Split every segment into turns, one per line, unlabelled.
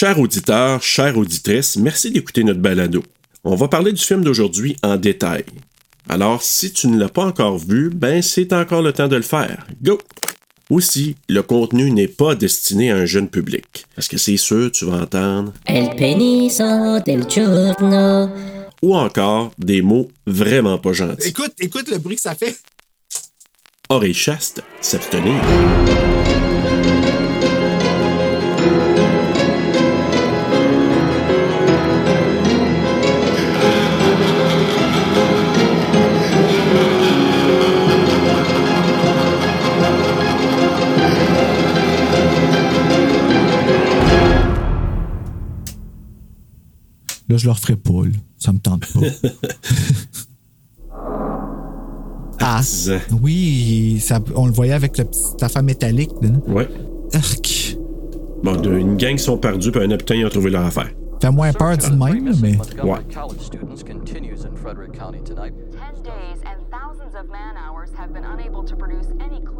Chers auditeurs, chères auditrices, merci d'écouter notre balado. On va parler du film d'aujourd'hui en détail. Alors, si tu ne l'as pas encore vu, ben c'est encore le temps de le faire. Go! Aussi, le contenu n'est pas destiné à un jeune public. Parce que c'est sûr, tu vas entendre?
El peniso del giorno.
Ou encore des mots vraiment pas gentils.
Écoute, écoute le bruit que ça fait.
Oreille chaste, s'abstenir.
Là, je le referai pas, là. Ça me tente pas. ah. Oui, ça, on le voyait avec le petit affaire métallique. là.
Ouais.
Arc.
Bon, une gang sont perdus, puis un ils ont trouvé leur affaire.
Fait moins peur du même, là, mais.
Ouais.
College students continues in Frederick County tonight.
10 days and thousands of man hours have been unable to produce any clues.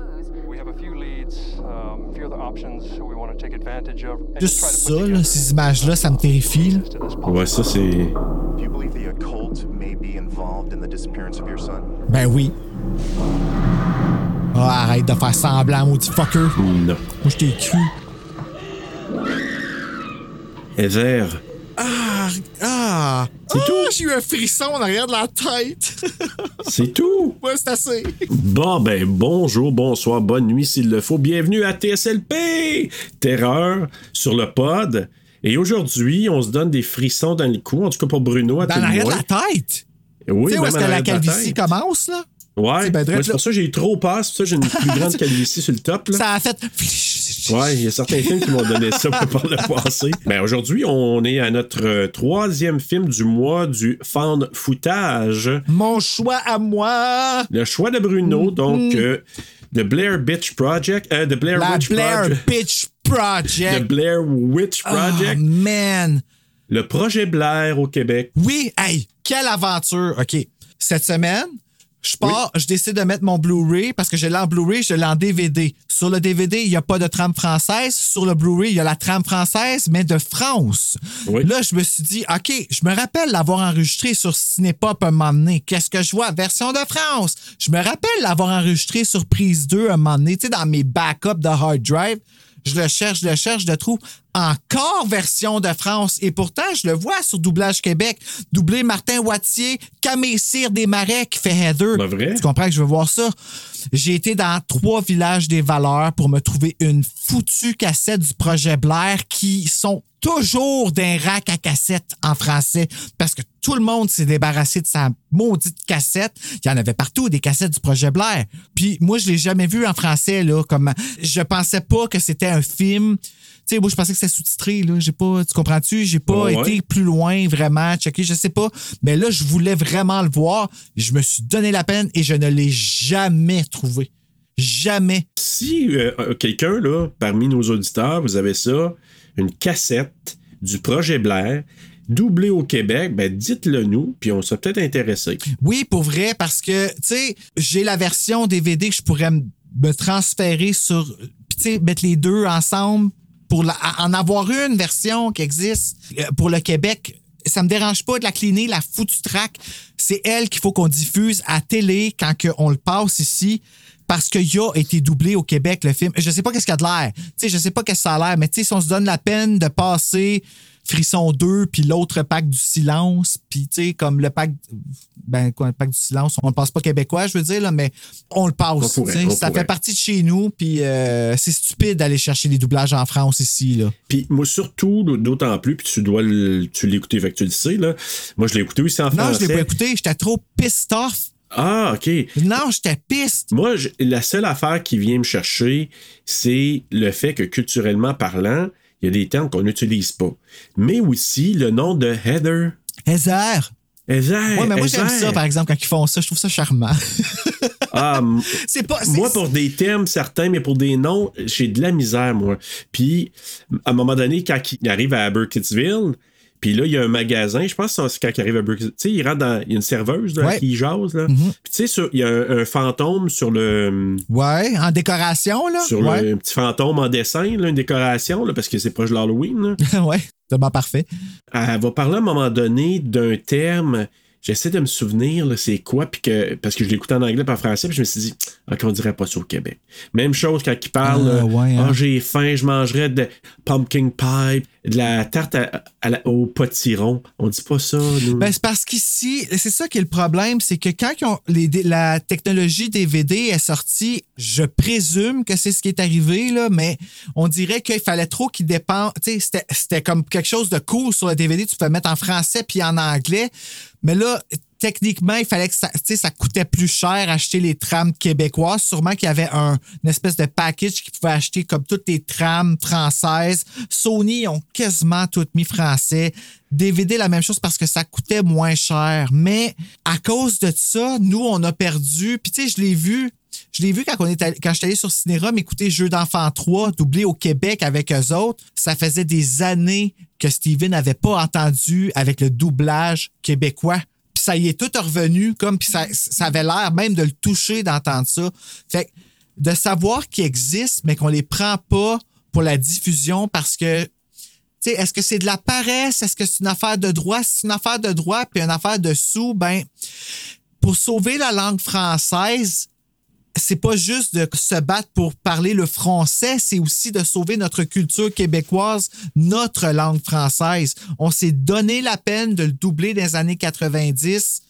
Juste
try to put
ça, là, ces images-là, ça me terrifie. là.
Ouais, ça c'est.
Do you believe the occult may be involved in the disappearance of your son?
Ben oui. Ah, arrête de faire semblant, maudit fucker.
Non.
Moi, je t'ai cru.
Heather,
Ah, ah.
C'est
Ah,
tout?
J'ai eu un frisson en arrière de la tête.
c'est tout.
ouais, c'est assez.
Bon, ben, bonjour, bonsoir, bonne nuit s'il le faut. Bienvenue à TSLP! Terreur sur le pod. Et aujourd'hui, on se donne des frissons dans le cou, en tout cas pour Bruno, à
Dans l'arrière de la tête?
Oui,
tu sais, où est-ce que la calvitie commence, là?
Ouais,
C'est ben
pour ça que j'ai trop peur, c'est pour ça que j'ai une plus grande calvitie sur le top. Là.
Ça a fait.
Ouais, il y a certains films qui m'ont donné ça par le passé. Ben, aujourd'hui, on est à notre euh, troisième film du mois du fan footage.
Mon choix à moi.
Le choix de Bruno, donc, euh, The Blair Bitch Project. Euh, The Blair
Mm-hmm. La
Witch
Blair
Project.
Bitch Project.
The Blair Witch Project.
Oh, man.
Le projet Blair au Québec.
Oui, hey, quelle aventure. OK. Cette semaine, je pars, je décide de mettre mon Blu-ray parce que je l'ai en Blu-ray, je l'ai en DVD. Sur le DVD, il n'y a pas de trame française. Sur le Blu-ray, il y a la trame française, mais de France.
Oui.
Là, je me suis dit, OK, je me rappelle l'avoir enregistré sur Cinépop un moment donné. Qu'est-ce que je vois? Version de France. Je me rappelle l'avoir enregistré sur Prise 2 un moment donné, tu sais, dans mes backups de hard drive. Je le cherche, je le cherche, je le trouve encore version de France. Et pourtant, je le vois sur Doublage Québec. Doublé Martin Wattier, Camille Cyr des Marais qui fait Heather. Tu comprends que je veux voir ça? J'ai été dans trois villages des valeurs pour me trouver une foutue cassette du projet Blair qui sont toujours d'un rack à cassette en français parce que tout le monde s'est débarrassé de sa maudite cassette. Il y en avait partout des cassettes du projet Blair. Puis moi, je l'ai jamais vu en français là. Comme je pensais pas que c'était un film. Tu sais, moi, je pensais que c'était sous-titré, là. J'ai pas, tu comprends-tu? J'ai pas
ouais.
été plus loin, vraiment, checké, je sais pas. Mais là, je voulais vraiment le voir. Je me suis donné la peine et je ne l'ai jamais trouvé. Jamais.
Si euh, euh, quelqu'un, là, parmi nos auditeurs, vous avez ça, une cassette du projet Blair, doublée au Québec, ben dites-le nous, puis on serait peut-être intéressé.
Oui, pour vrai, parce que, tu sais, j'ai la version DVD que je pourrais me transférer sur. Tu sais, mettre les deux ensemble pour en avoir une version qui existe euh, pour le Québec. Ça me dérange pas de la cleaner, la foutue track. C'est elle qu'il faut qu'on diffuse à télé quand on le passe ici. Parce qu'il a été doublé au Québec, le film. Je sais pas qu'est-ce qu'il a de l'air. Tu sais, je sais pas qu'est-ce que ça a l'air, mais si on se donne la peine de passer Frisson 2, puis l'autre pack du silence, puis tu sais, comme le pack, ben quoi, le pack du silence, on le passe pas québécois, je veux dire, là, mais on le passe.
On pourrait,
tu sais,
on
ça
pourrait.
fait partie de chez nous, puis euh, c'est stupide d'aller chercher les doublages en France ici, là.
Puis moi, surtout, d'autant plus, puis tu dois le- tu l'écouter, fait que tu le sais, là. Moi, je l'ai écouté aussi en
Non,
français.
je l'ai pas écouté, j'étais trop pissed off.
Ah, OK.
Non, j'étais piste.
Moi, je- la seule affaire qui vient me chercher, c'est le fait que culturellement parlant, il y a des termes qu'on n'utilise pas. Mais aussi le nom de Heather.
Heather.
Heather.
Ouais, mais moi, j'aime ça, par exemple, quand ils font ça, je trouve ça charmant.
Ah,
c'est pas.
moi, pour des termes certains, mais pour des noms, j'ai de la misère, moi. Puis, à un moment donné, quand il arrive à Burkittsville, Puis là, il y a un magasin, je pense que c'est quand il arrive à Burger Tu sais, il rentre dans. Il y a une serveuse là,
Ouais.
qui jase. Là.
Mhm.
Puis tu sais, il y a un, un fantôme sur le.
Ouais, en décoration, là?
Sur
ouais.
le un petit fantôme en dessin, là, une décoration, là, parce que c'est proche de l'Halloween. là.
ouais, tellement parfait.
Elle va parler à un moment donné d'un terme. J'essaie de me souvenir, c'est quoi, puis que, parce que je l'écoutais en anglais pas en français, puis je me suis dit, ah, qu'on dirait pas ça au Québec. Même chose quand il parle,
Ah, ouais, hein.
Ah, j'ai faim, je mangerais de pumpkin pie, de la tarte à- à la- au potiron. On dit pas ça, nous.
Ben, c'est parce qu'ici, c'est ça qui est le problème, c'est que quand ils ont- les- la technologie DVD est sortie, je présume que c'est ce qui est arrivé, là, mais on dirait qu'il fallait trop qu'ils dépendent. Tu sais, c'était- c'était comme quelque chose de cool sur le DVD, tu peux mettre en français puis en anglais. Mais là, techniquement, il fallait que ça, ça coûtait plus cher acheter les trames québécoises. Sûrement qu'il y avait un, une espèce de package qui pouvait acheter comme toutes les trames françaises. Sony ils ont quasiment toutes mis français. DVD, la même chose parce que ça coûtait moins cher. Mais à cause de ça, nous, on a perdu. Puis tu sais, je l'ai vu. Je l'ai vu quand, on est allé- quand je suis allé sur Cinérum écouter Jeux d'enfants 3, doublé au Québec avec eux autres. Ça faisait des années que Steven n'avait pas entendu avec le doublage québécois. Puis ça y est tout revenu, comme puis ça, ça avait l'air même de le toucher d'entendre ça. Fait que de savoir qu'il existe, mais qu'on les prend pas pour la diffusion parce que tu sais, est-ce que c'est de la paresse? Est-ce que c'est une affaire de droit? Si c'est une affaire de droit puis une affaire de sous, ben, pour sauver la langue française, c'est pas juste de se battre pour parler le français, c'est aussi de sauver notre culture québécoise, notre langue française. On s'est donné la peine de le doubler dans années 90,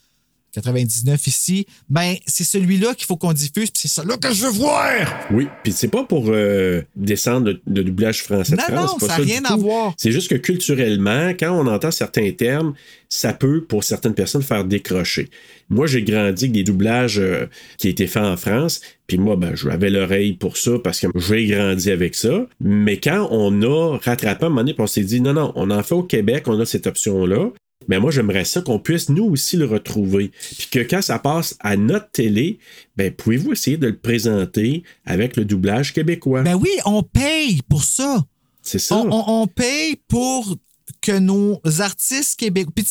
99 ici. Ben, c'est celui-là qu'il faut qu'on diffuse, puis c'est ça là que je veux voir!
Oui, puis c'est pas pour euh, descendre de, doublage français de
Non,
France,
non, ça a
du
rien à voir.
C'est juste que culturellement, quand on entend certains termes, ça peut, pour certaines personnes, faire décrocher. Moi, j'ai grandi avec des doublages euh, qui étaient faits en France, puis moi, ben, j'avais l'oreille pour ça parce que j'ai grandi avec ça. Mais quand on a rattrapé à un moment donné, puis on s'est dit, non, non, on en fait au Québec, on a cette option-là. Mais moi, j'aimerais ça qu'on puisse nous aussi le retrouver. Puis que quand ça passe à notre télé, ben, pouvez-vous essayer de le présenter avec le doublage québécois?
Ben oui, on paye pour ça.
c'est ça.
On, on- on paye pour que nos artistes québécois. Puis tu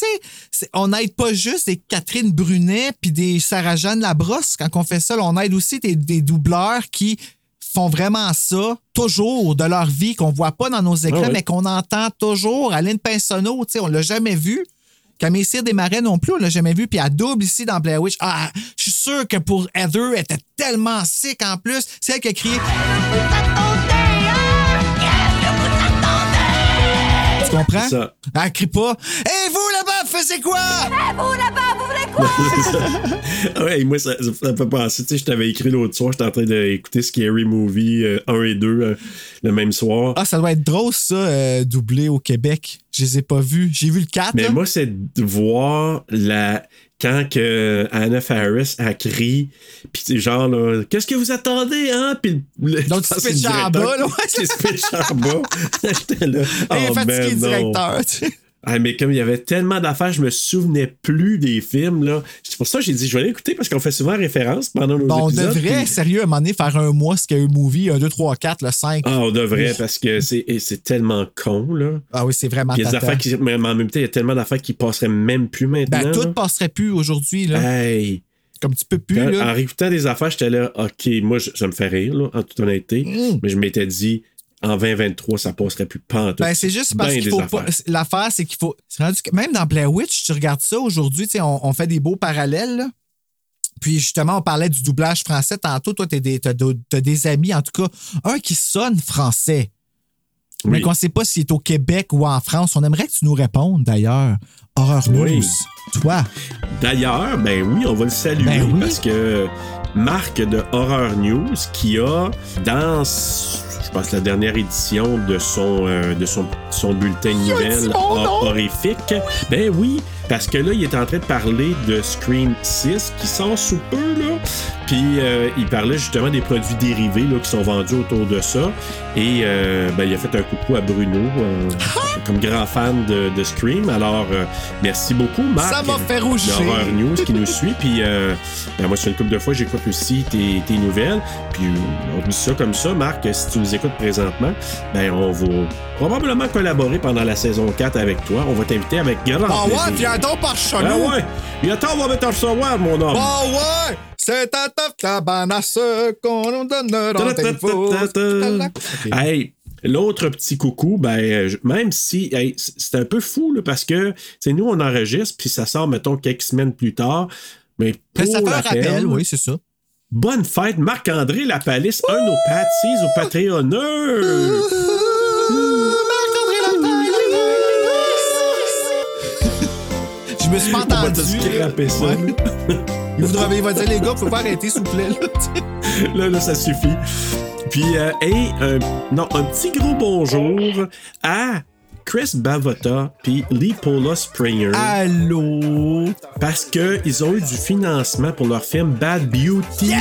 sais, on n'aide pas juste des Catherine Brunet puis des Sarah-Jeanne Labrosse quand on fait ça. on aide aussi des, des doubleurs qui font vraiment ça toujours de leur vie qu'on voit pas dans nos écrans
Ah
mais qu'on entend toujours. Aline Pinsonneau, tu sais, on l'a jamais vu. Camille Cyr Desmarais non plus, on l'a jamais vu. Puis elle double ici dans Blair Witch. Ah, je suis sûr que pour Heather, elle était tellement sick en plus. C'est elle qui a crié. Tu comprends?
C'est ça.
Elle crie pas. Et vous là-bas, faisiez quoi?
Ah ouais, moi, ça, ça me fait penser. Tu sais, je t'avais écrit l'autre soir, j'étais en train d'écouter Scary Movie euh, 1 et 2 euh, le même soir.
Ah, ça doit être drôle, ça, euh, doublé au Québec. Je les ai pas vus. J'ai vu le 4.
Mais
là.
moi, c'est de voir la. Quand que Anna Faris a crié, puis c'est genre, là, qu'est-ce que vous attendez, hein? Puis le,
Donc, tu pitches en bas, là, ouais.
qui se pitche en bas. J'étais là.
il est
oh,
fatigué, le directeur. tu sais.
Ah, mais comme il y avait tellement d'affaires, je me souvenais plus des films. là. C'est pour ça que j'ai dit, je vais aller écouter parce qu'on fait souvent référence pendant nos
Bon, on devrait,
puis-
sérieux, à un moment donné, faire un mois, ce qu'il y a eu movie, un, deux, trois, quatre, le 5.
Ah, on devrait parce que c'est tellement con, là.
Ah oui, c'est vraiment
il y a des
tata.
affaires qui. Mais en même temps, il y a tellement d'affaires qui passeraient même plus maintenant.
Ben, tout
là.
passerait plus aujourd'hui, là.
Hey!
Comme tu peux plus,
Quand-
là.
en réécoutant des affaires, j'étais là, OK, moi, je- ça me fait rire, là, en toute honnêteté.
Mm.
Mais je m'étais dit, en 2023, ça passerait plus pas.
Ben, c'est juste parce qu'il faut pas. L'affaire, c'est qu'il faut. rendu que même dans Blair Witch, tu regardes ça aujourd'hui, tu sais, on, on fait des beaux parallèles, là. Puis justement, on parlait du doublage français tantôt. Toi, t'as des, t'as des amis, en tout cas, un qui sonne français, mais qu'on ne sait pas s'il est au Québec ou en France. On aimerait que tu nous répondes, d'ailleurs. Horror News.
Oui.
Toi.
D'ailleurs, ben oui, on va le saluer
Ben oui.
parce que Marc de Horror News qui a dans je pense la dernière édition de son euh, de son, son bulletin de nouvelles horrifique. Ben oui, parce que là il est en train de parler de Scream 6 qui sort sous peu là. Puis euh, il parlait justement des produits dérivés là, qui sont vendus autour de ça et euh, ben il a fait un coucou à Bruno euh, comme grand fan de, de Scream. Alors, euh, merci beaucoup, Marc.
Ça m'a fait rougir.
News qui nous suit. Puis, euh, ben, moi, c'est une couple de fois, j'écoute aussi tes, tes nouvelles. Puis, on dit ça comme ça, Marc, si tu nous écoutes présentement, ben, on va probablement collaborer pendant la saison 4 avec toi. On va t'inviter avec grand
Ah
plaisir.
Donc par
Ah
nous.
ouais! Bientôt, on va mettre un recevoir, mon homme.
Ah ouais, c'est à ta ce qu'on nous donne rendez-vous.
Hey, l'autre petit coucou, ben, même si hey, c'est un peu fou là, parce que c'est nous on enregistre puis ça sort mettons quelques semaines plus tard, mais pour
ça fait un
la
rappel, oui, c'est ça.
Bonne fête Marc-André Lapalisse, un de nos patsies au Patreonneur.
Je me suis pas entendu. Il, va dire, les gars, faut pas arrêter, s'il vous plaît. là.
là, là, ça suffit. Puis, euh, hey, un- non, un petit gros bonjour à Chris Bavota puis Lee Paula Springer.
Allô?
Parce qu'ils ont eu du financement pour leur film Bad Beauty.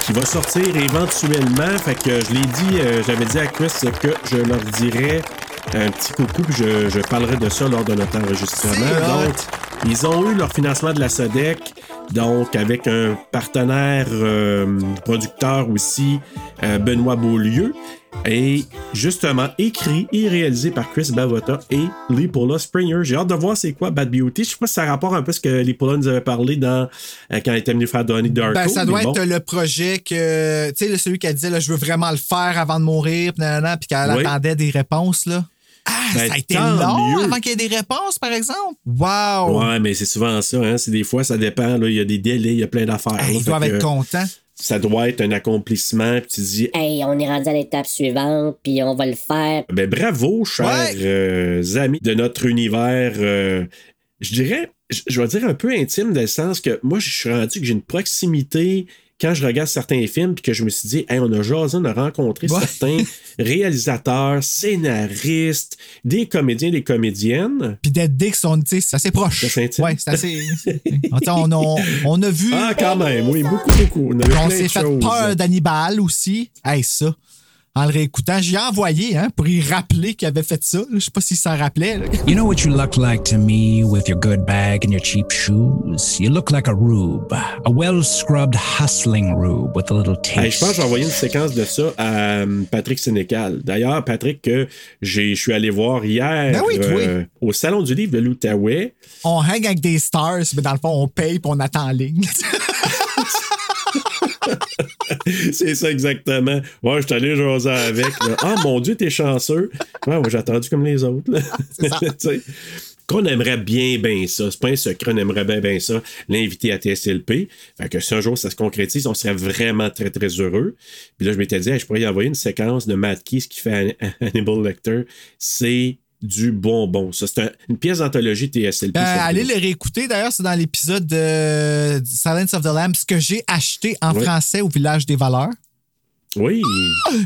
Qui va sortir éventuellement. Fait que je l'ai dit, euh, j'avais dit à Chris que je leur dirais un petit coucou, puis je, je parlerai de ça lors de notre enregistrement. Donc, ils ont eu leur financement de la SODEC, donc avec un partenaire euh, producteur aussi, euh, Benoît Beaulieu. Et justement, écrit et réalisé par Chris Bavota et Lee Paula Springer. J'ai hâte de voir c'est quoi Bad Beauty. Je sais pas si ça rapporte un peu ce que Lee Paula nous avait parlé dans, euh, quand il était venu faire Donnie Darko.
Ben, ça doit
bon.
être le projet que, tu sais, celui qui disait, là, je veux vraiment le faire avant de mourir, puis qu'elle
Oui.
attendait des réponses, là. Ah,
Ben,
ça a été long
mieux.
avant qu'il y ait des réponses, par exemple. Wow!
Ouais, mais c'est souvent ça. Hein? C'est des fois, ça dépend. Là. Il y a des délais, il y a plein d'affaires. Là.
ils doivent être contents.
Ça doit être un accomplissement. Puis tu dis,
Hey, on est rendu à l'étape suivante, puis on va le faire.
ben bravo, chers
Ouais.
euh, amis de notre univers. euh, je dirais, je, je vais dire un peu intime dans le sens que moi, je suis rendu que j'ai une proximité quand je regarde certains films puis que je me suis dit, hey, on a jasé, on a rencontré
Ouais.
certains réalisateurs, scénaristes, des comédiens, des comédiennes.
Puis on, tu sais, c'est assez proche.
C'est intime.
Ouais, c'est assez. on, on, on a vu.
Ah, quand même, oui, beaucoup, beaucoup. On,
on s'est fait peur d'Hannibal aussi. Hey, ça. En le réécoutant, j'y ai envoyé hein, pour y rappeler qu'il avait fait ça. Je sais pas s'il s'en rappelait. là.
You know what you look like to me with your good bag and your cheap shoes? You look like a rube, a well scrubbed, hustling rube with a little taste.
Hey, je pense que j'ai envoyé une séquence de ça à euh, Patrick Sénécal. D'ailleurs, Patrick, que j'ai- je suis allé voir hier
Ben oui,
euh, au Salon du livre de l'Outaouais.
On hang avec des stars, mais dans le fond, on paye puis on attend en ligne.
C'est ça exactement. Ouais, je suis allé jaser avec. là. Ah, mon Dieu, t'es chanceux. Ouais, moi, j'ai attendu comme les autres. Qu'on aimerait bien, bien ça. C'est pas un secret, on aimerait bien, bien ça. L'inviter à TSLP. Fait que si un jour ça se concrétise, on serait vraiment très, très heureux. Puis là, je m'étais dit, hey, je pourrais y envoyer une séquence de Matt qui fait An- Hannibal Lecter. C'est du bonbon. Ça, c'est un- une pièce d'anthologie TSLP.
Ben, allez le réécouter. D'ailleurs, c'est dans l'épisode de Silence of the Lambs que j'ai acheté en
Ouais.
français au Village des Valeurs.
Oui.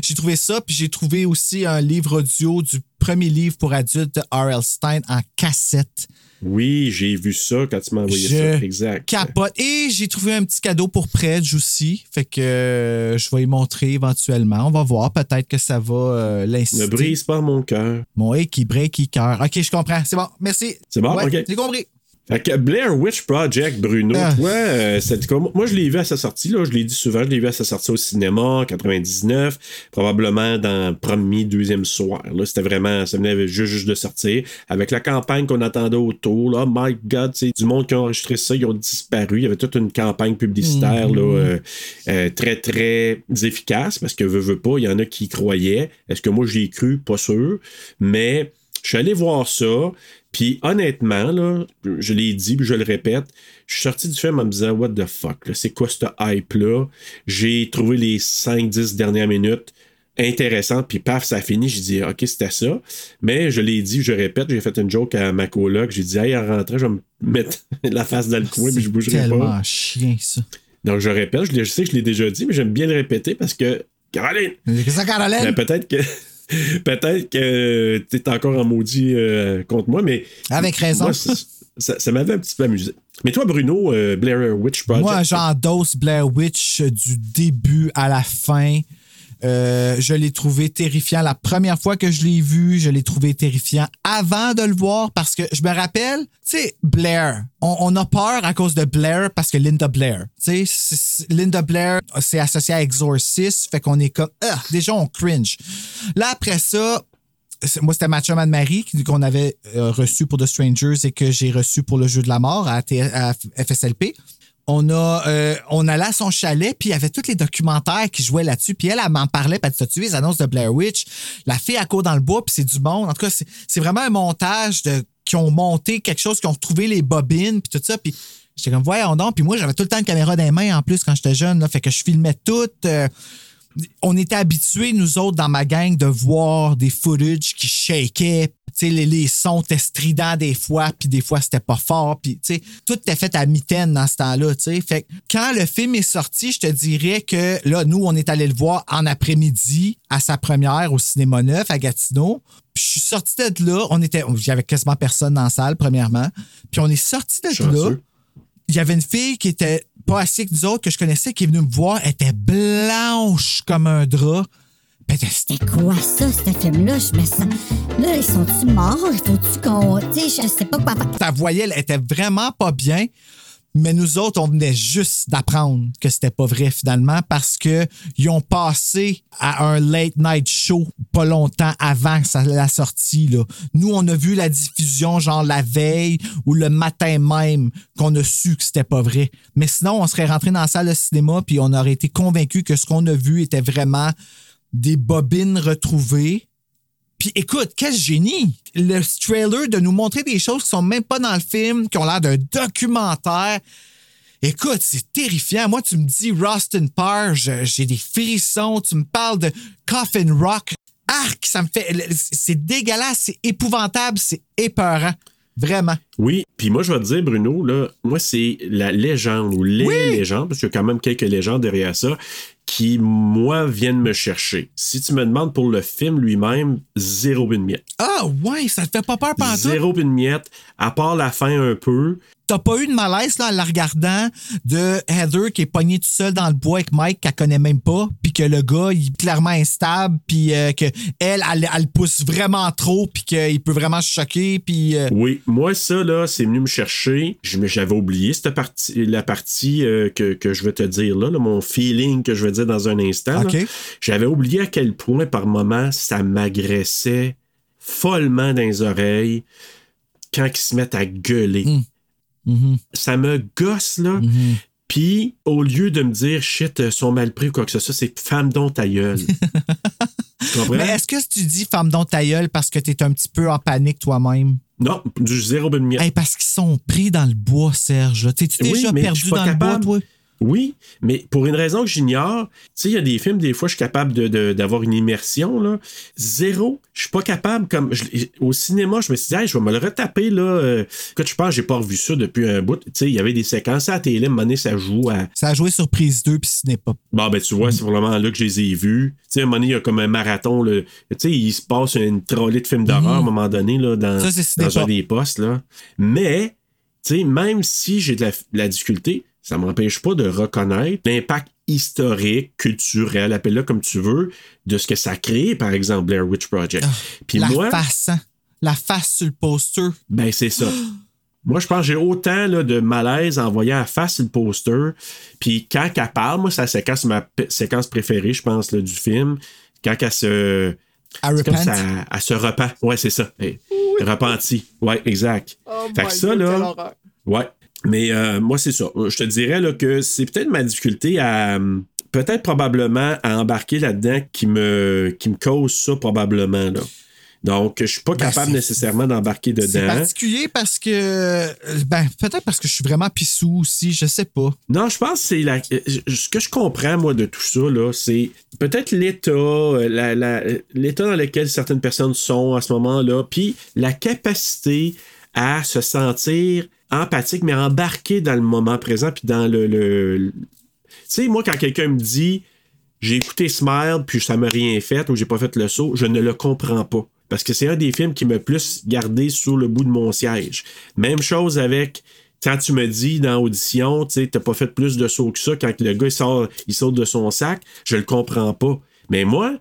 J'ai trouvé ça, puis j'ai trouvé aussi un livre audio du premier livre pour adultes de R.L. Stein en cassette.
Oui, j'ai vu ça quand tu m'as envoyé
Je
ça. Exact.
Capote. Et j'ai trouvé un petit cadeau pour Predge aussi. Fait que euh, je vais y montrer éventuellement. On va voir. Peut-être que ça va euh,
Ne brise pas mon cœur.
Mon et qui break, qui cœur. OK, je comprends. C'est bon. Merci.
C'est bon?
Ouais,
OK.
J'ai compris.
Fait que Blair Witch Project, Bruno,
Ah.
toi, euh, c'est comme- moi je l'ai vu à sa sortie, là, je l'ai dit souvent, je l'ai vu à sa sortie au cinéma en 99, probablement dans le premier, deuxième soir. Là, c'était vraiment, ça venait juste, juste de sortir. Avec la campagne qu'on attendait autour, là, oh my God, c'est du monde qui a enregistré ça, ils ont disparu. Il y avait toute une campagne publicitaire là, euh, euh, très, très efficace, parce que veut, veut pas, il y en a qui y croyaient. Est-ce que moi j'y ai cru? Pas sûr. Mais je suis allé voir ça. Puis honnêtement, là, je l'ai dit, puis je le répète, je suis sorti du film en me disant What the fuck, c'est quoi ce hype-là? J'ai trouvé les 5-10 dernières minutes intéressantes, puis paf, ça a fini. J'ai dit OK, c'était ça. Mais je l'ai dit, je répète, j'ai fait une joke à ma coloc. J'ai dit Hey, en rentrant, je vais me mettre la face dans le coin, puis je bougerai
tellement
pas.
chien, ça.
Donc je répète, je, sais que je l'ai déjà dit, mais j'aime bien le répéter parce que Caroline,
ça, Caroline?
peut-être que. Peut-être que tu es encore en maudit euh, contre moi, mais.
Avec raison.
moi, ça ça, ça m'avait un petit peu amusé. Mais toi, Bruno, euh, Blair Witch Project.
Moi, j'endosse Blair Witch du début à la fin. Euh, je l'ai trouvé terrifiant la première fois que je l'ai vu. Je l'ai trouvé terrifiant avant de le voir parce que je me rappelle, tu sais, Blair. On, on a peur à cause de Blair parce que Linda Blair. Tu sais, Linda Blair, c'est associé à Exorcist. Fait qu'on est comme, ah, déjà, on cringe. Là, après ça, moi, c'était Mathieu Marie qu'on avait euh, reçu pour The Strangers et que j'ai reçu pour le jeu de la mort à FSLP. On a, euh, on allait à son chalet, puis il y avait tous les documentaires qui jouaient là-dessus. Puis elle, elle m'en parlait, dit T'as-tu vu les annonces de Blair Witch La fille à court dans le bois, puis c'est du monde. En tout cas, c'est vraiment un montage de, qui ont monté quelque chose, qui ont retrouvé les bobines, puis tout ça. Puis j'étais comme Voyons donc. Puis moi, j'avais tout le temps une caméra dans les mains en plus quand j'étais jeune. Là, fait que je filmais tout. euh, on était habitués, nous autres, dans ma gang, de voir des footage qui shakaient. Tu sais, les, les sons étaient stridents des fois, puis des fois, c'était pas fort. Puis, tu sais, tout était fait à mitaine dans ce temps-là, tu sais. Fait que quand le film est sorti, je te dirais que, là, nous, on est allé le voir en après-midi à sa première au Cinéma Neuf à Gatineau. Puis je suis sorti de là, on était, j'avais quasiment personne dans la salle, premièrement. Puis on est sorti de là. Il y avait une fille qui était pas assez que nous autres que je connaissais qui est venue me voir, elle était blanche comme un drap.
C'était quoi ça, ce film-là? Je me sens. Là, ils sont-tu morts? Faut-tu qu'on. Tu sais, je sais pas quoi faire.
ta voyelle elle était vraiment pas bien. Mais nous autres, on venait juste d'apprendre que c'était pas vrai finalement parce que ils ont passé à un late night show pas longtemps avant la sortie. Là. Nous, on a vu la diffusion genre la veille ou le matin même qu'on a su que c'était pas vrai. Mais sinon, on serait rentré dans la salle de cinéma puis on aurait été convaincu que ce qu'on a vu était vraiment des bobines retrouvées puis écoute, quel génie! Le trailer de nous montrer des choses qui sont même pas dans le film, qui ont l'air d'un documentaire. Écoute, c'est terrifiant. Moi, tu me dis Rustin Parr, j'ai des frissons. Tu me parles de Coffin Rock. Arc, ça me fait. C'est dégueulasse, c'est épouvantable, c'est épeurant. Vraiment.
Oui, puis moi, je vais te dire, Bruno, là, moi, c'est la légende ou les légendes, parce qu'il y a quand même quelques légendes derrière ça, qui, moi, viennent me chercher. Si tu me demandes pour le film lui-même, zéro une miette.
Ah ouais, ça te fait pas peur pantoute?
Zéro une miette, à part la fin un peu.
T'as pas eu de malaise là, en la regardant de Heather qui est pognée tout seul dans le bois avec Mike qu'elle connaît même pas, puis que le gars il est clairement instable, puis euh, que elle, elle, elle pousse vraiment trop, puis qu'il peut vraiment se choquer, puis euh,
Oui, moi, ça, là, c'est venu me chercher. J'avais oublié cette partie, la partie euh, que, que je vais te dire là, là, mon feeling que je vais dire dans un instant. J'avais oublié à quel point, par moment, ça m'agressait follement dans les oreilles quand ils se mettent à gueuler.
Mm. Mhm.
Ça me gosse, là.
Mhm.
Puis, au lieu de me dire, shit, ils sont mal pris ou quoi que ce soit, c'est femme dont ta gueule. tu comprends?
Mais est-ce que tu dis femme dont ta gueule parce que t'es un petit peu en panique toi-même?
Non, du zéro miette.
Hey, parce qu'ils sont pris dans le bois, Serge. là. T'es-tu
Oui,
déjà perdu dans le bois, toi?
Oui, mais pour une raison que j'ignore, tu sais, il y a des films, des fois, je suis capable de- de- d'avoir une immersion, là. Zéro. Je suis pas capable, comme je- au cinéma, je me suis dit, Hey, je vais me le retaper, là. Euh, écoute, je pense j'ai pas revu ça depuis un bout. Tu sais, il y avait des séquences à la télé, à un moment donné, ça joue à.
Ça a joué sur prise 2 puis ce n'est pas.
Bon, ben, tu vois, c'est vraiment là que je les ai vus. Tu sais, à un moment donné, il y a comme un marathon, là. Tu sais, il se passe une trolley de films d'horreur à un moment donné, là, dans.
Ça,
dans un des postes, là. Mais, tu sais, même si j'ai de la, de la difficulté, ça m'empêche pas de reconnaître l'impact historique, culturel, appelle-le comme tu veux, de ce que ça crée, par exemple, Blair Witch Project. Puis
la
moi,
face, hein? La face sur le poster.
ben c'est ça. Moi, je pense que j'ai autant là, de malaise en voyant la face sur le poster. Puis quand elle parle, moi, c'est la séquence, ma séquence préférée, je pense, là, du film. Quand elle se.
À
c'est comme ça, elle se repent. Ouais, c'est ça. Hey, Repentie. Ouais, exact. fait que ça, là. Ouais. Mais euh, moi, c'est ça. Je te dirais là, que c'est peut-être ma difficulté à. euh, Peut-être probablement à embarquer là-dedans qui me, qui me cause ça, probablement. Là. Donc, je suis pas
Ben,
capable
c'est-
nécessairement d'embarquer
C'est
dedans.
particulier parce que. euh, Ben, peut-être parce que je suis vraiment pissou aussi, je sais pas.
Non, je pense que c'est la. euh, Ce que je comprends, moi, de tout ça, là, c'est peut-être l'état, euh, la- la- l'état dans lequel certaines personnes sont à ce moment-là, puis la capacité à se sentir empathique, mais embarqué dans le moment présent, puis dans le. Tu sais, moi, quand quelqu'un me dit j'ai écouté Smile, puis ça m'a rien fait, ou j'ai pas fait le saut, je ne le comprends pas. Parce que c'est un des films qui m'a plus gardé sur le bout de mon siège. Même chose avec quand tu me dis dans Audition, tu sais, t'as pas fait plus de sauts que ça, quand le gars sort, il saute de son sac, je le comprends pas. Mais moi,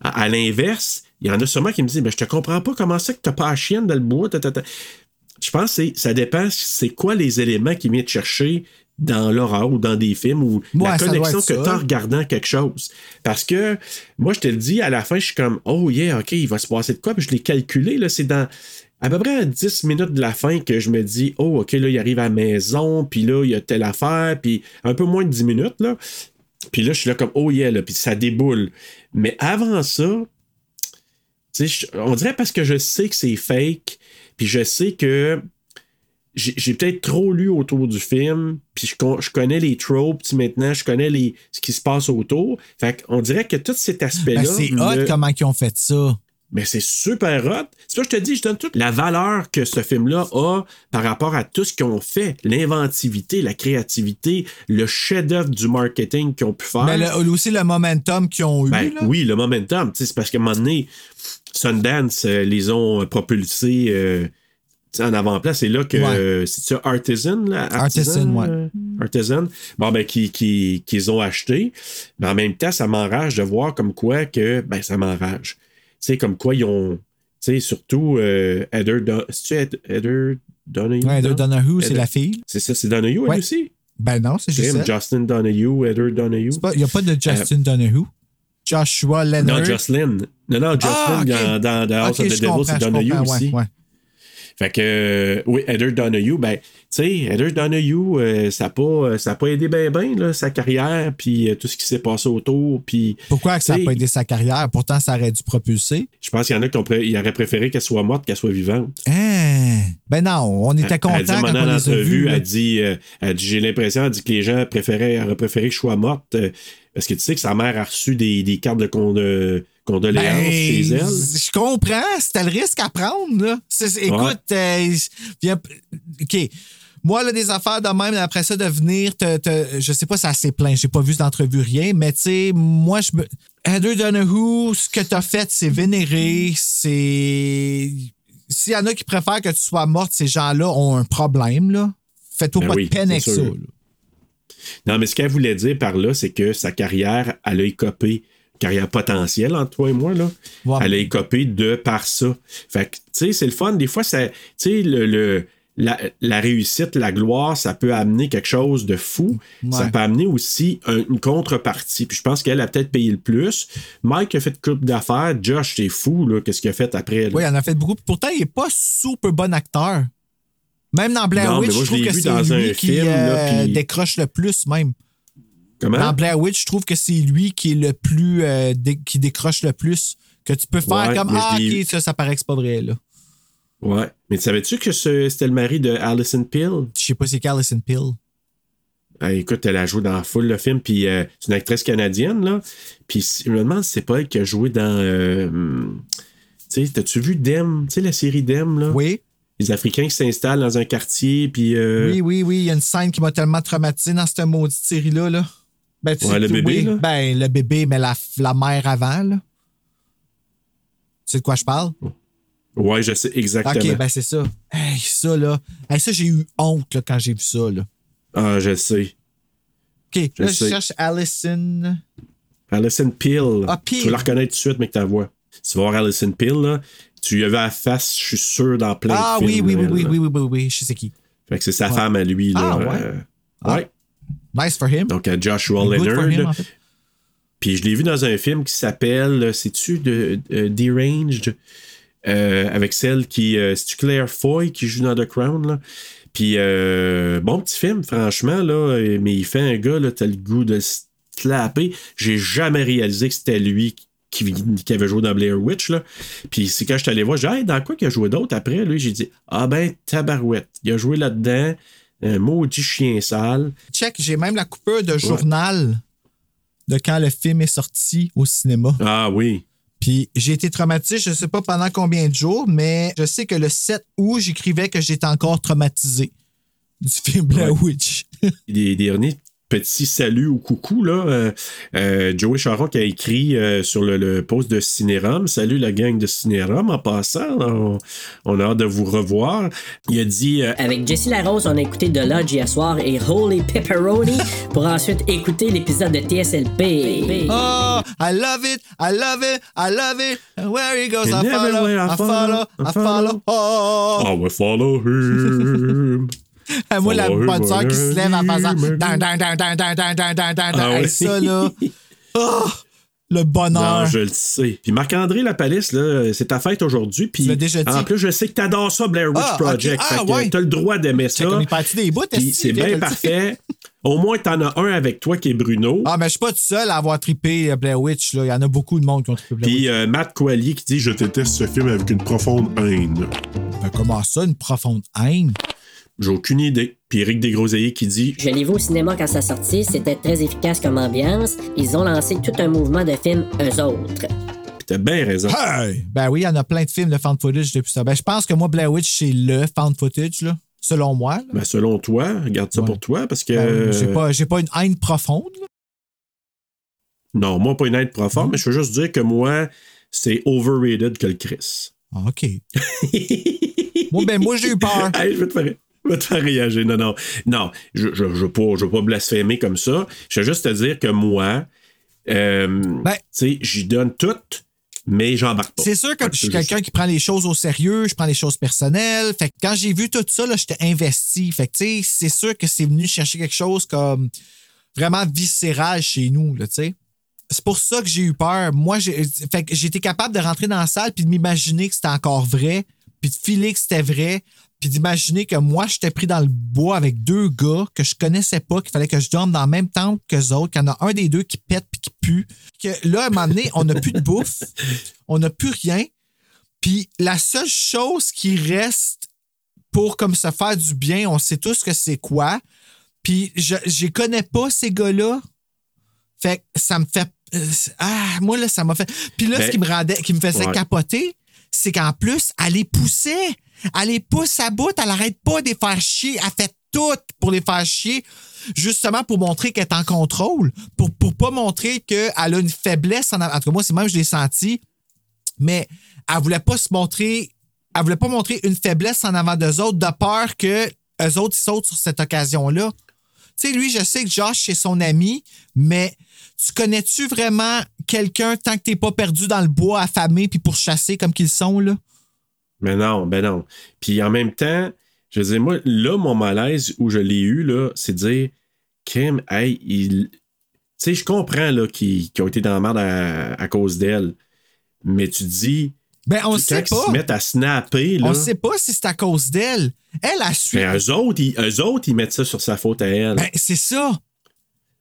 à, à l'inverse, il y en a sûrement qui me disent, mais je te comprends pas comment ça que t'as pas la chienne dans le bois. Je pense que ça dépend, c'est quoi les éléments qui viennent te chercher dans l'horreur ou dans des films ou la
Ouais,
connexion que tu as en regardant quelque chose. Parce que moi, je te le dis, à la fin, je suis comme, oh yeah, OK, il va se passer de quoi? Puis je l'ai calculé, là, c'est dans à peu près à 10 minutes de la fin que je me dis, oh, OK, là, il arrive à la maison, puis là, il y a telle affaire, puis un peu moins de 10 minutes, là. Puis là, je suis là comme, oh yeah, là, puis ça déboule. Mais avant ça, on dirait parce que je sais que c'est fake, puis je sais que j'ai peut-être trop lu autour du film, puis je, je connais les tropes, maintenant, je connais les, ce qui se passe autour. Fait qu'on dirait que tout cet aspect-là.
Ben, c'est hot
me-
comment ils ont fait ça.
Mais c'est super hot. C'est ça que je te dis, je donne toute la valeur que ce film-là a par rapport à tout ce qu'ils ont fait. L'inventivité, la créativité, le chef-d'œuvre du marketing qu'ils ont pu faire.
Mais le- aussi le momentum qu'ils ont eu.
Ben,
là.
oui, le momentum. C'est parce qu'à un moment donné, Sundance euh, les ont propulsés euh, tu sais, en avant-plan. C'est là que.
Ouais.
euh, C'est-tu Artisan, là?
Artisan, ouais.
euh, Artisan. Bon, ben, qui, qui, qu'ils ont acheté. Mais en même temps, ça m'enrage de voir comme quoi que. Ben, ça m'enrage. Tu sais, comme quoi ils ont. Tu sais, surtout euh, Heather. Don- Ed- Heather Donahue?
Ouais,
non?
Donahue, c'est
Heather-
la fille.
C'est ça, c'est Donahue, elle aussi?
Ben non, c'est juste ça.
Justin Donahue, Heather Donahue.
Il n'y a pas de Justin Donahue. Joshua Leonard.
Non, Jocelyn. Non, non, Jocelyn
Ah, ok.
dans, dans The House
Ok,
of the Devil, c'est Donahue aussi.
ouais, ouais.
Fait que, euh, oui, Heather Donahue, ben, tu sais, Heather Donahue, euh, ça n'a pas, euh, ça a pas aidé bien, bien, là, sa carrière, puis euh, tout ce qui s'est passé autour, puis
Pourquoi ça n'a pas aidé sa carrière? Pourtant, ça aurait dû propulser.
je pense qu'il y en a qui pré- auraient préféré qu'elle soit morte qu'elle soit vivante.
Hein? Ben non, on était
Elle dit,
contents quand on les a vus. là.
elle dit, euh, elle dit, j'ai l'impression, elle dit que les gens préféraient, auraient préféré que je sois morte, parce que tu sais que sa mère a reçu des, des cartes de de condoléances
Ben,
chez elle.
Je comprends, c'était le risque à prendre. Là. Écoute, euh, viens- OK. Moi, là, des affaires de même, après ça, de venir te. te- je sais pas si ça s'est plein, j'ai pas vu d'entrevue, rien, mais tu sais, moi, je me. Heather Donahue, ce que t'as fait, c'est vénérer, c'est. S'il y en a qui préfèrent que tu sois morte, ces gens-là ont un problème, là. Fais-toi
Ben
pas
oui,
de peine avec
sûr.
ça. là.
Non, mais ce qu'elle voulait dire par là, c'est que sa carrière, elle a écopé, carrière potentielle entre toi et moi, là. Elle a écopé de par ça. Fait que, tu sais, c'est le fun. Des fois, ça, tu sais, le, le- la, la réussite, la gloire, ça peut amener quelque chose de fou. Ça peut amener aussi un- une contrepartie. Puis je pense qu'elle a peut-être payé le plus. Mike a fait coupe d'affaires. Josh, c'est fou, là, qu'est-ce qu'il a fait après. là.
Oui, il en a fait beaucoup. Pourtant, il n'est pas super bon acteur. Même dans Blair
Non, mais
Witch,
moi,
je trouve que c'est
dans
lui
un
qui
film, là,
euh,
puis-
décroche le plus, même.
Comment?
Dans Blair Witch, je trouve que c'est lui qui est le plus. euh, dé- qui décroche le plus. Que tu peux faire
Ouais,
comme Ah, ok, ça, ça paraît que c'est pas vrai, là.
Ouais. Mais savais-tu que c'était le mari de Alison Pill?
Je sais pas c'est qui Alison Pill.
Ah, écoute, elle a joué dans full le film, puis euh, c'est une actrice canadienne, là. Puis je me demande si c'est pas elle qui a joué dans. euh, tu sais, t'as-tu vu Dem? Tu sais, la série Dem, là?
Oui,
Les Africains qui s'installent dans un quartier, puis. euh,
oui, oui, oui. Il y a une scène qui m'a tellement traumatisé dans cette maudite série-là. Là. Ben, tu
Ouais, le bébé,
oui,
là.
Ben, le bébé, mais la, la mère avant, là. Tu sais de quoi je parle?
Ouais, je sais exactement.
Ok, ben c'est ça. Hey, ça, là. Hey, ça, j'ai eu honte là, quand j'ai vu ça, là.
Ah, je sais.
OK,
Je
là, je cherche Alison.
Alison Pill.
Ah, Pill.
Tu vas la reconnaître tout de suite, mais que ta voix. Tu vas voir Alison Pill, là. Tu lui avais la face, je suis sûr, dans plein
Ah
de
oui,
films.
oui, oui,
elle,
oui,
là.
oui, oui, oui, oui, je sais qui.
Fait que c'est sa
Ouais.
femme à lui, là.
Ah, ouais.
euh,
Ah.
ouais.
Nice for him.
Donc, à Joshua
Good for
Leonard.
him, en fait.
Puis je l'ai vu dans un film qui s'appelle, euh, c'est-tu de, de- Deranged, euh, avec celle qui, euh, c'est-tu Claire Foy qui joue dans The Crown, là? Puis euh, bon petit film, franchement, là, euh, mais il fait un gars, là, t'as le goût de se slapper. J'ai jamais réalisé que c'était lui qui, qui avait joué dans Blair Witch, là. Puis c'est quand je suis allé voir, j'ai dit, Hey, dans quoi qu'il a joué d'autre après, lui, j'ai dit, ah ben, tabarouette. Il a joué là-dedans, un maudit chien sale.
Check, j'ai même la coupure de journal de quand le film est sorti au cinéma.
Ah oui.
Puis j'ai été traumatisé, je sais pas pendant combien de jours, mais je sais que le 7 août, j'écrivais que j'étais encore traumatisé du film Blair Witch.
Les derniers petit salut ou coucou, là. Euh, euh, Joey Charon qui a écrit euh, sur le, le post de Cinérum. Salut la gang de Cinérum en passant. On, on a hâte de vous revoir. Il a dit euh,
Avec Jessie Larose, on a écouté The Lodge hier soir et Holy Pepperoni pour ensuite écouter l'épisode de TSLP.
Oh, I love it, I love it, I love it. Where he goes, I follow,
I
I follow, I follow. Oh.
I will follow him.
Moi, la bonne sœur qui se lève en faisant
wherever he
dan, dan, dan, dan, dan, dan, dan, dan, dan,
Ah
Hey,
ouais.
ça, là. Oh, le bonheur.
Non, je le sais. Puis Marc-André Lapalisse, là, c'est ta fête aujourd'hui. Puis en plus, je sais que t'adores ça, Blair Witch
Ah.
Project.
Ah,
fait
ouais.
t'as le droit d'aimer ça.
on est parti des bouts,
c'est bien parfait. Au moins, t'en as un avec toi qui est Bruno.
Ah, mais je suis pas tout seul à avoir trippé euh, Blair Witch. Là. Il y en a beaucoup de monde qui ont trippé Blair Witch.
Puis euh, Matt Coallier qui dit Je déteste ce film avec une profonde haine.
Ben, comment ça, une profonde haine?
J'ai aucune idée. Puis Eric Desgroseilliers qui dit
Je l'ai vu au cinéma quand ça sortit, c'était très efficace comme ambiance. Ils ont lancé tout un mouvement de films eux autres.
Puis t'as bien raison.
Hey! Ben oui, il y en a plein de films de found footage depuis ça. Ben, je pense que moi, Blair Witch, c'est le found footage, là, selon moi. là.
Ben, selon toi, regarde ça
Ouais.
pour toi, parce que.
Ben, j'ai pas, j'ai pas une haine profonde. là.
Non, moi, pas une aide profonde, mais je veux juste dire que moi, c'est overrated que le Chris.
Ah, OK. moi, ben, moi, j'ai eu peur.
Hey, je vais te faire. Réagir. Non, non. Non, je je, je veux pas, pas blasphémer comme ça. Je veux juste te dire que moi, euh,
Ben-
tu sais, j'y donne tout, mais j'embarque pas.
C'est sûr que je suis quelqu'un qui prend les choses au sérieux, je prends les choses personnelles. Fait que quand j'ai vu tout ça, j'étais investi. Fait que, tu sais, c'est sûr que c'est venu chercher quelque chose comme vraiment viscéral chez nous, tu sais. C'est pour ça que j'ai eu peur. Moi, j'ai, j'étais capable de rentrer dans la salle puis de m'imaginer que c'était encore vrai, puis de filer que c'était vrai, puis d'imaginer que moi, j'étais pris dans le bois avec deux gars que je connaissais pas, qu'il fallait que je dorme dans le même temps qu'eux autres, qu'il y en a un des deux qui pète puis qui pue. Que là, à un moment donné, on n'a plus de bouffe, on n'a plus rien. Puis la seule chose qui reste pour comme se faire du bien, on sait tous que c'est quoi. Puis je je connais pas ces gars-là. Fait que ça me fait euh, ah moi là ça m'a fait. Puis là ce qui me rendait qui me faisait
ouais.
capoter, c'est qu'en plus elle les poussait, elle les pousse à bout, elle arrête pas de les faire chier, elle fait tout pour les faire chier justement pour montrer qu'elle est en contrôle, pour pour pas montrer qu'elle a une faiblesse en, en tout moi c'est même je l'ai senti mais elle voulait pas se montrer, elle voulait pas montrer une faiblesse en avant d'eux autres, de peur que eux autres sautent sur cette occasion-là. Tu sais, lui, je sais que Josh, c'est son ami, mais tu connais-tu vraiment quelqu'un tant que t'es pas perdu dans le bois affamé puis pour chasser comme qu'ils sont, là?
Mais non, ben non. Puis en même temps, je veux dire, moi, là, mon malaise où je l'ai eu, là, c'est de dire, Kim, hey, il. Tu sais, je comprends, là, qu'ils ont été dans la merde à, à cause d'elle. Mais tu dis,
Ben, on sait
ils
pas.
se mettent à snapper, là.
On sait pas si c'est à cause d'elle. Elle a su.
Mais eux autres, ils, eux autres, ils mettent ça sur sa faute à elle.
Ben, c'est ça.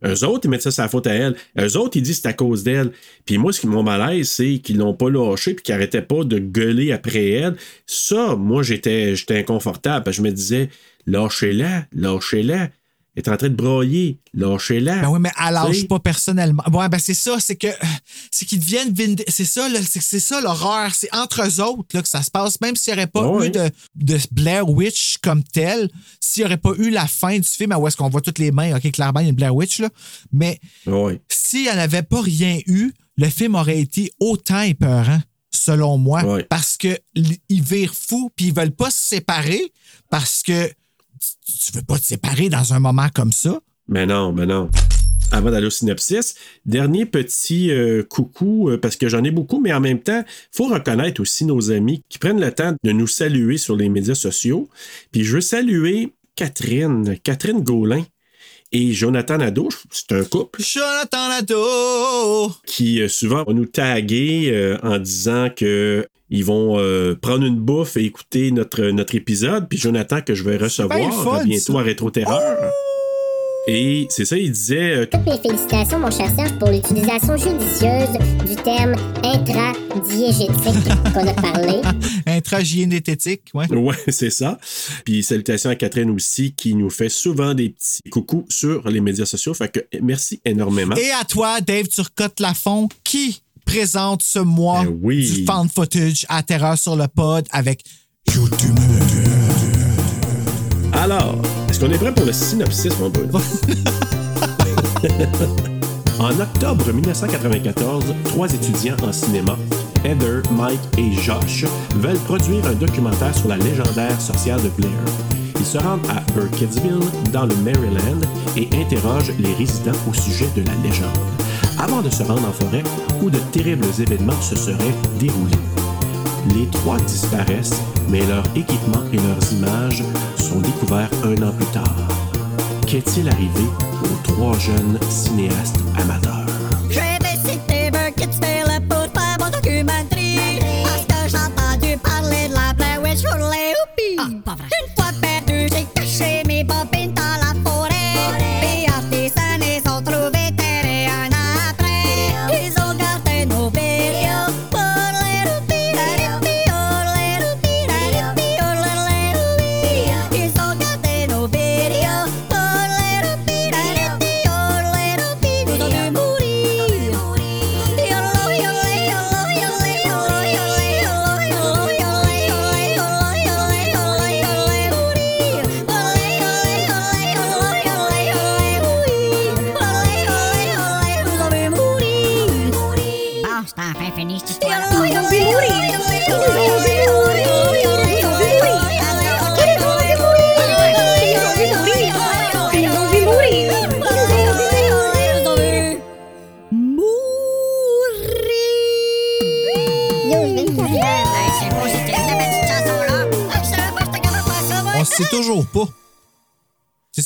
Eux autres, ils mettent ça la faute à elle. Eux autres, ils disent c'est à cause d'elle. Puis moi, ce qui mon malaise, c'est qu'ils l'ont pas lâché puis qu'ils arrêtaient pas de gueuler après elle. Ça, moi, j'étais, j'étais inconfortable. Je me disais, lâchez-la, lâchez-la. Est en train de broyer, lâchez-la.
Ben oui, mais elle lâche pas personnellement. Ouais, ben c'est ça, c'est que c'est qu'ils deviennent C'est ça, c'est ça l'horreur. C'est entre eux autres là, que ça se passe, même s'il n'y aurait pas eu de, de Blair Witch comme tel, s'il n'y aurait pas eu la fin du film, où est-ce qu'on voit toutes les mains, ok, clairement, il y a une Blair Witch, là. Mais
Ouais.
s'il n'y en avait pas rien eu, le film aurait été autant épeurant, selon moi. Parce que ils virent fous, puis ils veulent pas se séparer parce que tu- veux pas te séparer dans un moment comme ça?
Mais non, mais non. Avant d'aller au synopsis, dernier petit euh, coucou, euh, parce que j'en ai beaucoup, mais en même temps, faut reconnaître aussi nos amis qui prennent le temps de nous saluer sur les médias sociaux. Puis je veux saluer Catherine, Catherine Gaulin et Jonathan Nadeau. C'est un couple
Jonathan Nadeau!
qui euh, souvent vont nous taguer euh, en disant que ils vont euh, prendre une bouffe et écouter notre, notre épisode. Puis Jonathan, que je vais recevoir
fun,
bientôt
ça.
à Rétro Terreur. Et c'est ça, il disait euh,
Toutes mes félicitations, mon cher Serge, pour l'utilisation judicieuse du terme intradiégétique qu'on a parlé.
Intragyénététique, ouais.
Ouais, c'est ça. Puis salutations à Catherine aussi, qui nous fait souvent des petits coucous sur les médias sociaux. Fait que merci énormément.
Et à toi, Dave Turcotte-Lafont, qui présente ce mois
Ben oui.
du fan footage à Terreur sur le pod avec YouTube.
Alors, est-ce qu'on est prêt pour le synopsis, mon Bruno? En octobre 1994, trois étudiants en cinéma, Heather, Mike et Josh, veulent produire un documentaire sur la légendaire sorcière de Blair. Ils se rendent à Burkittsville, dans le Maryland, et interrogent les résidents au sujet de la légende, avant de se rendre en forêt où de terribles événements se seraient déroulés. Les trois disparaissent, mais leur équipement et leurs images sont découverts un an plus tard. Qu'est-il arrivé aux trois jeunes cinéastes amateurs?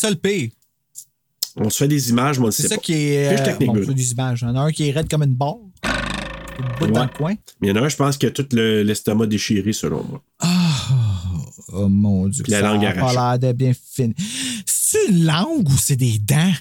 Ça
le pire.
On se fait des images, moi, on
C'est ça
pas.
qui est. Euh, bon,
good.
c'est des images. Il y en a un qui est raide comme une barre. Bout dans
Ouais.
le coin.
Mais il y en a un, je pense, qui a tout le- l'estomac déchiré, selon moi.
Oh mon Dieu.
Puis la
ça
langue
a
arrachée.
l'air de bien fine. C'est une langue ou c'est des dents?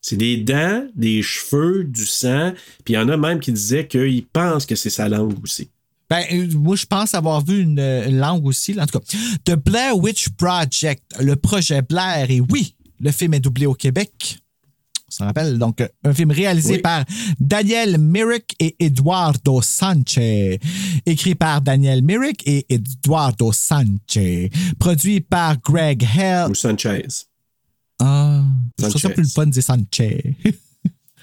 C'est des dents, des cheveux, du sang. Puis il y en a même qui disaient qu'ils pensent que c'est sa langue aussi.
Ben, euh, moi, je pense avoir vu une, une langue aussi. là. En tout cas, The Blair Witch Project, le projet Blair. Et oui, le film est doublé au Québec. On s'en rappelle. Donc, un film réalisé
Oui.
par Daniel Myrick et Eduardo Sanchez. Écrit par Daniel Myrick et Eduardo Sanchez. Produit par Greg Hell.
Ou Sanchez.
Ah, je trouve ça
Sanchez.
plus le fun de dire Sanchez.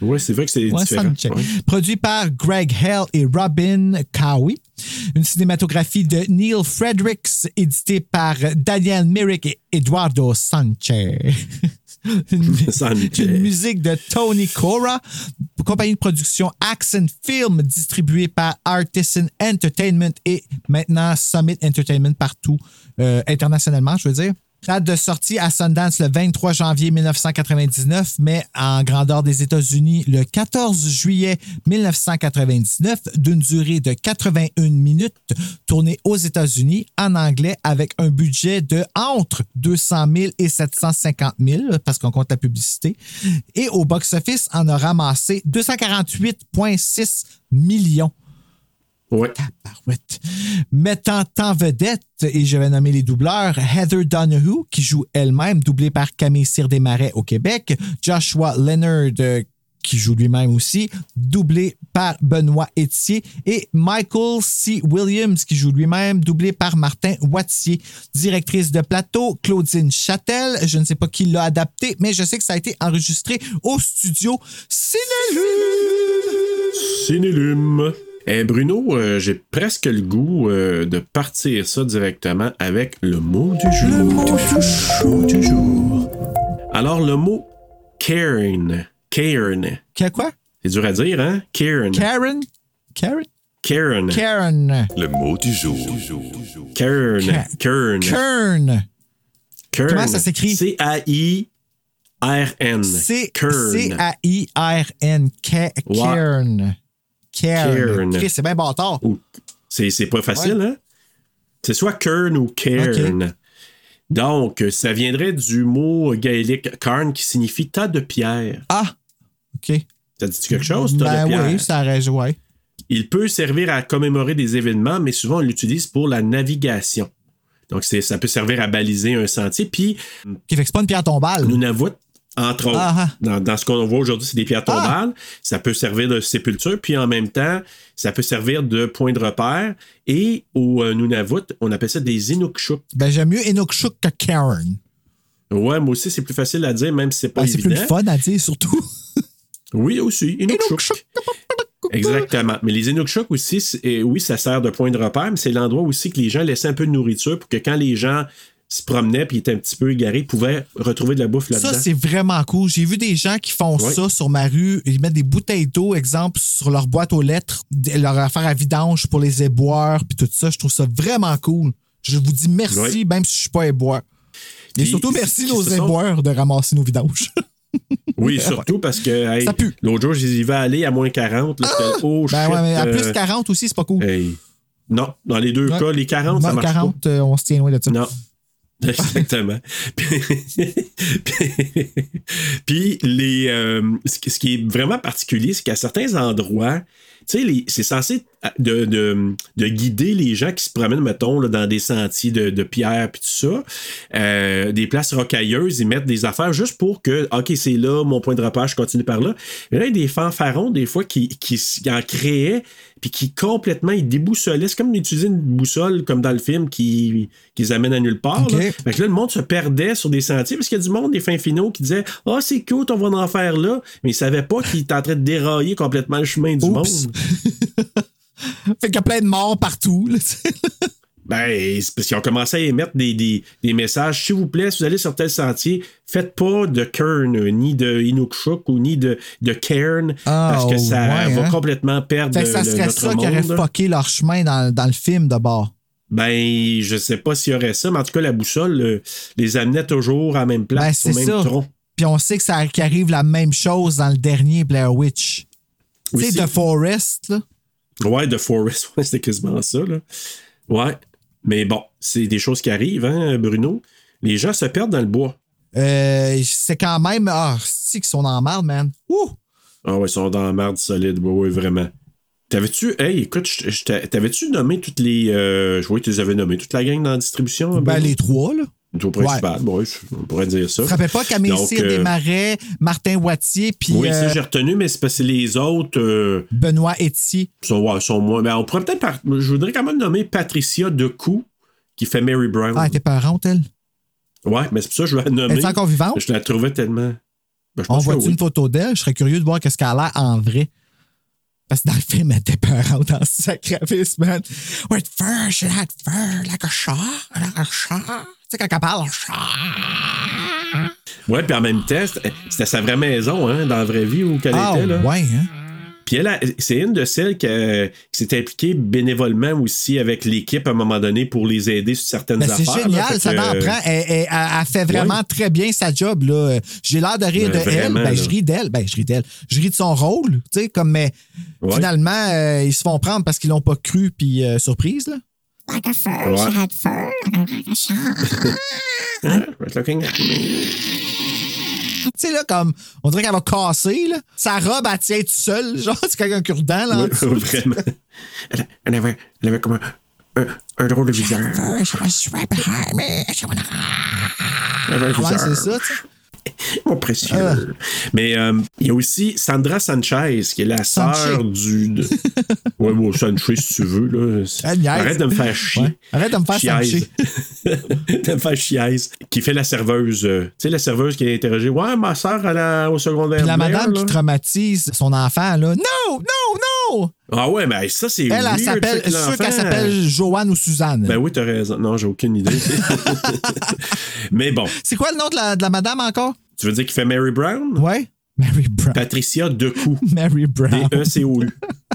Oui, c'est vrai que c'est
Ouais,
différent.
Sanchez.
Ouais.
Produit par Greg Hell et Robin Cowie. Une cinématographie de Neil Fredericks, éditée par Daniel Myrick et Eduardo Sanchez. une,
Sanchez.
une musique de Tony Cora. Compagnie de production Accent Film, distribuée par Artisan Entertainment et maintenant Summit Entertainment partout, euh, internationalement, je veux dire. Date de sortie à Sundance le 23 janvier 1999, mais en grandeur des États-Unis le 14 juillet 1999, d'une durée de 81 minutes, tournée aux États-Unis en anglais avec un budget de entre 200 000 et 750 000, parce qu'on compte la publicité. Et au box-office, on a ramassé 248,6 millions.
Ouais.
Tabarouette. Mettant en vedette, et je vais nommer les doubleurs, Heather Donahue, qui joue elle-même, doublée par Camille Cyr-Desmarais au Québec, Joshua Leonard, euh, qui joue lui-même aussi, doublé par Benoît Etier, et Michael C. Williams, qui joue lui-même, doublé par Martin Wattier. Directrice de plateau, Claudine Châtel. Je ne sais pas qui l'a adapté, mais je sais que ça a été enregistré au studio Cinélume.
Cinélume. Eh, Bruno, euh, j'ai presque le goût euh, de partir ça directement avec le mot du jour. Le mot du jour. Alors, le mot cairn. Cairn.
Que- Quoi?
C'est dur à dire, hein? Cairn.
Karen? Karen?
Cairn.
Karen.
Le mot du jour.
Cairn.
Ca-
Cairn.
Kern.
Cairn.
Comment ça s'écrit?
C-A-I-R-N.
C-
Cairn.
C-A-I-R-N. Cairn. C'est bien bâtard.
Ou- C'est c'est pas facile, hein? C'est soit Kern ou Cairn. Donc, ça viendrait du mot gaélique Cairn qui signifie tas de pierre.
Ah, OK.
Ça dit quelque chose, tas
Ben
de pierre?
oui, ça reste, ouais.
Il peut servir à commémorer des événements, mais souvent on l'utilise pour la navigation. Donc, c'est- ça peut servir à baliser un sentier. Puis,
Qui fait que c'est pas une pierre tombale.
Nunavut, entre autres,
Ah, ah.
dans, dans ce qu'on voit aujourd'hui, c'est des pierres tombales. Ça peut servir de sépulture, puis en même temps, ça peut servir de point de repère. Et au euh, Nunavut, on appelle ça des Inukshuk.
Ben, j'aime mieux Inukshuk que Karen.
Ouais, moi aussi, c'est plus facile à dire, même si c'est pas
Ben, c'est plus fun à dire, surtout.
Oui, aussi. Inukshuk. Exactement. Mais les Inukshuk aussi, oui, ça sert de point de repère, mais c'est l'endroit aussi que les gens laissaient un peu de nourriture pour que quand les gens se promenaient puis étaient un petit peu égarés, pouvaient retrouver de la bouffe là-dedans.
Ça, c'est vraiment cool. J'ai vu des gens qui font
Ouais.
ça sur ma rue. Ils mettent des bouteilles d'eau, exemple, sur leur boîte aux lettres, leur affaire à vidange pour les éboueurs, puis tout ça. Je trouve ça vraiment cool. Je vous dis merci,
Ouais.
même si je suis pas éboueur. Et surtout, merci nos
sont-
éboueurs de ramasser nos vidanges.
Oui, surtout parce que hey, l'autre jour, j'y vais aller à moins 40. Là, j'étais, oh,
ben
shit,
ouais, mais à
euh,
plus 40 aussi, c'est pas cool.
hey. Non, dans les deux
Ouais.
cas, les 40, ça marche
40, euh, on se tient loin de ça.
pas. Non. Exactement. Puis, les, euh, ce qui- est vraiment particulier, c'est qu'à certains endroits, c'est censé de, de, de guider les gens qui se promènent, mettons, dans des sentiers de, de pierre puis tout ça, euh, des places rocailleuses, ils mettent des affaires juste pour que, OK, c'est là, mon point de repère, je continue par là. Mais là, il y a des fanfarons, des fois, qui, qui en créaient, puis qui complètement, ils déboussolaient. C'est comme d'utiliser une boussole, comme dans le film, qui, qui les amène à nulle part.
OK.
là. Fait que là, le monde se perdait sur des sentiers, parce qu'il y a du monde, des fins finaux, qui disaient, ah, c'est cool, on va en faire là. Mais ils savaient pas qu'ils étaient en train de dérailler complètement le chemin du
Oups.
monde.
Fait qu'il y a plein de morts partout. là.
Ben, parce qu'ils ont commencé à émettre des, des, des messages. S'il vous plaît, si vous allez sur tel sentier, faites pas de Kern, ni de Inukshuk, ou ni de, de Cairn,
Ah,
parce que ça
ouais,
va
hein?
complètement perdre
Fait que ça
le-
serait
notre
ça qui aurait fucké leur chemin dans, dans le film d'abord.
Ben, je sais pas s'il y aurait ça, mais en tout cas, la boussole euh, les amenait toujours à la même
Ben,
place,
c'est
au même
ça.
tronc.
Puis on sait que ça qu'il arrive la même chose dans le dernier Blair Witch. Tu sais. The Forest, là.
Ouais, The Forest, ouais, c'était quasiment ça, là. Ouais. Mais bon, c'est des choses qui arrivent, hein, Bruno? Les gens se perdent dans le bois.
Euh, c'est quand même. Ah, c'est qu'ils sont en marde, man. Ouh!
Ah ouais, ils sont dans la merde solide, ouais, ouais, vraiment. T'avais-tu, hey, écoute, t'avais-tu nommé toutes les. Euh, je vois que tu les avais nommées, toute la gang dans la distribution?
Ben,
Bruno?
les trois, là.
Au principal, ouais, je- on pourrait dire ça.
Tu te rappelles pas Camille Cyr
euh,
Desmarais, Martin Wattier, puis
Oui,
euh,
ça, j'ai retenu, mais c'est parce que les autres euh,
Benoît Etier.
sont, ouais, sont moins. Mais on pourrait peut-être. Je voudrais quand même nommer Patricia Decou, qui fait Mary Brown.
Ah, elle était parente, elle.
Ouais, mais c'est pour ça que je vais la nommer.
Elle est encore vivante?
Je la trouvais tellement. Ben, je
On voit-tu
oui.
une photo d'elle? Je serais curieux de voir qu'est-ce qu'elle a l'air en vrai. Parce que dans le film, elle était parente en sacrifice, man. With fur, she had fur, like a chat, like a chat. Tu sais, quand elle parle.
Ouais, puis en même temps, c'était c'était sa vraie maison, hein, dans la vraie vie où qu'elle
Ah,
était. Là.
ouais, hein?
Puis elle, c'est une de celles qui, s'est impliquée bénévolement aussi avec l'équipe à un moment donné pour les aider sur certaines
Ben, c'est
affaires. là.
génial, ça
que,
m'en prend. Elle, elle- elle- elle fait vraiment
Ouais.
très bien sa job. là. J'ai l'air de rire
Ben,
de elle. Ben, je ris d'elle. Ben, je ris d'elle. Je ris de son rôle, tu sais, comme, mais
Ouais.
finalement, euh, ils se font prendre parce qu'ils l'ont pas cru, puis euh, surprise, là.
Like a fur,
Ouais.
she had fur, like a chat.
Right looking at me.
Tu sais, là, comme, on dirait qu'elle va casser, là. Sa robe, elle tient toute seule, genre, c'est quelqu'un cure-dent, là.
Oui, vraiment. Elle, elle avait, elle avait comme un, un, un drôle de visage. Elle avait un
Ouais,
visage.
c'est ça, tu sais.
Mon précieux.
Ah.
Mais euh, il y a aussi Sandra Sanchez, qui est la sœur du. De... ouais, bon, Sanchez, si tu veux. Là.
Niaise.
Arrête de me faire chier.
Ouais. Arrête de me faire
Chiaise. de me faire chiaise. Qui fait la serveuse. euh, tu sais, la serveuse qui a interrogé. Ouais, ma sœur, elle a au secondaire.
Puis la madame
là.
qui traumatise son enfant, là. Non, non, non!
Ah ouais, mais ça, c'est.
Elle, elle s'appelle, je sûr qu'elle s'appelle Joanne ou Suzanne.
Ben oui, t'as raison. Non, j'ai aucune idée. mais bon.
C'est quoi le nom de la, de la madame encore?
Tu veux dire qu'il fait Mary Brown?
Ouais. Mary Brown.
Patricia Decou.
Mary Brown.
D-E-C-O-U.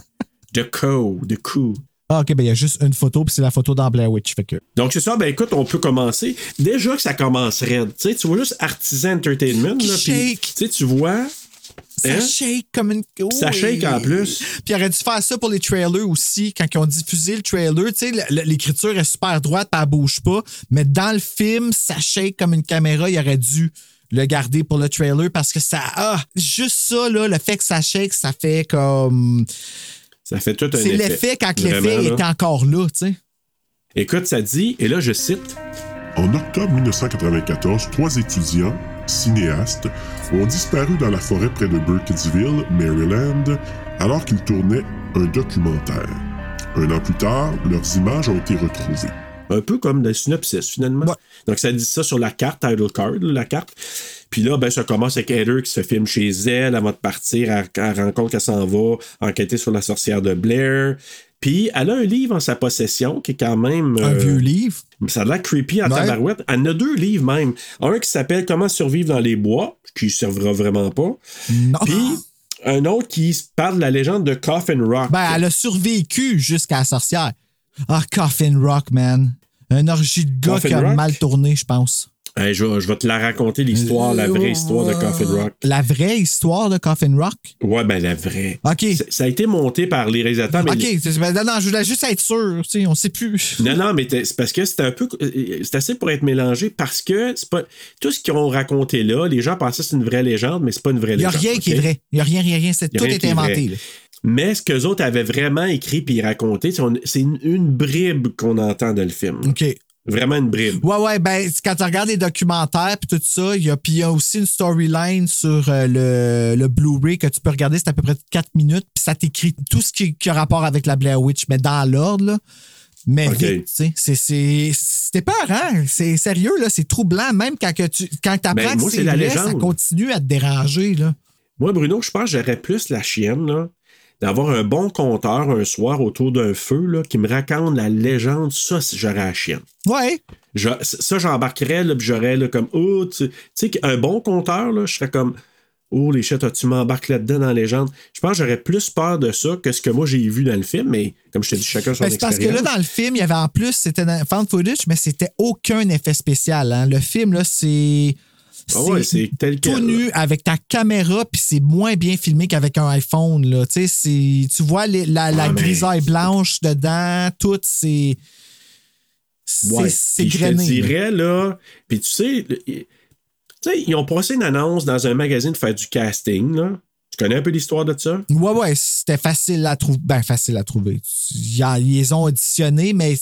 Decou. Decou.
Ah, OK, ben il y a juste une photo, puis c'est la photo dans Blair Witch. Fait que.
Donc, c'est ça. Ben, écoute, on peut commencer. Déjà que ça commencerait, tu sais, tu vois juste Artisan Entertainment, là,
Shake.
tu sais, tu vois,
Ça
Hein?
shake comme une.
Ça shake en plus.
Puis il aurait dû faire ça pour les trailers aussi. Quand ils ont diffusé le trailer, tu sais, l'écriture est super droite, elle bouge pas. Mais dans le film, ça shake comme une caméra. Il aurait dû le garder pour le trailer parce que ça. Ah, juste ça, là, le fait que ça shake, ça fait comme.
ça fait tout un
C'est
effet.
l'effet quand l'effet est encore là, tu sais.
Écoute, ça dit, et là, je cite,
En octobre 1994, trois étudiants, cinéastes, ont disparu dans la forêt près de Burkittsville, Maryland, alors qu'ils tournaient un documentaire. Un an plus tard, leurs images ont été retrouvées.
Un peu comme dans le synopsis, finalement. Donc, ça dit ça sur la carte, title card, la carte. Puis là, ben, ça commence avec Heather qui se filme chez elle avant de partir. Elle, elle rencontre qu'elle s'en va enquêter sur la sorcière de Blair. Puis elle a un livre en sa possession qui est quand même.
Un
euh,
vieux livre?
Ça a l'air creepy en
Ouais.
tabarouette. Elle en a deux livres même. Un qui s'appelle Comment survivre dans les bois, qui ne servira vraiment pas.
Non.
Puis un autre qui parle de la légende de Coffin Rock.
Ben, elle a survécu jusqu'à la sorcière. Ah, Coffin Rock, man. Un orgie de gars
Coffin
qui a
Rock?
mal tourné, je pense.
Hey, je, vais- je vais te la raconter, l'histoire, la vraie histoire de Coffin Rock.
La vraie histoire de Coffin Rock?
Ouais, ben la vraie.
OK.
Ça, a été monté par les réalisateurs. Mais
OK, ben, non, non, je voulais juste être sûr. Tu sais, on sait plus.
Non, non, mais c'est parce que c'est un peu. euh, C'est assez pour être mélangé parce que c'est pas. Tout ce qu'ils ont raconté là, les gens pensaient que c'est une vraie légende, mais c'est pas une vraie
Il n'y a
légende.
rien qui est vrai. Il n'y a rien, rien, rien. C'est, tout est inventé.
Mais ce qu'eux autres avaient vraiment écrit puis raconté, c'est une, une bribe qu'on entend dans le film.
OK.
Vraiment une bribe.
Ouais, ouais, ben, quand tu regardes les documentaires puis tout ça, il y a, y a aussi une storyline sur euh, le, le Blu-ray que tu peux regarder, c'est à peu près 4 minutes, puis ça t'écrit tout ce qui, qui a rapport avec la Blair Witch, mais dans l'ordre, là. Mais
Ok.
vite, tu sais, c'est, peur, hein? C'est sérieux, là, c'est troublant. Même quand, que tu quand apprends
Ben, moi,
que
c'est la
vrai, ça
légende.
continue à te déranger, là.
Moi, Bruno, je pense que j'aurais plus la chienne, là, d'avoir un bon conteur un soir autour d'un feu, là, qui me raconte la légende. Ça, j'aurais la chienne.
Ouais.
Je- ça, j'embarquerais, puis j'aurais, là, comme, oh, tu sais, un bon conteur, là, je serais comme, oh, les chats, tu m'embarques là-dedans dans la légende? Je pense que j'aurais plus peur de ça que ce que moi j'ai vu dans le film, mais comme je te dis, chacun son
Ben, c'est parce que
expérience.
là, dans le film, il y avait en plus, c'était dans found footage, mais c'était aucun effet spécial. hein. Le film, là, c'est.
Ah ouais, c'est tel
tout nu avec ta caméra, puis c'est moins bien filmé qu'avec un iPhone. Là. Tu sais, c'est- tu vois les- la, la
Ah, mais-
grisaille blanche dedans, tout, c'est. C'est
Ouais, je te dirais, là, puis tu sais, tu sais, ils ont passé une annonce dans un magazine de faire du casting, là. Tu connais un peu l'histoire de ça?
Ouais, ouais, c'était facile à trouver. Ben, facile à trouver. Ils, les ont auditionnés, mais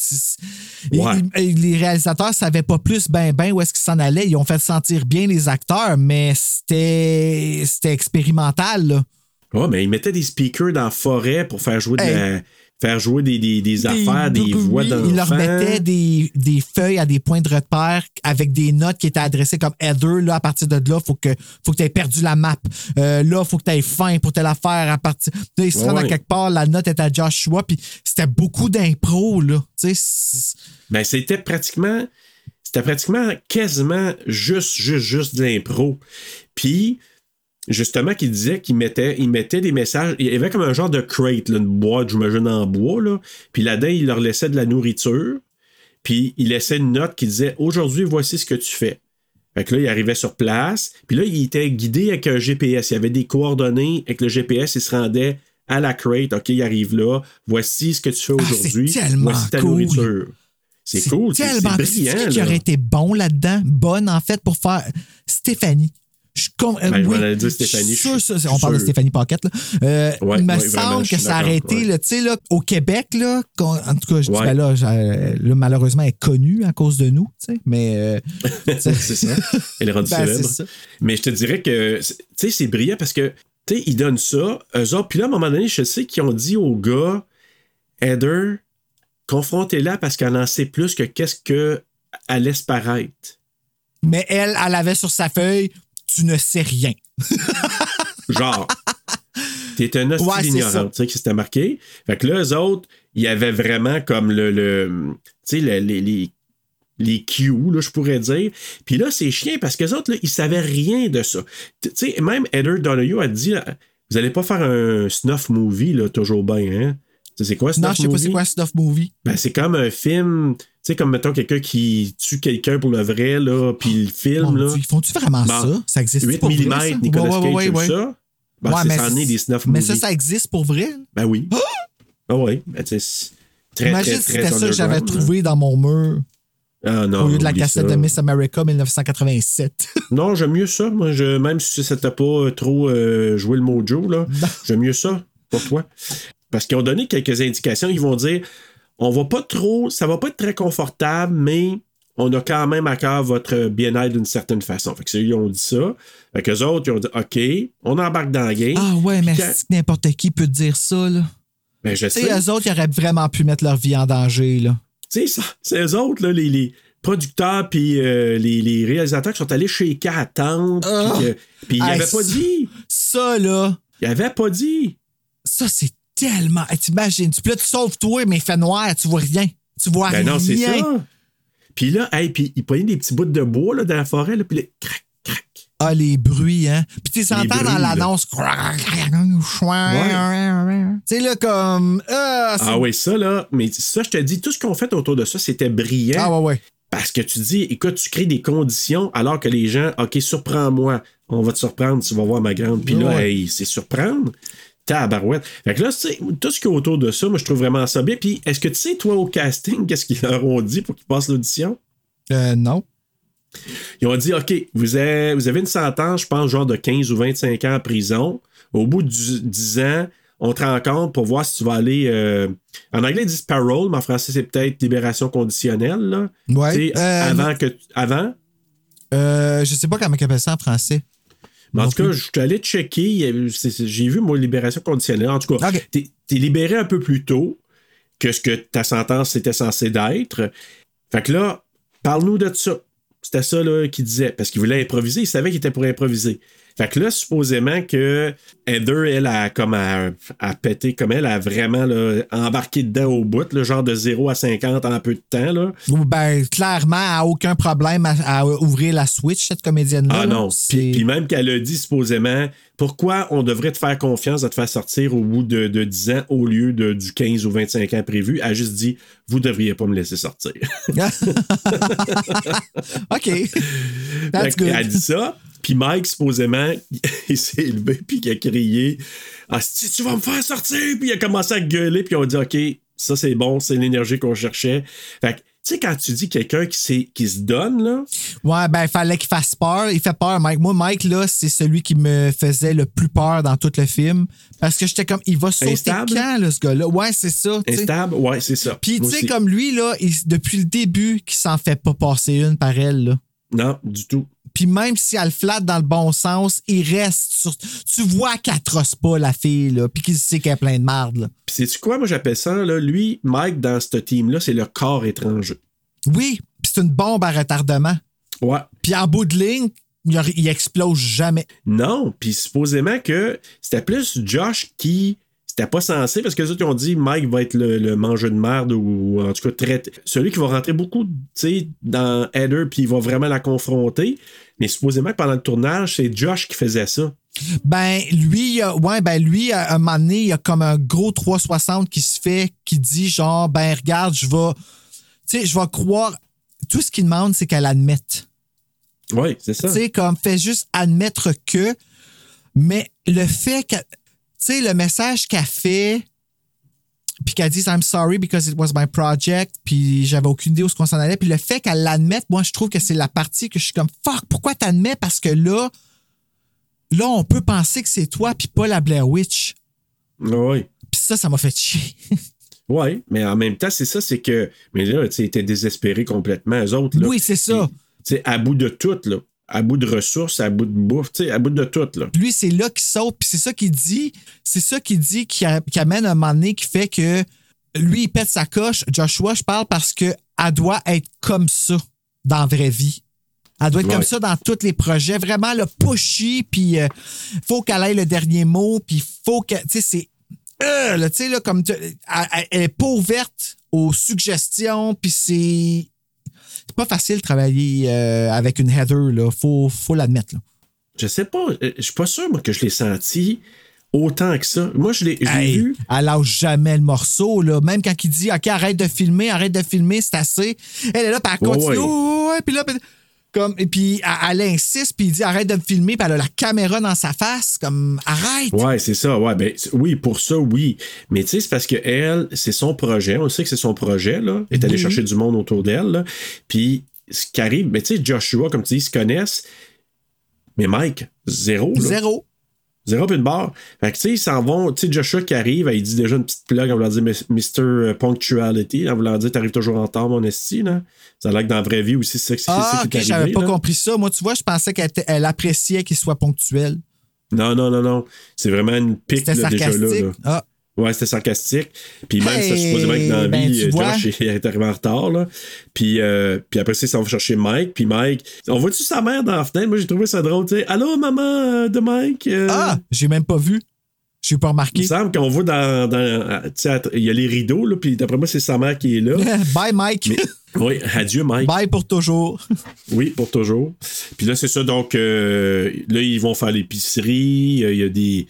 Ouais.
ils- les réalisateurs savaient pas plus ben ben où est-ce qu'ils s'en allaient. Ils ont fait sentir bien les acteurs, mais c'était c'était expérimental. Là.
Ouais, mais ils mettaient des speakers dans la forêt pour faire jouer, de la- faire jouer des, des- des affaires, des,
bruits,
voix d'enfants.
Ils leur mettaient des, des feuilles à des points de repère avec des notes qui étaient adressées comme Heather. Là, à partir de là, faut que, faut que tu aies perdu la map. Euh, là, faut que tu aies faim pour telle affaire. À partir... Là, ils se
Ouais,
rendent à quelque part, la note est à Joshua. Puis c'était beaucoup d'impro, là. Tu sais, c'est-
Ben, c'était pratiquement. C'était pratiquement quasiment juste, juste, juste de l'impro. Puis, justement, qu'il disait qu'il mettait, il mettait des messages. Il y avait comme un genre de crate, là, une boîte, j'imagine, en bois. Là. Puis là-dedans, il leur laissait de la nourriture. Puis il laissait une note qui disait Aujourd'hui, voici ce que tu fais. Fait que là, il arrivait sur place. Puis là, il était guidé avec un GPS. Il y avait des coordonnées. Avec le GPS, il se rendait à la crate. OK, il arrive là. Voici ce que tu fais
Ah,
aujourd'hui. Voici ta
cool.
nourriture. C'est cool. C'est
tellement
brillant.
c'est qui aurait été bon là-dedans, bonne en fait, pour faire Stéphanie. Je suis con- euh,
Ben,
oui,
dire
je
Stéphanie,
sûr,
je
on parle de. Stéphanie Paquette. Là. Euh,
Ouais,
il me
ouais,
semble que ça été,
ouais.
là, au Québec, là, en tout cas, je dis, ben là, là, malheureusement, elle est connue à cause de nous, mais. euh,
c'est ça. Elle est rendue
Ben,
célèbre. Mais je te dirais que, c'est- brillant parce que, ils donnent ça, eux autres. Puis là, à un moment donné, je sais qu'ils ont dit au gars, Heather, confrontez-la parce qu'elle en sait plus que qu'est-ce qu'elle laisse paraître.
Mais elle, elle avait sur sa feuille, tu ne sais rien.
Genre, t'es un hostile
Ouais,
ignorant, tu sais, qui s'était marqué. Fait que là, eux autres, il y avait vraiment comme le, le tu sais, le- les, les, les cues, là, je pourrais dire. Puis là, c'est chiant parce que les autres, là, ils savaient rien de ça. Tu sais, même Heather Donahue a dit, là, vous allez pas faire un snuff movie, là, toujours bien, hein? Tu sais, C'est quoi, snuff
Non, je sais pas
movie?
c'est quoi un snuff movie.
Ben, c'est comme un film, sais, comme mettons quelqu'un qui tue quelqu'un pour le vrai, là, puis il filme,
Mon
là.
Dieu, Ils font-tu vraiment ça? Ça existe
8
pour vrai,
mm,
ça?
Nicolas
Ouais, ouais,
Cage,
ouais,
comme
ouais.
ça. Ben,
Ouais, mais
ça en est
c'est-
des snuff
Mais
movies.
ça, ça existe pour vrai?
Ben oui. Ah oui. Ben, tu c'est très,
Imagine
très,
si
très
c'était ça que j'avais trouvé dans mon mur
Ah non.
au lieu de la cassette
ça.
de Miss America 1987.
Non, j'aime mieux ça. Moi, je, même si ça t'a pas euh, trop euh, joué le mojo, là, j'aime mieux ça pour toi. Parce qu'ils ont donné quelques indications. Ils vont dire on va pas trop, ça va pas être très confortable, mais on a quand même à cœur votre bien-être d'une certaine façon. Fait que ceux, ils ont dit ça. Fait que autres, ils ont dit OK, on embarque dans la game.
ah ouais, mais n'importe qui peut te dire ça, là.
Ben, je sais.
eux autres, ils auraient vraiment pu mettre leur vie en danger, là.
Tu sais, ça- c'est eux autres, là, les, les- producteurs puis euh, les, les réalisateurs qui sont allés chez K attendre.
Ah.
Puis que- puis il
Hey,
avait pas dit.
Ça, là,
Il avait pas dit.
ça, c'est tellement. T'imagines, tu peux te sauve toi, mais il fait noir, tu vois rien. Tu vois
Ben
rien.
non, c'est ça. Puis là, hey, puis il prenait des petits bouts de bois là, dans la forêt, là, puis les crac, crac.
Ah, les bruits, hein. Puis tu les entends
bruits,
dans
là.
l'annonce. Tu sais, là, comme. Ah, c'est-
Ah oui, ça, là. Mais ça, je te dis, tout ce qu'on fait autour de ça, c'était brillant.
Ah, ouais, ouais.
Parce que tu dis, écoute, tu crées des conditions alors que les gens, OK, surprends-moi. On va te surprendre, tu vas voir ma grande. Puis là,
Ouais.
hey, c'est surprendre. Tabarouette. Fait que là, tout ce qui est autour de ça, moi, je trouve vraiment ça bien. Puis, est-ce que tu sais, toi, au casting, qu'est-ce qu'ils leur ont dit pour qu'ils passent l'audition?
Euh, non.
Ils ont dit, OK, vous avez, vous avez une sentence, je pense, genre de 15 ou 25 ans en prison. Au bout de 10 ans, on te rencontre pour voir si tu vas aller. euh, en anglais, ils disent parole, mais en français, c'est peut-être libération conditionnelle. Là.
Ouais. Euh,
avant que. Avant?
Euh, je sais pas comment ils appellent ça en français.
Mais en tout cas,
plus.
je suis allé checker. J'ai vu, moi, libération conditionnelle. En tout cas, t'es es libéré un peu plus tôt que ce que ta sentence était censée d'être. Fait que là, parle-nous de ça. C'était ça là, qu'il disait. Parce qu'il voulait improviser. Il savait qu'il était pour improviser. Fait que là, supposément que Heather, elle, a comme a, a pété, comme elle a vraiment là, embarqué dedans au bout, le genre de 0 à 50 en peu de temps. Là.
Ben, clairement, elle a aucun problème à, à ouvrir la Switch, cette comédienne-là.
Ah non. Puis, même qu'elle a dit supposément pourquoi on devrait te faire confiance de te faire sortir au bout de, de 10 ans au lieu de, du 15 ou 25 ans prévu. Elle a juste dit vous devriez pas me laisser sortir.
OK. That's good.
Elle dit ça. Puis Mike, supposément, il s'est levé puis il a crié Ah, si tu vas me faire sortir! Puis il a commencé à gueuler, puis on a dit OK, ça c'est bon, c'est l'énergie qu'on cherchait. Fait que, tu sais, quand tu dis quelqu'un qui, qui se donne, là,
Ouais, ben, il fallait qu'il fasse peur. Il fait peur, Mike. Moi, Mike, là, c'est celui qui me faisait le plus peur dans tout le film. Parce que j'étais comme, il va sauter
Instable?
quand, là, ce gars-là? Ouais, c'est ça.
instable, ouais, c'est ça.
Puis, tu sais, comme lui, là, il- depuis le début, qu'il s'en fait pas passer une par elle, là.
Non, du tout.
Puis même si elle flatte dans le bon sens, il reste sur. Tu vois qu'elle trosse pas la fille, là, puis qu'il sait qu'elle est pleine de marde, là.
Puis sais-tu quoi, moi j'appelle ça, là, lui, Mike, dans ce team-là, c'est le corps étranger.
Oui, puis c'est une bombe à retardement.
Ouais.
Puis en bout de ligne, il, il explose jamais.
Non, puis supposément que c'était plus Josh qui. C'était pas censé parce que les autres ils ont dit Mike va être le, le mangeur de merde ou en tout cas très, celui qui va rentrer beaucoup tu sais, dans Heather puis il va vraiment la confronter. Mais supposément que pendant le tournage, c'est Josh qui faisait ça.
Ben, lui, ouais, ben, lui, à un moment donné, il y a comme un gros 360 qui se fait, qui dit genre, ben, regarde, je vais, tu sais, je vais croire. Tout ce qu'il demande, c'est qu'elle admette.
Oui, c'est ça.
Tu sais, comme, fait juste admettre que, mais le fait que, tu sais, le message qu'elle fait, puis qu'elle dise I'm sorry because it was my project, puis j'avais aucune idée où ce qu'on s'en allait, puis le fait qu'elle l'admette, moi, je trouve que c'est la partie que je suis comme, fuck, pourquoi t'admets? Parce que là, là, on peut penser que c'est toi, puis pas la Blair Witch.
Oui.
Puis ça, ça m'a fait chier.
Oui, mais en même temps, c'est ça, c'est que. Mais là, tu sais, ils étaient désespérés complètement, eux autres. Là.
Oui, c'est ça.
Tu sais, à bout de tout, là. À bout de ressources, à bout de bouffe, tu sais, à bout de tout, là.
Lui, c'est là qu'il saute, puis c'est ça qu'il dit. C'est ça qu'il dit qui, a- qui amène un moment donné qui fait que lui, il pète sa coche. Joshua, je parle parce que elle doit être comme ça dans la vraie vie. Elle doit être
Ouais.
comme ça dans tous les projets. Vraiment, le pushy, puis euh, faut qu'elle ait le dernier mot, puis faut que. Tu sais, c'est. euh, tu sais, là, comme. elle est pas ouverte aux suggestions, puis c'est. C'est pas facile de travailler euh, avec une header, là. Faut, faut l'admettre.
Je sais pas, euh, je suis pas sûr, moi, que je l'ai senti autant que ça. Moi, je l'ai
Hey,
vu.
Elle lâche jamais le morceau, là. Même quand il dit, OK, arrête de filmer, arrête de filmer, c'est assez. Elle est là, puis elle continue. puis là, comme, et puis elle, insiste, puis il dit, arrête de me filmer, puis elle a la caméra dans sa face, comme, arrête.
Ouais, c'est ça. Ouais, ben, oui, pour ça, oui. Mais tu sais, c'est parce que elle, c'est son projet. On sait que c'est son projet, là. Est allée
Oui.
chercher du monde autour d'elle. Puis, ce qui arrive, ben, tu sais, Joshua, comme tu dis, ils se connaissent. Mais Mike, zéro, là.
Zéro.
Zéro puis une barre. Fait que, tu sais, ils s'en vont. Tu sais, Joshua qui arrive, il dit déjà une petite plug en voulant dire Mr. Punctuality, en voulant dire t'arrives toujours en temps, mon esti, là. Ça a l'air que dans la vraie vie aussi, c'est ça,
Ah,
qui
j'avais pas
là.
compris ça. Moi, tu vois, je pensais qu'elle elle appréciait qu'il soit ponctuel.
Non, non, non, non. C'est vraiment une pique, là, déjà là. là.
Ah.
Ouais, c'était sarcastique. Puis même,
Hey,
supposément que dans la
ben,
vie. Josh il est arrivé en retard. Là. Puis, euh, puis après ça, s'en vont chercher Mike. Puis Mike, on voit-tu sa mère dans la fenêtre? Moi, j'ai trouvé ça drôle. tu sais. Allô, maman euh, de Mike? Euh,
Ah, j'ai même pas vu. J'ai pas
Il
remarqué.
me semble qu'on voit dans. il y a les rideaux, là, puis d'après moi, c'est sa mère qui est là.
Bye, Mike.
oui, adieu, Mike.
Bye pour toujours.
Oui, pour toujours. Puis là, c'est ça. Donc, euh, là, ils vont faire l'épicerie. Il y a des,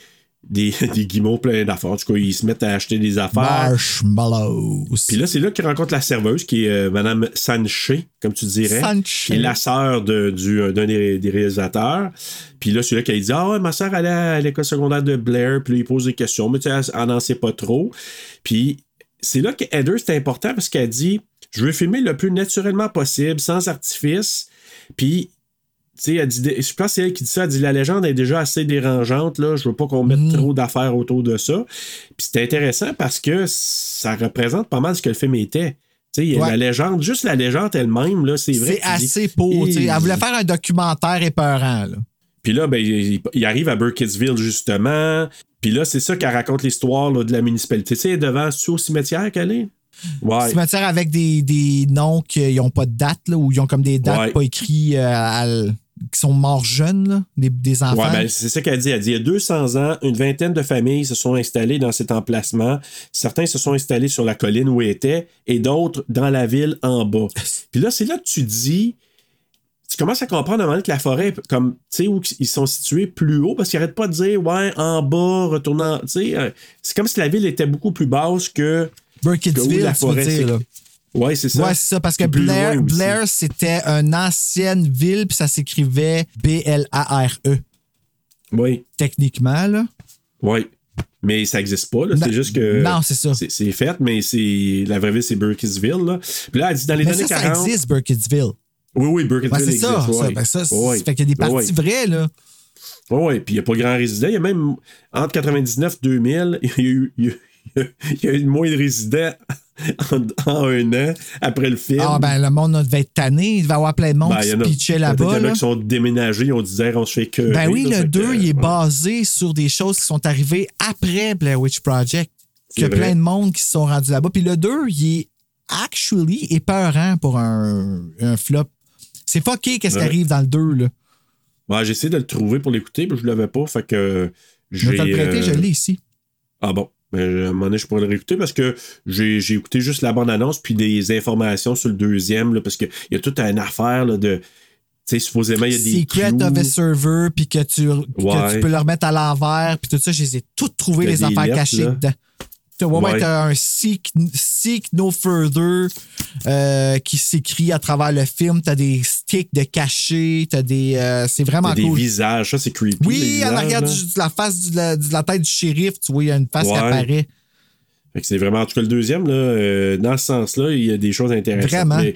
des, des guimauves plein d'affaires. En tout cas, ils se mettent à acheter des affaires.
Marshmallows.
Puis là, c'est là qu'ils rencontrent la serveuse, qui est euh, Madame Sanché, comme tu dirais.
Sanché.
Qui est la sœur de- du- euh, d'un des, des réalisateurs. Puis là, c'est là qu'elle dit Ah ouais, ma sœur allait à l'école secondaire de Blair. Puis là, il pose des questions, mais tu sais, elle- elle n'en sait pas trop. Puis c'est là que Heather, c'est important parce qu'elle dit Je veux filmer le plus naturellement possible, sans artifice. Puis tu sais, elle dit, je pense que c'est elle qui dit ça. Elle dit la légende est déjà assez dérangeante. Là. Je veux pas qu'on mette
Mhm.
trop d'affaires autour de ça. Puis c'est intéressant parce que ça représente pas mal ce que le film était.
Ouais.
la légende, juste la légende elle-même, là, c'est vrai.
C'est assez sais.
Hi.
Elle voulait faire un documentaire épeurant. Là.
Puis là, ben, il, il arrive à Burkittsville, justement. Puis là, c'est ça qu'elle raconte l'histoire de la municipalité. Tu sais, devant, c'est au cimetière qu'elle est? Ouais.
Cimetière avec des, des noms qui n'ont pas de date, là, ou ils ont comme des dates
Ouais.
pas écrites, euh, à- qui sont morts jeunes, là, des, des enfants.
Ouais, ben, c'est ça qu'elle dit. Elle dit il y a 200 ans, une vingtaine de familles se sont installées dans cet emplacement. Certains se sont installés sur la colline où ils étaient et d'autres dans la ville en bas. Puis là, c'est là que tu dis. Tu commences à comprendre à un moment que la forêt, comme, tu sais, où ils sont situés plus haut, parce qu'ils n'arrêtent pas de dire, ouais, en bas, retournant. Tu sais, euh, c'est comme si la ville était beaucoup plus basse que. Que où la forêt,
dire, là.
Ouais, c'est ça.
Ouais, c'est ça, parce que Blair, c'était une ancienne ville, puis ça s'écrivait B-L-A-R-E.
Oui.
Techniquement, là.
Oui. Mais ça n'existe pas, là. C'est juste que.
non, c'est ça.
C'est fait, mais c'est. La vraie ville, c'est Burkittsville, là. Puis là, elle dit dans les
Mais
années
ça,
40.
ça existe, Burkittsville.
Oui, oui, Burkittsville
Ouais, c'est
existe.
ça. ça.
ouais.
Ben, ça,
Ouais.
fait qu'il y a des parties vraies, là.
Oui, oui. Puis il n'y a pas grand résident. Il y a même, entre 99 et 2000, il y a eu, il y a eu moins de résidents en, un an après le film.
Ah, ben, le monde devait être tanné. Il devait y avoir plein de monde
Ben,
qui
il
se pitchait là-bas.
qu'il y en a
là.
qui sont déménagés, on disait, on se fait que.
Ben oui, le 2, il est basé sur des choses qui sont arrivées après Blair Witch Project. Il y a plein de monde qui se sont rendus là-bas. Puis le 2, il est actually épeurant pour un, un flop. C'est fucké qu'est-ce qui arrive dans le 2, là.
Ouais, j'ai essayé de le trouver pour l'écouter, mais je ne l'avais pas. Fait que.
Je vais te le prêter,
euh,
je l'ai ici.
Ah bon. Ben, à un moment donné, je pourrais le réécouter parce que j'ai j'ai écouté juste la bande-annonce puis des informations sur le deuxième, là, parce qu'il y a toute une affaire là, de. Tu sais, supposément, il y a des.
Secret of a Server, puis que, tu, que tu peux le remettre à l'envers, puis tout ça, je les ai toutes trouvées, les affaires
lettres,
cachées
là.
dedans. Tu Ouais. t'as un seek, seek No Further euh, qui s'écrit à travers le film. T'as des sticks de cachés, t'as des. euh, c'est vraiment
a des
cool.
visages, ça c'est creepy.
Oui, en arrière de la face de la, de la tête du shérif, tu vois, il y a une face qui apparaît.
Fait que c'est vraiment, en tout cas, le deuxième, là, euh, dans ce sens-là, il y a des choses intéressantes.
Vraiment.
Mais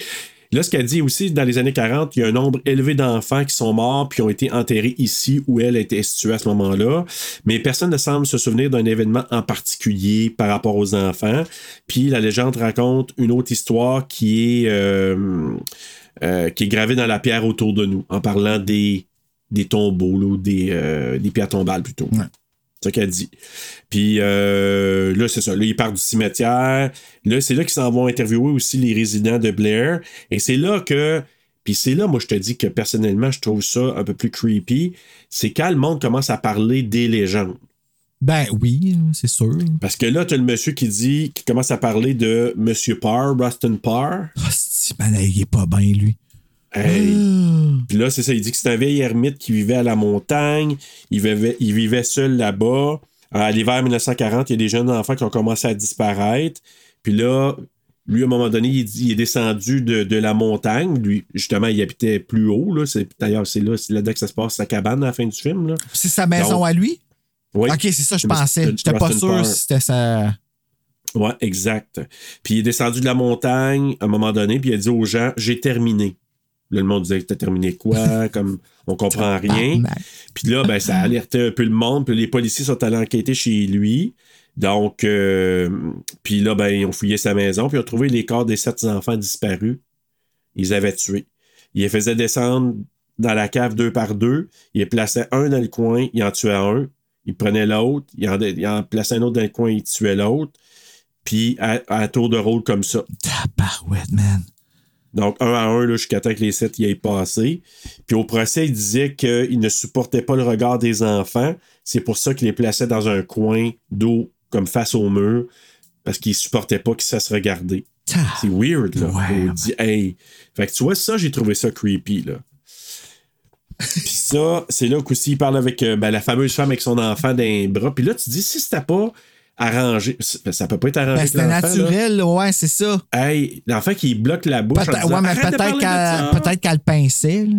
là, ce qu'elle dit aussi, dans les années 40, il y a un nombre élevé d'enfants qui sont morts puis ont été enterrés ici où elle était située à ce moment-là. Mais personne ne semble se souvenir d'un événement en particulier par rapport aux enfants. Puis la légende raconte une autre histoire qui est, euh, euh, gravée dans la pierre autour de nous, en parlant des, tombeaux, ou euh, des pierres tombales plutôt. C'est ça qu'elle dit. Puis euh, là, c'est ça. Là, ils partent du cimetière. Là, c'est là qu'ils s'en vont interviewer aussi les résidents de Blair. Et c'est là que. Puis c'est là, moi, je te dis que personnellement, je trouve ça un peu plus creepy. C'est quand le monde commence à parler des légendes.
Ben oui, c'est sûr.
Parce que là, tu as le monsieur qui dit, qui commence à parler de Monsieur Parr, Rustin Parr.
Hostie, man, il est pas bien, lui.
Hey. Puis là, c'est ça. Il dit que c'est un vieil ermite qui vivait à la montagne. Il vivait, il vivait seul là-bas. À l'hiver 1940, il y a des jeunes enfants qui ont commencé à disparaître. Puis là, lui, à un moment donné, il, dit- il est descendu de, de la montagne. Lui, justement, il habitait plus haut. Là. C'est, d'ailleurs, c'est là, c'est là-dedans que ça se passe, sa cabane à la fin du film. Là.
C'est sa maison
Donc,
à lui?
Oui.
Ok, c'est ça, je pensais. J'étais pas sûr si c'était sa.
Ouais, exact. Puis il est descendu de la montagne à un moment donné, puis il a dit aux gens J'ai terminé. Là, le monde disait T'as terminé quoi? Comme on comprend rien. Puis là, ben, ça a alerté un peu le monde. Puis les policiers sont allés enquêter chez lui. Donc, euh, puis là, ben, ils ont fouillé sa maison, puis ils ont trouvé les corps des sept enfants disparus. Ils avaient tués. Ils les faisaient descendre dans la cave deux par deux. Ils les plaçaient un dans le coin, ils en tuaient un. il prenait l'autre, il en, plaçait un autre dans le coin, il tuait l'autre. Puis à, à tour de rôle comme ça.
Tabarouette, man.
Donc, un à un, là, jusqu'à temps que les sept y aient passé. Puis au procès, il disait qu'il ne supportait pas le regard des enfants. C'est pour ça qu'il les plaçait dans un coin d'eau, comme face au mur, parce qu'il supportait pas qu'ils se regarder. C'est weird, là.
Ouais,
On dit, hey. Fait que tu vois, ça, j'ai trouvé ça creepy, là. Puis ça, c'est là qu'aussi il parle avec euh, ben, la fameuse femme avec son enfant les bras. Puis là, tu dis, si c'était pas arrangé, ça peut pas être arrangé.
Ben, c'était
l'enfant, là.
naturel, ouais, c'est ça.
Hey, l'enfant qui bloque la bouche.
Peut-être
disant,
ouais, mais peut-être qu'elle qu'elle pinçait, là,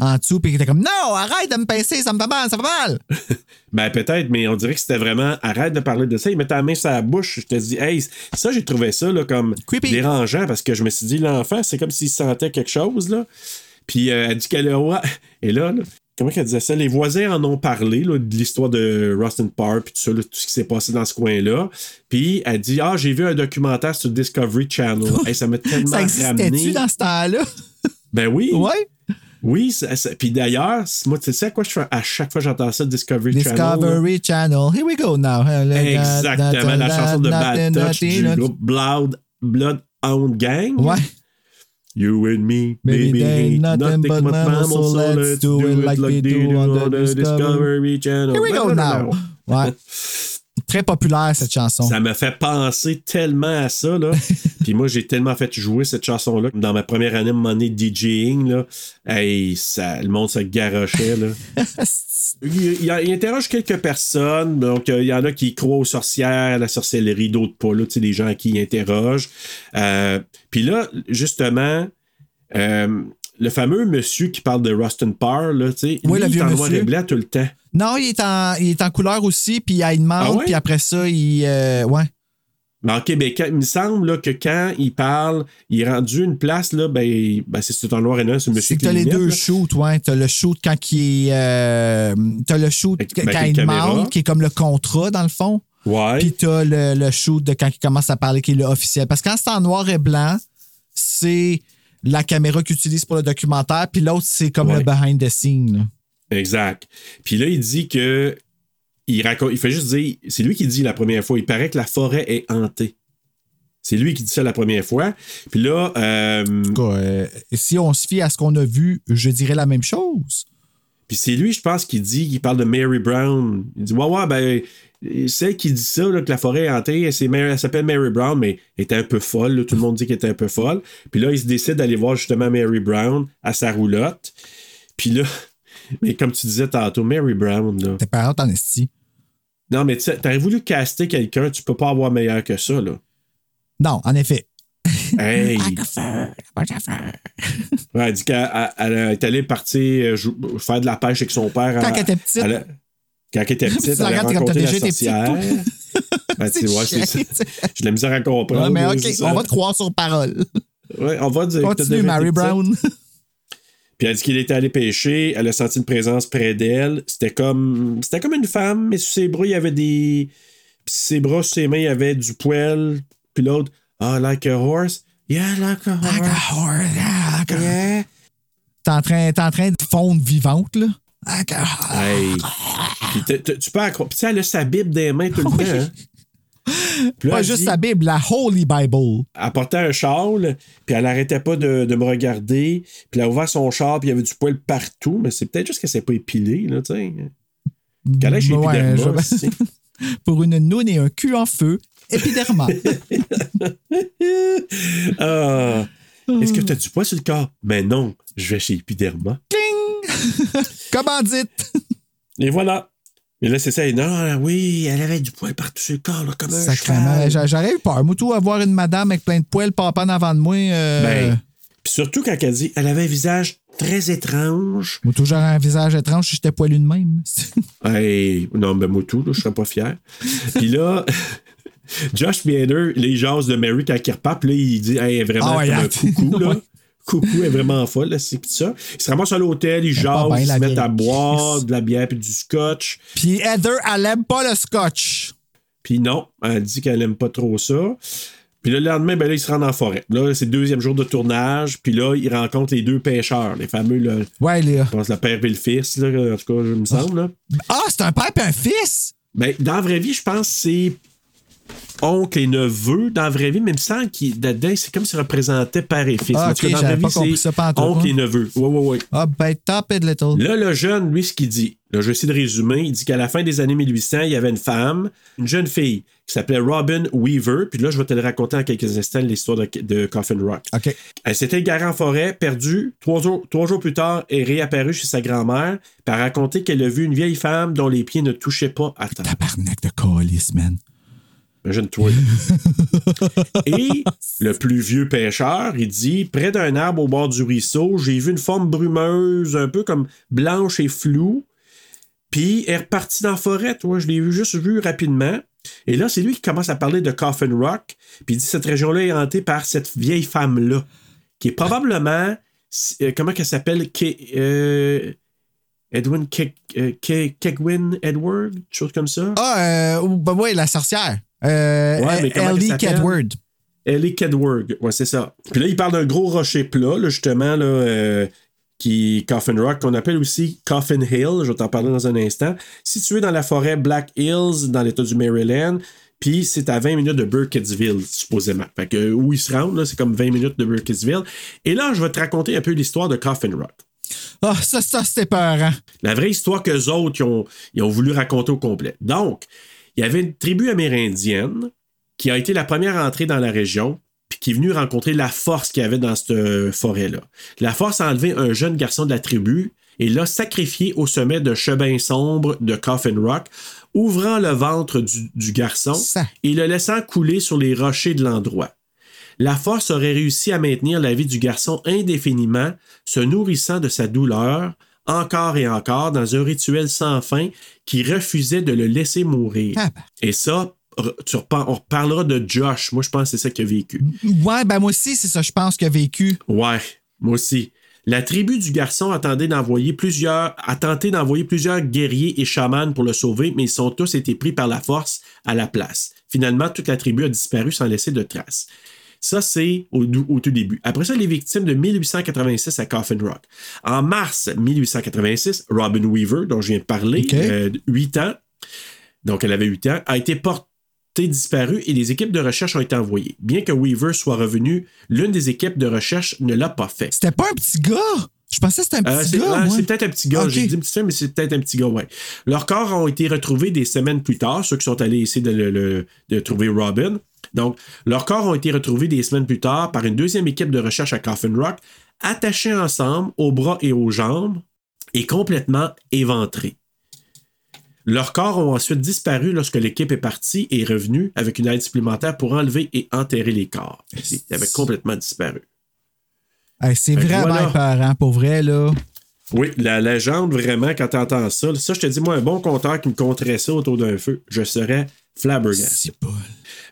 en dessous, puis qu'il était comme Non, arrête de me pincer, ça me fait mal, ça me fait mal.
Ben peut-être, mais on dirait que c'était vraiment arrête de parler de ça. Il mettait la main sur la bouche. Je te dis, hey, ça, j'ai trouvé ça là, comme dérangeant parce que je me suis dit, l'enfant, c'est comme s'il sentait quelque chose. Là. Puis euh, elle dit qu'elle a. ouais. Et là, là, comment qu'elle disait ça? Les voisins en ont parlé là, de l'histoire de Rustin Park puis tout ça, là, tout ce qui s'est passé dans ce coin-là. Puis elle dit, ah, j'ai vu un documentaire sur Discovery Channel. Hey, ça m'a tellement
Ça
ramené.
dans ce temps-là?
Ben oui.
Ouais.
Oui, ça- ça- puis d'ailleurs, moi, tu sais à quoi je fais à chaque fois que j'entends ça, Discovery, Channel.
Discovery Channel. Here we go now.
Exactement, la chanson de Bad Touch du groupe Blood, Bloodhound Gang.
Ouais.
You and me,
Baby, ain't nothing but mammals, so let's do it like they do on the
Discovery Channel.
Here we go now. Ouais. Très populaire, cette chanson.
Ça me fait penser tellement à ça, là. Puis moi, j'ai tellement fait jouer cette chanson-là. Dans ma première année, mon année de DJing, là, hey, ça, le monde se garochait, là. il, il- il interroge quelques personnes. Donc, euh, il y en a qui croient aux sorcières, à la sorcellerie, d'autres pas, là, tu sais, les gens à qui il interroge. Euh, Puis là, justement, euh, le fameux monsieur qui parle de Rustin Parr, là, tu sais,
Oui,
il est en noir et blanc tout le temps.
Non, il est en, il est en couleur aussi, puis il a une demande,
Ah ouais?
puis après ça, il. ouais.
Mais en québécois, il me semble là, que quand il parle, il est rendu une place, là, ben, ben c'est en noir et blanc, c'est le monsieur
C'est que t'as
qui
les deux
là.
shoots, ouais. T'as le shoot quand il est. euh, le shoot quand il demande, qui est comme le contrat, dans le fond.
Ouais.
Puis t'as le, le shoot de quand il commence à parler, qui est le officiel. Parce que quand c'est en noir et blanc, c'est la caméra qu'il utilise pour le documentaire, puis l'autre, c'est comme
Ouais.
le behind the scene. là.
Exact. Puis là, il dit que. Il, raconte, il fait juste dire. C'est lui qui dit la première fois. Il paraît que la forêt est hantée. C'est lui qui dit ça la première fois. Puis là. euh,
En tout cas, euh, si on se fie à ce qu'on a vu, je dirais la même chose.
Puis c'est lui, je pense, qui dit, qui parle de Mary Brown. Il dit Ouais, ouais, ben. Celle qui dit ça, là, que la forêt est hantée, elle s'appelle Mary Brown, mais elle était un peu folle. là. Tout le monde dit qu'elle était un peu folle. Puis là, il se décide d'aller voir justement Mary Brown à sa roulotte. Puis là, mais comme tu disais tantôt, Mary Brown, là.
Tes parents en esti.
Non, mais tu sais, t'aurais voulu caster quelqu'un, tu peux pas avoir meilleur que ça, là.
Non, en effet.
Hey! Ouais, elle dit qu'elle elle- elle est allée partir euh, faire de la pêche avec son père.
Quand elle était petite.
elle quand elle était petite, elle a rencontré la sorcière. Ben, sais, ouais, c'est ça. Je l'ai mis à comprendre.
Ouais, mais OK,
c'est
on va te croire sur parole.
Ouais, on va dire
Continue, Mary. Brown.
Puis elle dit qu'il était allé pêcher, elle a senti une présence près d'elle. C'était comme c'était comme une femme, mais sur ses bras, il y avait des. Puis ses bras, sur ses mains, il y avait du poil. Puis l'autre, ah, like a horse? Yeah, like a horse.
Like a horse, yeah, like a-
Yeah.
T'es en, train, t'es en train de fondre vivante, là? Like a-
Hey. Puis tu peux accroire. Puis elle a sa Bible des mains tout le
Oui.
temps. hein.
Pas juste
dit-
la Bible, la Holy Bible.
Elle portait un châle, puis elle arrêtait pas de, de me regarder. Puis elle a ouvert son châle, puis il y avait du poil partout. Mais c'est peut-être juste qu'elle s'est pas épilée, là, tu sais. Qu'elle a chez
Ouais, je- Pour une noune et un cul en feu, épiderma.
Ah. Est-ce que tu as du poil sur le corps? Mais non, je vais chez Epiderma.
Comment dites?
Et voilà. Et là, c'est ça. Non, non, oui, elle avait du poil partout sur le corps, là, comme un
Sacrément.
cheval.
J'a- J'aurais eu peur. Moi, tout, avoir une madame avec plein de poils papant avant de moi. euh,
Ben, puis surtout quand elle dit, elle avait un visage très étrange.
Moi, tout, j'aurais un visage étrange si j'étais poilu de même.
Hey, non, ben moi tout, là, je serais pas fier. Puis là, Josh Bieder, les jase de Mary quand il repart, puis là, il dit, hey, vraiment
Ah ouais,
comme un
attends.
coucou, là. Coucou, est vraiment folle, là, c'est ça. Ils se ramassent à l'hôtel, ils jasent, ils se mettent à boire de la bière puis du scotch.
Puis Heather, elle aime pas le scotch.
Puis non, elle dit qu'elle aime pas trop ça. Puis le lendemain, ben là, il se rend en forêt. Là, c'est le deuxième jour de tournage. Puis là, il rencontre les deux pêcheurs, les fameux, là,
Ouais, les...
je pense le père et le fils, là, en tout cas, je me semble. Là.
Ah, c'est un père et un fils?
Ben, dans la vraie vie, je pense que c'est oncle et neveu. Dans la vraie vie, mais il me semble dedans, c'est comme s'il représentait père et fils.
Ah,
En tout cas,
ok,
dans la vraie vie, c'est Oncle et neveu. Ouais, ouais, ouais.
Ah, ben, top it, little.
Là, le jeune, lui, ce qu'il dit, là, je vais essayer de résumer, il dit qu'à la fin des années 1800, il y avait une femme, une jeune fille, qui s'appelait Robin Weaver. Puis là, je vais te le raconter en quelques instants, l'histoire de, de Coffin Rock.
OK.
Elle s'était égarée en forêt, perdue. Trois jours, trois jours plus tard, est réapparue chez sa grand-mère, puis a raconté qu'elle a vu une vieille femme dont les pieds ne touchaient pas à terre.
Tabarnak de colis, man.
Imagine-toi. Et le plus vieux pêcheur, il dit Près d'un arbre au bord du ruisseau, j'ai vu une forme brumeuse, un peu comme blanche et floue. Puis elle est repartie dans la forêt, toi. Je l'ai juste vu rapidement. Et là, c'est lui qui commence à parler de Coffin Rock. Puis il dit Cette région-là est hantée par cette vieille femme-là, qui est probablement. euh, comment qu'elle s'appelle? Euh, Edwin Ke- euh, Ke- Kegwin Edward, chose comme ça?
Ah, euh, ben ouais, la sorcière. Euh,
Ouais,
Ellie? Kedward.
Ellie Kedward, ouais, c'est ça. Puis là, il parle d'un gros rocher plat, là, justement, là, euh, qui Coffin Rock, qu'on appelle aussi Coffin Hill, je vais t'en parler dans un instant, situé dans la forêt Black Hills, dans l'État du Maryland. Puis c'est à 20 minutes de Burkittsville, supposément. Fait que où ils se rendent, c'est comme 20 minutes de Burkittsville. Et là, je vais te raconter un peu l'histoire de Coffin Rock.
Ah, ça, ça, c'était peurant.
La vraie histoire qu'eux autres, ils ont, ils ont voulu raconter au complet. Donc, il y avait une tribu amérindienne qui a été la première à entrer dans la région, puis qui est venue rencontrer la force qu'il y avait dans cette forêt-là. La force a enlevé un jeune garçon de la tribu et l'a sacrifié au sommet de chemin sombre de Coffin Rock, ouvrant le ventre du, du garçon et le laissant couler sur les rochers de l'endroit. La force aurait réussi à maintenir la vie du garçon indéfiniment, se nourrissant de sa douleur, encore et encore, dans un rituel sans fin qui refusait de le laisser mourir. Et ça, re- tu repen- on reparlera de Josh. Moi, je pense que c'est ça qu'il a vécu.
Ouais, ben moi aussi, c'est ça, je pense, qu'il a vécu.
Ouais, moi aussi. La tribu du garçon attendait d'envoyer plusieurs, a tenté d'envoyer plusieurs guerriers et chamans pour le sauver, mais ils ont tous été pris par la force à la place. Finalement, toute la tribu a disparu sans laisser de traces. Ça, c'est au, au tout début. Après ça, les victimes de 1886 à Coffin Rock. En mars 1886, Robin Weaver, dont je viens de parler, euh, 8 ans, donc elle avait 8 ans, a été portée disparue et les équipes de recherche ont été envoyées. Bien que Weaver soit revenu, l'une des équipes de recherche ne l'a pas fait.
C'était pas un petit gars? Je pensais que c'était un
Euh,
petit gars.
ouais, c'est peut-être un petit gars. J'ai dit un petit fille, mais c'est peut-être un petit gars, ouais. Leurs corps ont été retrouvés des semaines plus tard, ceux qui sont allés essayer de, le- le- de trouver Robin. Donc, leurs corps ont été retrouvés des semaines plus tard par une deuxième équipe de recherche à Coffin Rock, attachés ensemble aux bras et aux jambes et complètement éventrés. Leurs corps ont ensuite disparu lorsque l'équipe est partie et est revenue avec une aide supplémentaire pour enlever et enterrer les corps. Ils avaient complètement disparu.
Hey, c'est vraiment
voilà.
épeurant, pour vrai, là.
Oui, la légende, vraiment, quand t'entends ça, ça, je te dis, moi, un bon compteur qui me compterait ça autour d'un feu, je serais flabbergasté.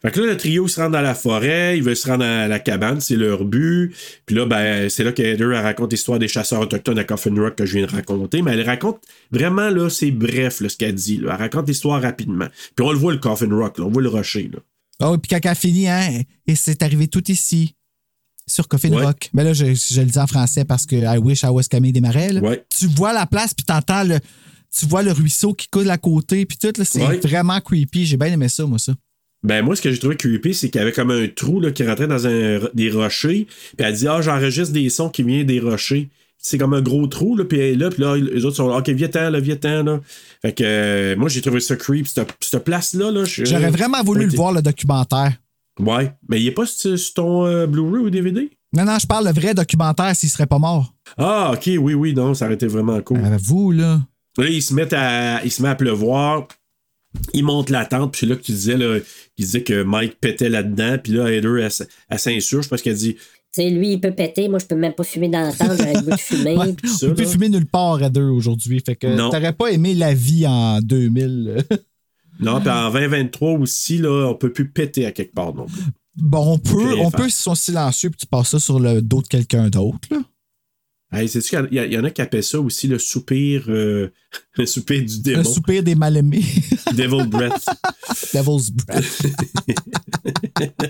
Fait que là, le trio se rend dans la forêt, il veut se rendre à la cabane, c'est leur but. Puis là, ben, c'est là qu'Heather raconte l'histoire des chasseurs autochtones à Coffin Rock que je viens de raconter. Mais elle raconte vraiment, là, c'est bref, là, ce qu'elle dit. là. Elle raconte l'histoire rapidement. Puis on le voit, le Coffin Rock, là, on voit le rocher. Là.
Ah oui, puis quand elle a fini, hein, et c'est arrivé tout ici, sur Coffin
Ouais.
Rock. Mais là, je, je le dis en français parce que I wish I was Camille Desmarais. là.
Ouais.
Tu vois la place, puis t'entends le. Tu vois le ruisseau qui coule à côté, puis tout, là, c'est
Ouais.
vraiment creepy. J'ai bien aimé ça, moi, ça.
Ben, moi, ce que j'ai trouvé creepy, c'est qu'il y avait comme un trou là, qui rentrait dans un, des rochers. Puis elle dit Ah, j'enregistre des sons qui viennent des rochers. C'est comme un gros trou, là, puis elle est là, puis là, les autres sont là, OK, viens-t'en, là, viens-t'en, là. Fait que euh, moi, j'ai trouvé ça creep, cette, cette place-là, là.
J'aurais vraiment voulu
Ouais,
le voir, le documentaire.
Ouais, mais il est pas sur, sur ton euh, Blu-ray ou DVD?
Non, non, je parle le vrai documentaire s'il serait pas mort.
Ah, OK, oui, oui, non, ça aurait été vraiment cool.
vous, là?
Là, ils se mettent à, ils se mettent à pleuvoir. Ils montent la tente, puis c'est là que tu disais, là, qu'il disait que Mike pétait là-dedans, puis là, Heather, elle, elle s'insurge parce qu'elle dit
Tu sais, lui, il peut péter, moi, je peux même pas fumer dans la tente, j'aurais le goût de fumer.
Ouais,
ça,
on peut fumer nulle part à deux aujourd'hui. Fait que t'aurais pas aimé la vie en 2000.
Non, puis en 2023 aussi, là, on peut plus péter à quelque part non plus.
bon, on peut, on peut, si ils sont silencieux, puis tu passes ça sur le dos de quelqu'un d'autre. là.
Hey, sais-tu qu'il y, a- il y en a qui appellent ça aussi le soupir, euh, le soupir du
Le
démon.
soupir des mal-aimés.
Devil Breath.
Devil's Breath.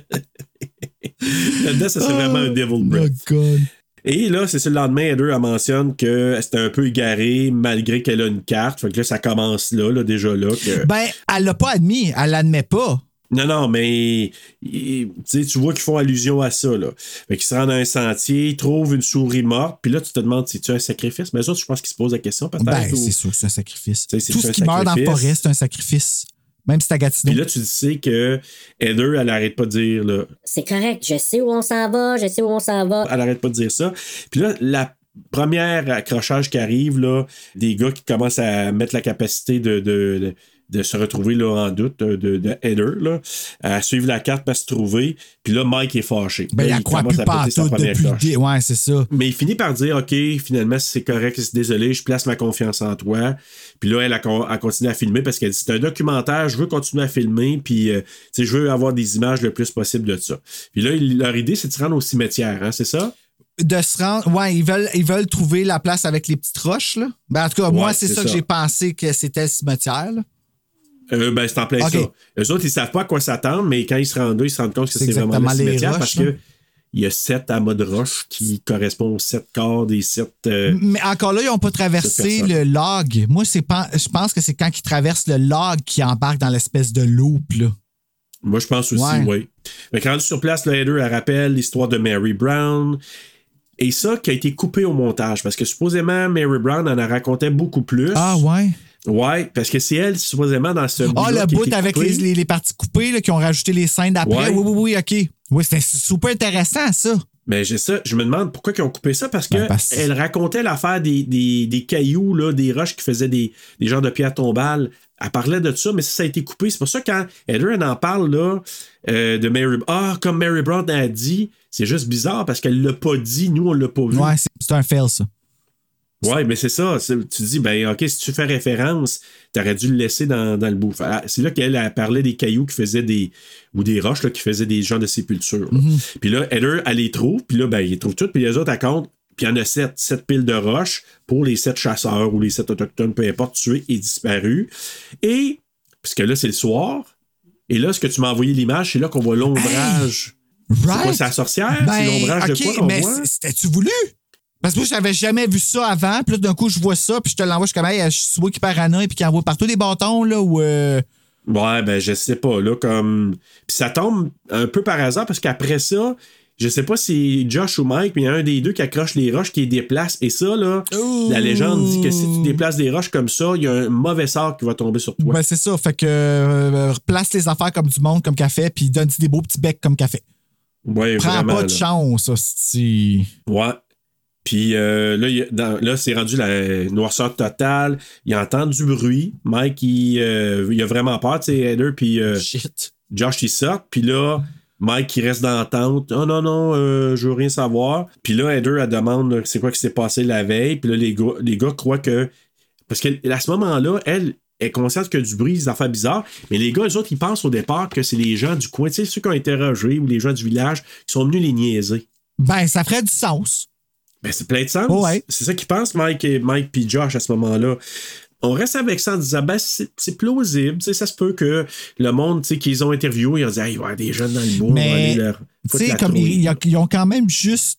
Là-dedans, ça serait vraiment un devil breath.
Oh God.
Et là, c'est le lendemain, Heather, elle mentionne que c'était un peu égaré malgré qu'elle a une carte. Fait que là, ça commence là, là déjà là. Que...
Ben, elle l'a pas admis, elle l'admet pas.
Non, non, mais il- tu vois qu'ils font allusion à ça. Là. Fait qu'ils se rendent à un sentier, ils trouvent une souris morte, puis là, tu te demandes si tu un sacrifice? Mais autres, je pense qu'ils se posent la question peut-être.
Ben,
ou-
c'est sûr que c'est un sacrifice. Tout ce qui meurt dans la
sacrifice.
forêt, c'est un sacrifice. Même si à Gatineau.
Puis là, tu sais que Heather, elle arrête pas de dire, là,
C'est correct, je sais où on s'en va, je sais où on s'en va.
elle arrête pas de dire ça. Puis là, la première accrochage qui arrive, là, des gars qui commencent à mettre la capacité de, de, de, de se retrouver là, en doute, de, de, de Heather, là, à suivre la carte, pas se trouver. Puis là, Mike est fâché.
Ben,
Là,
il croit
commence
plus pas tout depuis dé- Ouais, c'est ça.
Mais il finit par dire OK, finalement, c'est correct, c'est désolé, je place ma confiance en toi. Puis là, elle a, con- a continué à filmer parce qu'elle dit c'est un documentaire, je veux continuer à filmer, puis euh, je veux avoir des images le plus possible de ça. Puis là, il- leur idée, c'est de se rendre au cimetière, hein, c'est ça?
De se rendre. Ouais, ils veulent, ils veulent trouver la place avec les petites roches, là. Ben, en tout cas, moi,
Ouais,
c'est
c'est
ça, que j'ai pensé que c'était le cimetière, là.
Euh, ben, c'est en plein ça. Eux autres, ils savent pas à quoi s'attendre, mais quand ils se rendent ils se rendent compte que
C'est
vraiment le cimetière
roches,
parce que il y a sept amas de roches qui correspondent aux sept corps des sept. euh,
Mais encore là, ils n'ont pas traversé le log. Moi, c'est pas, je pense que c'est quand ils traversent le log qu'ils embarquent dans l'espèce de loop, là.
Moi, je pense aussi,
Ouais.
oui. Fait que rendu sur place, le header, elle rappelle l'histoire de Mary Brown. Et ça qui a été coupé au montage, parce que supposément, Mary Brown en a raconté beaucoup plus.
Ah, ouais.
Ouais, parce que c'est elle, supposément, dans ce
Ah, le bout avec les, les- les parties coupées, là, qui ont rajouté les scènes d'après.
Ouais.
Oui, oui, oui, OK. Oui, c'était super intéressant, ça.
Mais j'ai ça, je me demande pourquoi ils ont coupé ça, parce que
Ben, parce-
elle racontait l'affaire des, des, des cailloux, là, des roches qui faisaient des, des genres de pierres tombales. Elle parlait de ça, mais ça, ça a été coupé. C'est pour ça que quand Heather en parle là, euh, de Mary Ah, comme Mary Brown a dit, c'est juste bizarre parce qu'elle l'a pas dit, nous on l'a pas vu.
Ouais, c'est un fail, ça.
Ouais, mais c'est ça. Tu dis, ben, OK, si tu fais référence, t'aurais dû le laisser dans, dans le bout. Fait, C'est là qu'elle elle parlait des cailloux qui faisaient des. ou des roches là, qui faisaient des genres de sépultures. là. Puis là, Heather, elle les trouve, puis là, ben, ils les trouvent toutes, puis les autres, elle compte. Puis il y en a sept, sept piles de roches pour les sept chasseurs ou les sept autochtones, peu importe, tués et disparus. Et, puisque là, c'est le soir, et là, ce que tu m'as envoyé l'image, c'est là qu'on voit l'ombrage. C'est quoi,
Right?
c'est la sorcière? c'est l'ombrage
Ben, OK,
de quoi qu'on voit?
c'était-tu voulu? Parce que moi, j'avais jamais vu ça avant. Puis là, d'un coup, je vois ça, puis je te l'envoie. Je suis comme, hey, je suis qui paranoïe, puis qui envoie partout des bâtons, là, ou. euh,
Ouais, ben je sais pas, là, comme. Puis ça tombe un peu par hasard parce qu'après ça, je sais pas si c'est Josh ou Mike, mais il y a un des deux qui accroche les roches qui les déplace. Et ça, là, la légende dit que si tu déplaces des roches comme ça, il y a un mauvais sort qui va tomber sur toi.
Ben, c'est ça. Fait que euh, replace les affaires comme du monde, comme café, puis donne des beaux petits becs comme café.
ouais,
Prends
vraiment,
pas de
là.
chance, hostie.
Ouais. Puis euh, là, il y a- dans- là, c'est rendu la noirceur totale. Il entend du bruit. Mike, il, euh, il a vraiment peur, tu sais, Heather, puis euh,
Shit.
Josh, il sort. Puis là, Mike, il reste dans la tente. Oh non, non, euh, je veux rien savoir. Puis là, Heather, elle demande c'est quoi qui s'est passé la veille. Puis là, les gars, les gars croient que. Parce qu'à ce moment-là, elle est consciente que du bruit, des affaires bizarres. Mais les gars, eux autres, ils pensent au départ que c'est les gens du coin, tu sais, ceux qui ont interrogé ou les gens du village qui sont venus les niaiser.
Ben, ça ferait du sens.
Ben, c'est plein de sens.
Ouais.
C'est ça qu'ils pensent, Mike et Mike puis Josh à ce moment-là. On reste avec ça en disant, ben, c'est plausible. Tu sais, ça se peut que le monde tu sais, qu'ils ont interviewé, ils ont dit, hey, il va y avoir des jeunes dans le bois, on va aller
Mais,
leur la
comme ils, ils ont- quand même juste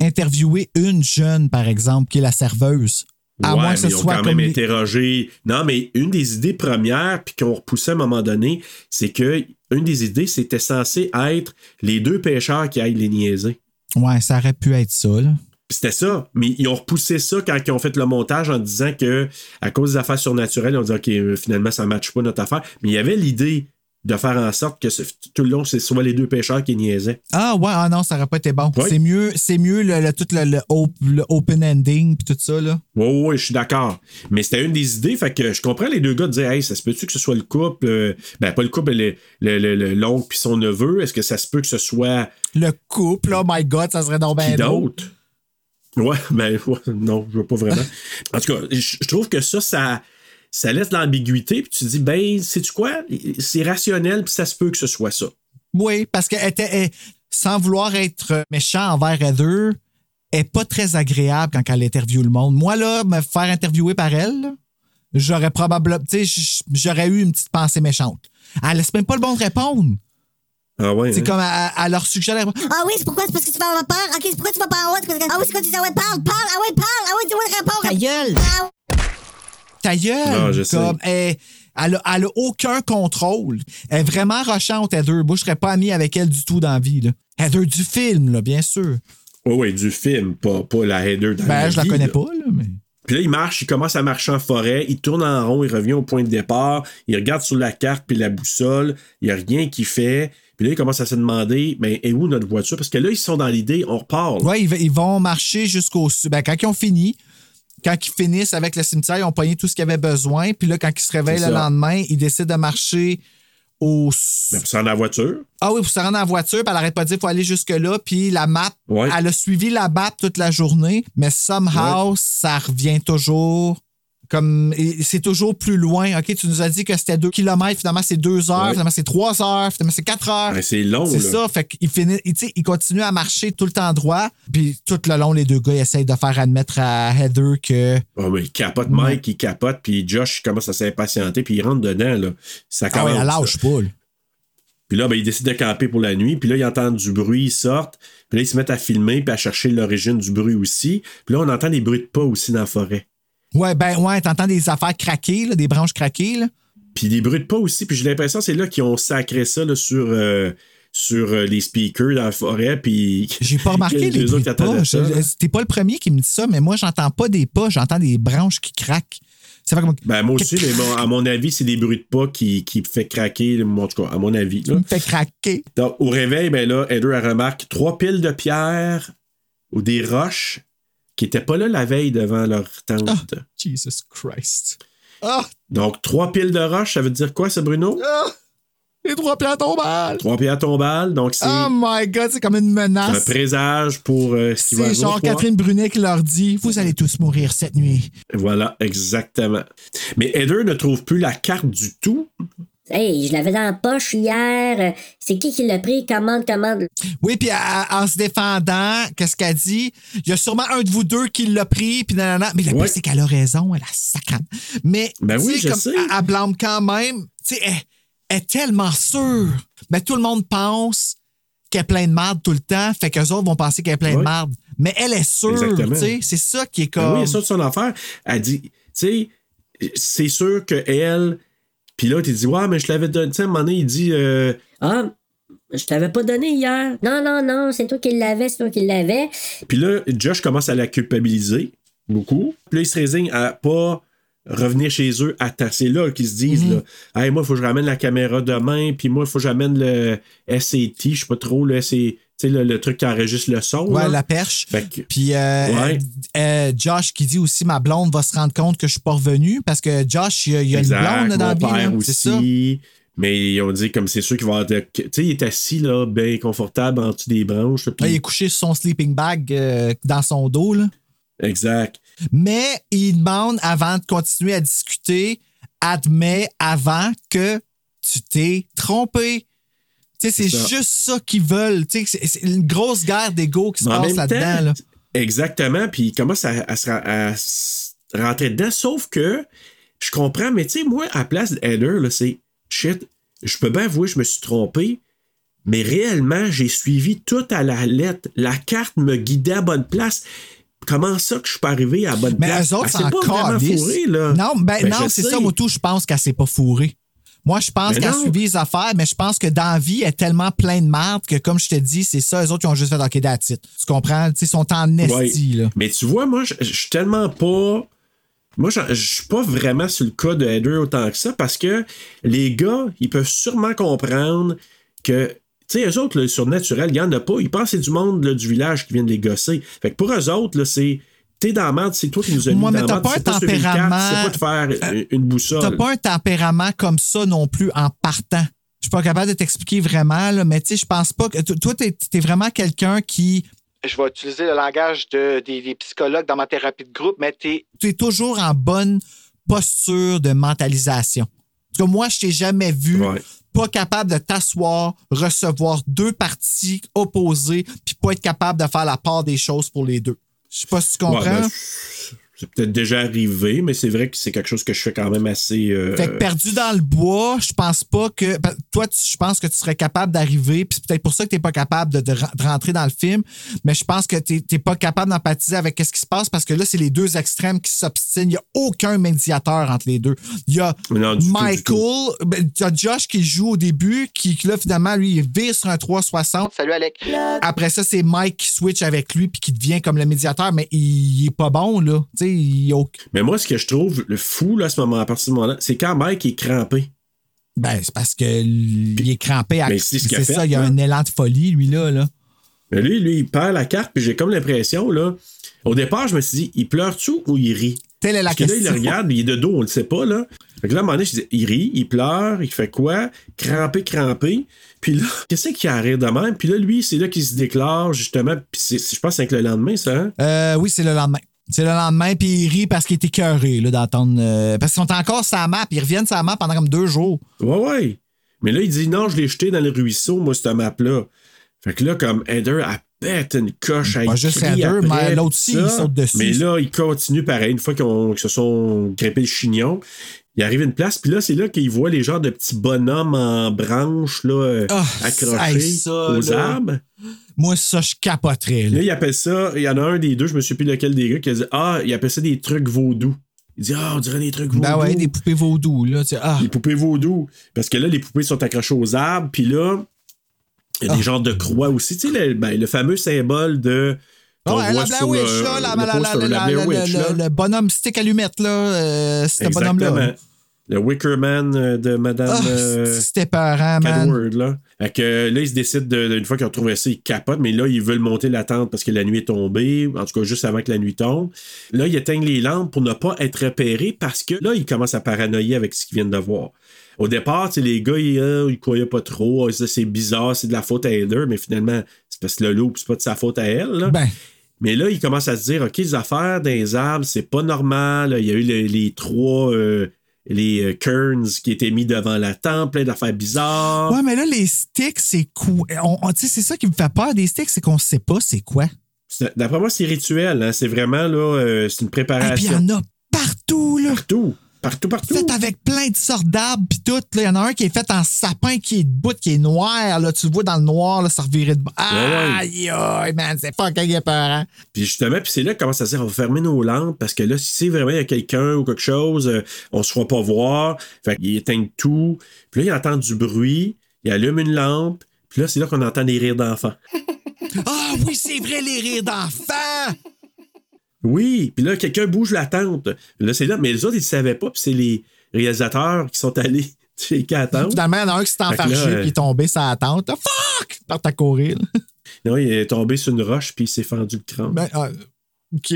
interviewé une jeune, par exemple, qui est la serveuse. À
Ouais,
moins que ce
mais ils ont
soit
quand même interrogé. Non, mais une des idées premières, puis qu'on repoussait à un moment donné, c'est que une des idées, c'était censé être les deux pêcheurs qui aillent les niaiser.
Ouais, ça aurait pu être ça, là.
C'était ça, mais ils ont repoussé ça quand ils ont fait le montage en disant que à cause des affaires surnaturelles, ils ont dit OK, euh, finalement ça ne matche pas notre affaire. Mais il y avait l'idée de faire en sorte que ce- tout le long, c'est soit les deux pêcheurs qui niaisaient.
Ah ouais, ah non, ça aurait pas été bon. C'est mieux, c'est mieux le, le- tout le, le op- le open ending puis tout ça, là.
Oui, oui, oui, je suis d'accord. Mais c'était une des idées, fait que je comprends les deux gars dire Hey, ça se peut-tu que ce soit le couple, euh, ben pas le couple, le, le, le- le- l'oncle puis son neveu, est-ce que ça se peut que ce soit
Le couple, oh my god, ça serait donc bien drôle.
Ouais, ben ouais, non, je veux pas vraiment. En tout cas, je je trouve que ça, ça, ça laisse de l'ambiguïté, puis tu dis, ben, sais-tu quoi? C'est rationnel, puis ça se peut que ce soit ça.
Oui, parce qu'elle était, elle- sans vouloir être méchant envers Heather, elle est pas très agréable quand elle interviewe le monde. Moi, là, me faire interviewer par elle, j'aurais probablement, tu sais, j'aurais eu une petite pensée méchante. Elle laisse même pas le bon de répondre.
Ah ouais.
C'est
hein?
comme elle, elle leur suggère.
Ah oui, c'est pourquoi? C'est parce que tu vas avoir peur? Ok, c'est pourquoi tu vas pas en haut? Ah oui, c'est quand tu dis, ah ouais, parle, parle, ah ouais, parle, ah ouais, dis-moi le rapport.
Ta gueule!
Ah,
Ta gueule!
Non, je sais.
Comme, elle, elle, a, elle a aucun contrôle. Elle est vraiment rochante, Heather. Moi, je serais pas ami avec elle du tout dans la vie. Là. Heather du film, là, bien sûr.
Ouais, ouais, du film, pas, pas la header dans
Ben,
la
je la connais
là.
pas, là, mais.
Puis là, il marche, il commence à marcher en forêt, il tourne en rond, il revient au point de départ, il regarde sur la carte puis la boussole, il n'y a rien qui fait. Puis là, il commence à se demander, mais est où notre voiture? Parce que là, ils sont dans l'idée, on repart.
Ouais, ils, ils vont marcher jusqu'au sud. Ben, quand ils ont fini, quand ils finissent avec le cimetière, ils ont pogné tout ce qu'ils avaient besoin. Puis là, quand ils se réveillent le lendemain, ils décident de marcher au.
Mais c'est dans la voiture.
Ah oui, pour se rendre en voiture, puis elle arrête pas de dire qu'il faut aller jusque-là. Puis la map,
Ouais.
elle a suivi la map toute la journée, mais somehow, ça revient toujours. Comme c'est toujours plus loin. OK, tu nous as dit que c'était 2 km, finalement c'est 2 heures,
Ouais.
finalement c'est 3 heures, finalement c'est 4 heures.
C'est long,
C'est ça, fait qu'il finit, il, il continue à marcher tout le temps droit, puis tout le long, les deux gars essayent de faire admettre à Heather que.
Ah, mais il capote Mike, il capote, puis Josh commence à s'impatienter, puis il rentre dedans. Là. Ça
Ah
commence.
ouais, elle lâche pas, là.
Puis là, ben, ils décident de camper pour la nuit. Puis là, ils entendent du bruit, ils sortent. Puis là, ils se mettent à filmer puis à chercher l'origine du bruit aussi. Puis là, on entend des bruits de pas aussi dans la forêt.
Ouais, ben ouais, t'entends des affaires craquer, là, des branches craquer, là.
Puis des bruits de pas aussi. Puis j'ai l'impression que c'est là qu'ils ont sacré ça là, sur, euh, sur euh, les speakers dans la forêt. Puis.
J'ai pas remarqué les bruits de pas. T'es pas le premier qui me dit ça, mais moi, j'entends pas des pas, j'entends des branches qui craquent. Comme.
Ben, moi aussi, mais bon, à mon avis, c'est des bruits de pas qui, qui me fait craquer, en tout cas, à mon avis. là.
me fait craquer.
Donc, au réveil, ben là, Heather, elle remarque trois piles de pierres ou des roches qui n'étaient pas là la veille devant leur tente.
Jesus Christ. Ah!
Donc, trois piles de roches, ça veut dire quoi, ça, Bruno?
Ah! Les trois pierres tombales!
Trois pierres tombales, donc c'est
Oh my god, c'est comme une
un
menace.
présage pour euh, ce qui va
C'est genre. Catherine Brunet qui leur dit Vous allez tous mourir cette nuit.
Voilà, exactement. Mais Heather ne trouve plus la carte du tout.
Hey, je l'avais dans la poche hier. C'est qui qui l'a pris? Commande, commande.
Oui, puis en, se défendant, qu'est-ce qu'elle dit? Il y a sûrement un de vous deux qui l'a pris, puis nanana. Mais le pire,
Ouais.
c'est qu'elle a raison, elle a sacré. Mais,
Ben oui, je
comme,
sais.
Elle, elle blâme quand même. Tu sais, elle, elle est tellement sûre. Mais tout le monde pense qu'elle est pleine de marde tout le temps, fait qu'eux autres vont penser qu'elle est pleine de marde. Mais elle est sûre, tu sais. C'est ça qui est
Ben
comme...
oui, ça de son affaire. Elle dit, tu sais, c'est sûr que elle. Puis là, tu dis, ouais, mais je l'avais donné. Tu sais, à un moment donné, il dit, euh,
Ah, je t'avais pas donné hier.
Non, non, non, c'est toi qui l'avais, c'est toi qui l'avais.
Puis là, Josh commence à la culpabiliser beaucoup. Puis là, il se résigne à pas revenir chez eux à. C'est là qu'ils se disent,
Mhm.
là, hey, moi, il faut que je ramène la caméra demain, puis moi, il faut que j'amène le SAT, je sais pas trop, le SAT, sais, le, le truc qui enregistre le son.
Ouais,
là.
la perche.
Que-
Puis euh,
Ouais.
euh, Josh qui dit aussi ma blonde va se rendre compte que je suis pas revenu parce que Josh, il y a, y a
exact,
une blonde dans la
mon
vie. là, ça.
aussi. Mais ils ont dit, comme c'est sûr qu'il va de- Tu sais, il est assis, là, bien confortable en dessous des branches. là, puis-
il est couché sur son sleeping bag euh, dans son dos. Là.
Exact.
Mais il demande, avant de continuer à discuter, admet avant que tu t'es trompé. C'est juste ça qu'ils veulent. C'est une grosse guerre d'ego qui se
Mais en
passe là-dedans. Là.
Exactement. Puis il commence à, rentrer dedans. Sauf que je comprends, mais tu sais, moi, à la place d'Heather, c'est shit, je peux bien avouer, je me suis trompé. Mais réellement, j'ai suivi tout à la lettre. La carte me guidait à bonne place. Comment ça que je suis pas arrivé à la bonne
Mais
place?
eux autres, c'est encore
vraiment fourrée, là.
Non, ben,
Ben,
non, c'est ça, moi, tout, je pense qu'elle s'est pas fourrée. Moi, je pense qu'elle a suivi les affaires, mais je pense que dans la vie, elle est tellement plein de merde que, comme je te dis, c'est ça, les autres, ils ont juste fait OK, that's it. Tu comprends? Tu sais, ils sont en esti,
Ouais.
là.
Mais tu vois, moi, je suis tellement pas. Moi, je suis pas vraiment sur le cas de Heather autant que ça parce que les gars, ils peuvent sûrement comprendre que. Tu sais, eux autres, le surnaturel, il n'y en a pas. Ils pensent que c'est du monde là, du village qui vient de les gosser. Fait que pour eux autres, là, c'est. T'es dans la merde, c'est toi qui nous as mis
Moi, mais
dans la
t'as
merde.
pas
C'est
un tempérament-
C'est pas de faire une, une boussole.
T'as pas un tempérament comme ça non plus en partant. Je suis pas capable de t'expliquer vraiment, là, mais tu sais, je pense pas que. Toi, t'es es vraiment quelqu'un qui.
Je vais utiliser le langage de- des, des psychologues dans ma thérapie de groupe, mais t'es
Tu es toujours en bonne posture de mentalisation. Parce que moi, je t'ai jamais vu
Ouais.
pas capable de t'asseoir, recevoir deux parties opposées, puis pas être capable de faire la part des choses pour les deux. Je sais pas si tu comprends.
Ben, C'est peut-être déjà arrivé, mais c'est vrai que c'est quelque chose que je fais quand même assez. euh,
Fait que perdu dans le bois, je pense pas que. Toi, tu- je pense que tu serais capable d'arriver, puis c'est peut-être pour ça que tu n'es pas capable de, de ren- de rentrer dans le film, mais je pense que tu n'es pas capable d'empathiser avec ce qui se passe parce que là, c'est les deux extrêmes qui s'obstinent. Il n'y a aucun médiateur entre les deux. Il y a
Non, du tout,
Michael, ben, il y a Josh qui joue au début, qui là, finalement, lui, il vire sur un 360.
Salut, Alec.
Après ça, c'est Mike qui switch avec lui, puis qui devient comme le médiateur, mais il, il est pas bon, là. Tu sais, il y a aucun-
Mais moi, ce que je trouve le fou là, à ce moment, à partir de ce moment-là, c'est quand Mike est crampé.
Ben, c'est parce qu'il est crampé à.
Mais c'est ce fait,
ça, il y a
là.
un élan de folie, lui, là. là.
Mais lui, lui, il perd la carte, puis j'ai comme l'impression, là. Au départ, je me suis dit, il pleure-tu ou il rit?
Telle est la
Parce que là, il
question.
le regarde, il est de dos, on le sait pas, là. Fait que là, à un moment donné, je dis, il rit, il pleure, il fait quoi? Crampé, crampé. Puis là, qu'est-ce qu'il a à rire de même? Puis là, lui, c'est là qu'il se déclare, justement. Puis c'est- je pense que c'est le lendemain, ça, hein?
Euh, oui, c'est le lendemain. C'est le lendemain, puis il rit parce qu'il est écœuré là, d'entendre. euh, parce qu'ils sont encore sur la map, ils reviennent sur la map pendant comme deux jours.
Ouais, ouais. Mais là, il dit, non, je l'ai jeté dans le ruisseau, moi, cette map-là. Fait que là, comme Heather, elle pète une coche, elle
Pas juste Heather, mais l'autre aussi, il saute dessus.
Mais là, il continue pareil. Une fois qu'ils se sont grimpés le chignon, il arrive à une place, puis là, c'est là qu'il voit les genres de petits bonhommes en branches, là, euh,
Ah,
accrochés
ça,
aux
là.
arbres.
Moi, ça, je capoterais. là.
Là, il appelle ça, il y en a un des deux, je me souviens plus lequel des gars, qui a dit Ah, il appelle ça des trucs vaudous. Il dit Ah, on dirait des trucs vaudous.
Ben ouais, des poupées vaudou, là. tu sais, Ah,
Les poupées vaudou. Parce que là, les poupées sont accrochées aux arbres, puis là, il y a
Ah.
des genres de croix aussi. Tu sais, le, ben, le fameux symbole de.
La Blair Witch,
le
bonhomme stick allumette, là. euh, ce bonhomme-là.
Exactement. Le Wickerman euh, de Madame euh,
C'était peurant, man.
Là. Que là, ils se décident, de, de- une fois qu'ils ont trouvé ça, ils capotent, mais là, ils veulent monter la tente parce que la nuit est tombée, en tout cas, juste avant que la nuit tombe. Là, ils éteignent les lampes pour ne pas être repérés parce que là, ils commencent à paranoïer avec ce qu'ils viennent de voir. Au départ, les gars, ils, euh, ils croyaient pas trop, Ah, c'est bizarre, c'est de la faute à Heather, mais finalement, c'est parce que le loup, c'est pas de sa faute à elle. là.
Ben,
Mais là, ils commencent à se dire, OK, les affaires dans les arbres, c'est pas normal. Il y a eu les, les trois, euh, les euh, Kearns qui étaient mis devant la tente, plein d'affaires bizarres.
ouais, mais là, les sticks, c'est quoi? C'est ça qui me fait peur des sticks, c'est qu'on sait pas c'est quoi.
D'après moi, c'est rituel. hein. C'est vraiment, là, euh, c'est une
Et puis, il y
préparation.
en a partout, là.
Partout. Partout, partout.
Fait avec plein de sortes d'arbres pis tout. Il y en a un qui est fait en sapin qui est debout, qui est noir. Là. Tu le vois dans le noir, là, ça revirait de bord.
ouais.
Aïe, aïe, man, c'est fucking épeurant.
Puis justement, puis c'est là qu'on commence à se dire, on va fermer nos lampes parce que là, si c'est vraiment il y a quelqu'un ou quelque chose, euh, on se fera pas voir. Fait qu'ils éteignent tout. Puis là, il entend du bruit, il allume une lampe. Puis là, c'est là qu'on entend des rires d'enfants.
Ah oui, c'est vrai, les rires d'enfants!
Oui, puis là, quelqu'un bouge la tente. Là, c'est là, mais les autres, ils ne savaient pas, puis c'est les réalisateurs qui sont allés checker la tente.
Finalement, il y en a un qui s'est
euh,
puis il est tombé sur la tente. Ah, fuck! Il part à courir.
Non, il est tombé sur une roche, puis il s'est fendu le crâne.
Ben, ah, OK.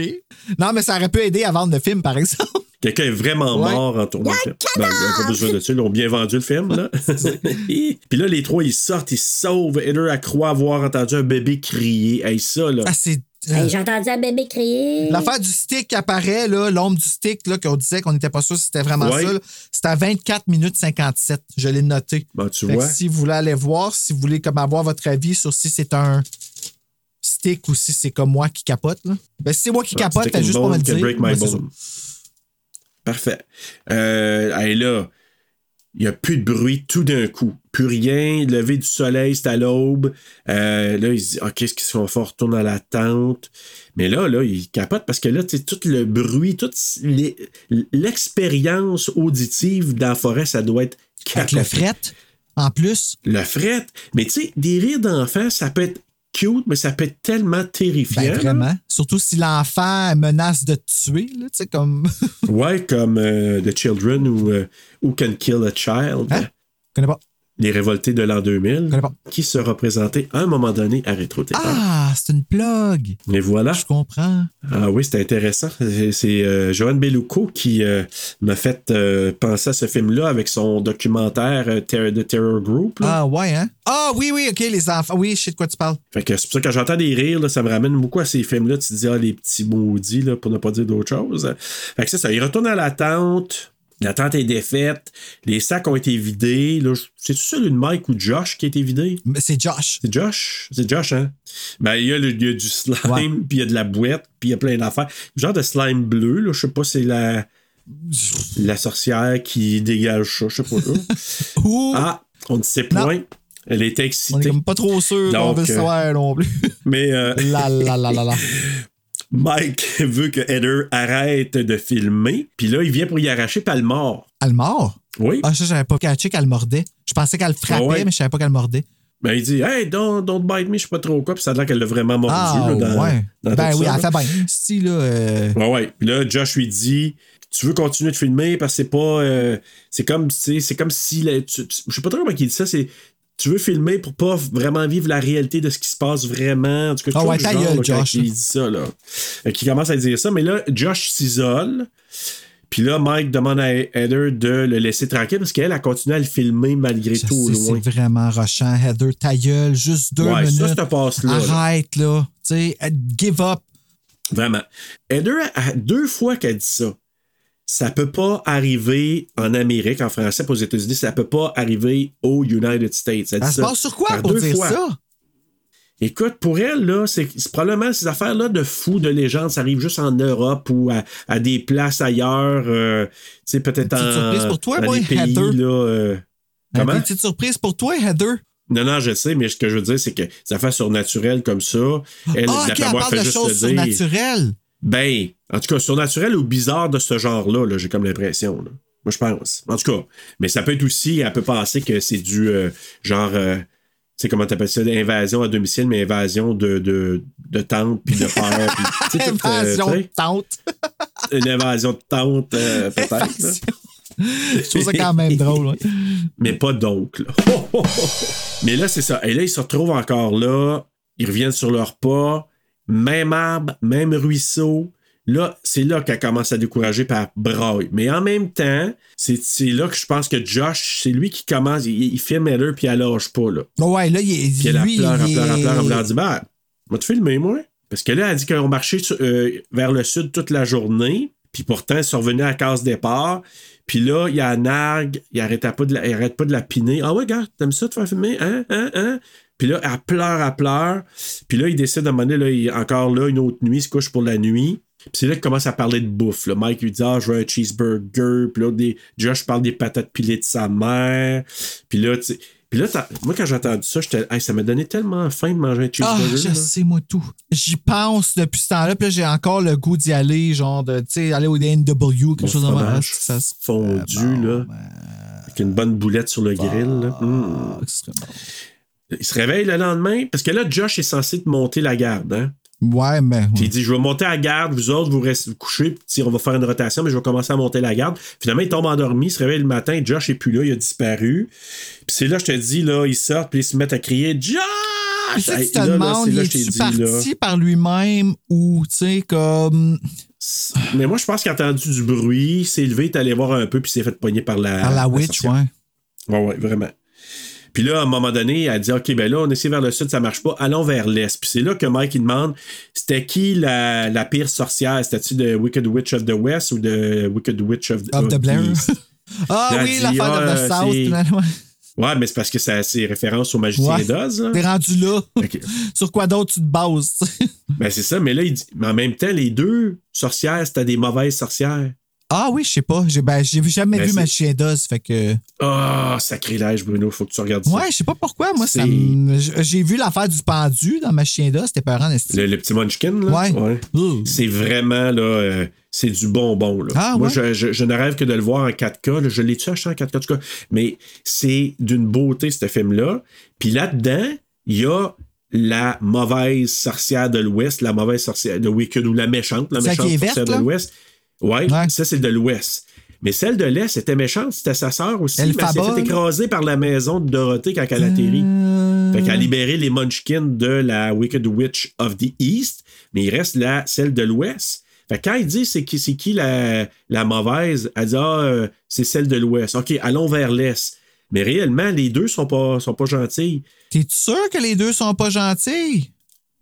Non, mais ça aurait pu aider à vendre le film, par exemple.
Quelqu'un est vraiment
Ouais.
mort en tournant le film. Ben, il n'y a pas besoin de ça. Ils ont bien vendu le film. Là. Puis là, les trois, ils sortent, ils sauvent. Elle croit avoir entendu un bébé crier. Hey, ça, là.
Ah, c'est.
Hey, J'ai entendu un bébé crier.
L'affaire du stick qui apparaît, là, l'ombre du stick, là, qu'on disait qu'on n'était pas sûr si c'était vraiment
Ouais.
ça, c'est à 24 minutes 57. Je l'ai noté.
Ben, tu
Fait que
vois.
si vous voulez aller voir, si vous voulez comme avoir votre avis sur si c'est un stick ou si c'est comme moi qui capote, là. Ben, si c'est moi qui capote,
and
juste pour me dire.
break my. Parfait. Euh, hey, là, il n'y a plus de bruit tout d'un coup. Plus rien. Lever du soleil, c'est à l'aube. Euh, là, il se dit, OK, qu'est-ce qu'ils sont forts, retourne à la tente. Mais là, là, il capote parce que là, tu sais, tout le bruit, toute l'expérience auditive dans la forêt, ça doit être
Avec le
capoté.
fret, en plus.
Le fret. Mais tu sais, des rires d'enfants, ça peut être cute, mais ça peut être tellement terrifiant.
Ben, vraiment. Surtout si l'enfant menace de tuer, tu sais, comme.
Ouais, comme euh, The Children ou euh, Who Can Kill a Child.
Hein? Je connais pas.
Les révoltés de l'an 2000.
connais pas.
Qui sera présenté à un moment donné à rétro
Ah, c'est une plug.
Et voilà.
Je comprends.
Ah oui, c'est intéressant. C'est euh, Joanne Bellucco qui euh, m'a fait euh, penser à ce film-là avec son documentaire euh, The Terror Group. là.
Ah, ouais, hein? Ah, oui, oui, OK, les enfants. Oui, je sais de quoi tu parles.
Fait que c'est pour ça que quand j'entends des rires, là, ça me ramène beaucoup à ces films-là. Tu te dis, ah, les petits maudits, là, pour ne pas dire d'autre chose. Fait que c'est ça. Il retourne à la tente. La tente est défaite. Les sacs ont été vidés. C'est tout ça, une Mike ou Josh qui a été vidé?
Mais C'est Josh.
C'est Josh? C'est Josh, hein? Ben, il y, a le- il y a du slime, puis il y a de la boîte, puis il y a plein d'affaires. Genre de slime bleu, là. Je sais pas, c'est la. La sorcière qui dégage ça, je sais pas. là. Ah, on ne sait point. Elle était
on est
excitée.
comme pas trop sûr qu'on
Donc,
veut le
euh,
savoir non plus.
Mais euh,
la la la la la.
Mike veut que Heather arrête de filmer, puis là, il vient pour y arracher pas le mort.
Elle mord?
Oui.
Ah, ça, j'avais pas catché qu'elle mordait. Je pensais qu'elle frappait,
Ah ouais.
mais je savais pas qu'elle mordait.
Ben, il dit, hey, don't, don't bite me, je sais pas trop quoi, puis ça a l'air qu'elle l'a vraiment mordu.
Ah,
là, dans,
ouais.
dans
ben oui,
ça,
elle
là.
fait bien. Si, là. euh,
Ouais, ouais. Puis là, Josh lui dit Tu veux continuer de filmer parce que c'est pas. euh, c'est comme, comme si. la- tu- tu- je sais pas trop comment il dit ça, c'est. Tu veux filmer pour pas vraiment vivre la réalité de ce qui se passe vraiment? En tout cas,
Ah
tu vois
ouais,
le genre,
gueule, Josh.
Il dit ça, là. Fait qu'il commence à dire ça, mais là, Josh s'isole. Puis là, Mike demande à Heather de le laisser tranquille parce qu'elle a continué à le filmer malgré
je
tout au loin.
C'est vraiment rochant. Heather, ta gueule, juste deux
Ouais, ça,
minutes.
cette passe-là, là.
Arrête, là. Tu sais, euh, give up.
Vraiment. Heather, a- deux fois qu'elle dit ça. Ça peut pas arriver en Amérique, en français, pas aux États-Unis, ça peut pas arriver aux United States. Dit
Elle se
ça
passe sur quoi pour
deux
dire
fois.
ça?
Écoute, pour elle, là, c'est probablement ces affaires-là de fous, de légendes, ça arrive juste en Europe ou à, à des places ailleurs, euh, tu sais, peut-être en
surprise pour toi, moi,
pays,
Heather.
là. euh, comment?
Une petite surprise pour toi, Heather.
Non, non, je sais, mais ce que je veux dire, c'est que des affaires surnaturelles comme ça, elle,
ah, ok,
d'après
elle parle
fait
de
juste
choses surnaturelles.
Ben, en tout cas, surnaturel ou bizarre de ce genre-là, là, j'ai comme l'impression. Moi, je pense. En tout cas, mais ça peut être aussi, elle peut penser que c'est du euh, genre, euh, tu sais, comment t'appelles ça, invasion à domicile, mais invasion de, de, de tante puis de puis, euh,
Invasion de tante.
une invasion de tante, euh, peut-être.
Je trouve ça quand même drôle. ouais.
mais pas d'oncle. mais là, c'est ça. Et là, ils se retrouvent encore là. Ils reviennent sur leur pas. Même arbre, même ruisseau. Là, c'est là qu'elle commence à décourager par braille. Mais en même temps, c'est là que je pense que Josh, c'est lui qui commence. Il, il filme elle, puis elle lâche pas. Là.
Ouais, là, il est.
Puis elle
lui,
pleure, elle
il
pleure, elle pleure, elle pleure. Dit, ben, va te filmer, moi? Parce que là, elle dit qu'ils ont marché euh, vers le sud toute la journée. Puis pourtant, ils sont revenus à la case départ. Puis là, il y a Narg, il arrête pas de la, il arrête pas de la piner. Ah ouais, gars, t'aimes ça te faire filmer? Hein? Hein? Hein? Puis là, elle pleure, elle pleure. Puis là, il décide de demander, là, il, encore là, une autre nuit, il se couche pour la nuit. Puis c'est là qu'il commence à parler de bouffe. Là. Mike lui dit Ah, je veux un cheeseburger. Puis là, des, Josh parle des patates pilées de sa mère. Puis là, tu. Puis là, moi, quand j'ai entendu ça, j'étais, Hey, ça m'a donné tellement faim de manger un
Ah,
cheeseburger.
je
là.
sais, moi, tout. J'y pense depuis ce temps-là, puis là, j'ai encore le goût d'y aller, genre, de, tu sais, aller au DNW, quelque chose
fromage
Ça
fondu, là. Avec une bonne boulette sur le grill. Là. Mm. Il se réveille le lendemain, parce que là, Josh est censé te monter la garde. Hein?
Ouais, mais.
Puis il dit Je vais monter à la garde, vous autres, vous restez vous couchez, puis on va faire une rotation, mais je vais commencer à monter la garde. Finalement, il tombe endormi, il se réveille le matin, Josh est plus là, il a disparu. Puis c'est là, je te dis, là, ils sortent, puis ils se mettent à crier Josh
ça,
Hey,
tu te
là,
demandes,
là, dit, là.
parti par lui-même ou, tu sais, comme.
Mais moi, je pense qu'il a entendu du bruit, il s'est levé, il est allé voir un peu, puis il s'est fait pogner par la.
Par la witch,
sorcière.
ouais.
Ouais, ouais, vraiment. Puis là, à un moment donné, elle dit OK, ben là, on essaie vers le sud, ça marche pas, allons vers l'est. Puis c'est là que Mike il demande c'était qui la, la pire sorcière? C'était-tu de Wicked Witch of the West ou de Wicked Witch of,
Of the Blair. Ah oui, l'affaire
ah,
de The South.
Ouais, mais c'est parce que ça c'est référence au magicien
Ouais.
d'Oz. là.
T'es rendu là. Sur quoi d'autre tu te bases?
Ben c'est ça, mais là, il dit, mais en même temps, les deux sorcières, c'était des mauvaises sorcières.
Ah oui, je sais pas. J'ai ben, j'ai jamais
Ben,
vu
c'est-
ma chien d'os, fait que.
Ah, sacrilège, Bruno, faut que tu regardes ça.
Ouais, je sais pas pourquoi. Moi, ça j'ai vu l'affaire du pendu dans ma chien d'os. C'était esti.
Le, le petit munchkin, là?
Ouais.
C'est vraiment, là, euh, c'est du bonbon, là.
Ah,
Moi,
ouais?
je, je- je ne rêve que de le voir en 4K. là. Je l'ai-tu acheté en 4K, en tout cas? Mais c'est d'une beauté, ce film-là. Puis là-dedans, il y a la mauvaise sorcière de l'Ouest, la mauvaise sorcière de Wicked, ou la méchante, la méchante sorcière
verte,
de l'Ouest. Ouais, ça, c'est de l'Ouest. Mais celle de l'Est était méchante, c'était sa sœur aussi.
Elle
s'est fait
là?
écraser par la maison de Dorothée quand elle atterrit.
Euh,
Fait qu'elle a libéré les Munchkins de la Wicked Witch of the East, mais il reste la, celle de l'Ouest. Fait que quand il dit c'est qui, c'est qui la, la mauvaise, elle dit Ah, euh, c'est celle de l'Ouest. OK, allons vers l'Est. Mais réellement, les deux sont pas, sont pas gentils.
T'es sûr que les deux sont pas gentils?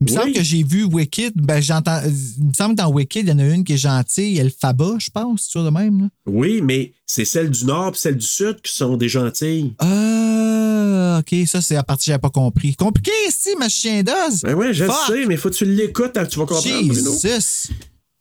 Il me semble
Oui.
que j'ai vu Wicked. Ben, j'entends. Il me semble que dans Wicked, il y en a une qui est gentille, Elphaba, je pense, c'est sûr de même. Là.
Oui, mais c'est celle du Nord et celle du Sud qui sont des gentilles.
Ah, ok, ça, c'est la partie que j'avais pas compris. Compliqué ici, ma chien d'os.
Ben ouais, je
Fuck.
sais, mais faut que tu l'écoutes, hein, tu vas comprendre. Bruno.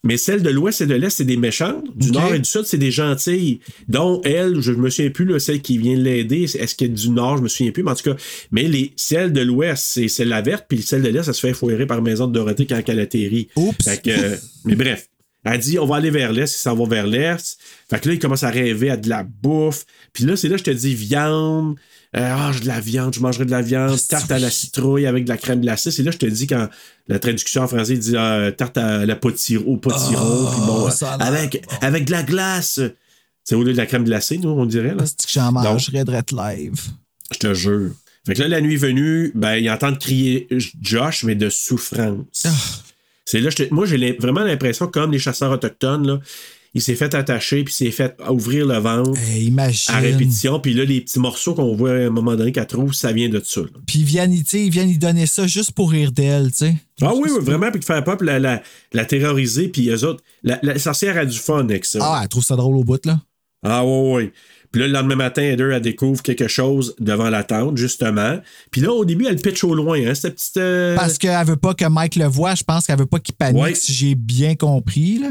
Mais celle de l'Ouest et de l'Est, c'est des méchantes. Du. Nord et du Sud, c'est des gentilles. Dont elle, je me souviens plus, là, celle qui vient l'aider, est-ce qu'elle est du Nord, je me souviens plus, mais en tout cas, mais les, celle de l'Ouest, c'est celle la verte, puis celle de l'Est, elle se fait foirer par Maison de Dorothée quand elle atterrit.
Oups.
Fait que, euh, mais bref. Elle dit, on va aller vers l'Est, il s'en va vers l'Est. Fait que là, il commence à rêver à de la bouffe. Puis là, c'est là, je te dis, viande. Euh, Ah, j'ai de la viande, je mangerai de la viande. Tarte à la citrouille avec de la crème glacée. C'est là, je te dis, quand la traduction en français dit euh, tarte à la potiron, au potiron. puis bon, avec, avec de la glace. C'est au lieu de la crème glacée, nous, on dirait. Là.
C'est que j'en mangerais de live?
je te jure. Fait que là, la nuit venue, ben, ils entendent crier Josh, mais de souffrance.
Ah.
C'est là, je te- moi, j'ai vraiment l'impression, comme les chasseurs autochtones, là, il s'est fait attacher, puis il s'est fait ouvrir le ventre
Hey, imagine.
à répétition. Puis là, les petits morceaux qu'on voit à un moment donné qu'elle trouve, ça vient de ça.
Puis ils viennent, ils viennent lui donner ça juste pour rire d'elle, tu sais.
Ah oui, oui, vraiment, puis de faire peur, puis la, la, la terroriser, puis eux autres. La, la sorcière a du fun avec ça.
Ah, elle trouve ça drôle au bout, là.
Ah oui, oui. Puis là, le lendemain matin, Heather, elle découvre quelque chose devant la tente, justement. Puis là, au début, elle pitch au loin, hein, cette petite... euh,
Parce qu'elle veut pas que Mike le voie, je pense qu'elle veut pas qu'il panique,
Ouais.
si j'ai bien compris, là.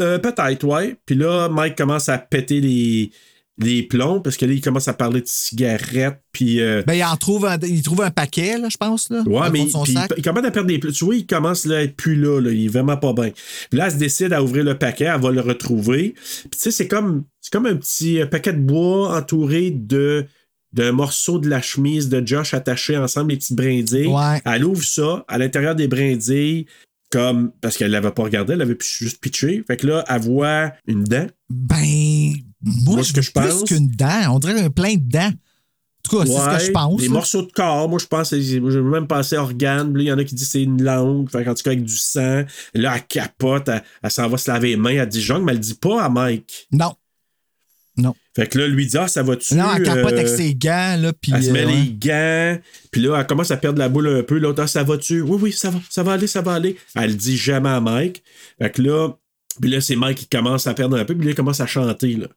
Euh, Peut-être, ouais. Puis là, Mike commence à péter les, les plombs parce que là, il commence à parler de cigarettes. Puis. euh,
Ben, il en trouve un, il trouve un paquet, là, je pense, là.
Ouais, mais
son
puis il, il commence à perdre des plombs. Tu vois, il commence là, à être plus là, là. Il est vraiment pas bien. Puis là, elle se décide à ouvrir le paquet. Elle va le retrouver. Puis tu sais, c'est comme, comme un petit paquet de bois entouré de d'un morceau de la chemise de Josh attaché ensemble, les petites brindilles.
Ouais.
Elle ouvre ça. À l'intérieur des brindilles, comme parce qu'elle l'avait pas regardé, elle avait pu- juste pitché. Fait que là, elle voit une dent.
Ben, moi,
Moi,
je
ce que je
plus
pense-
qu'une dent. On dirait un plein de dents. En tout cas, c'est ce que je pense.
Des
là.
morceaux de corps. Moi, je pense, c'est- j'ai même pensé organe. Puis là, Il y en a qui disent que c'est une langue. Fait en tout cas, avec du sang. Là, elle capote. Elle, elle s'en va se laver les mains. Elle dit Jong, mais elle dit pas à Mike.
Non. Non.
Fait que là, lui dit Ah, ça va-tu
Non, elle capote
euh,
avec ses gants, là, puis...
Elle se met
euh,
les gants. Puis là, elle commence à perdre la boule un peu. L'autre, Ah, ça va-tu? Oui, oui, ça va. Ça va aller, ça va aller. Elle dit jamais à Mike. Fait que là, puis là, c'est Mike qui commence à perdre un peu. Puis là, il commence à chanter. Là.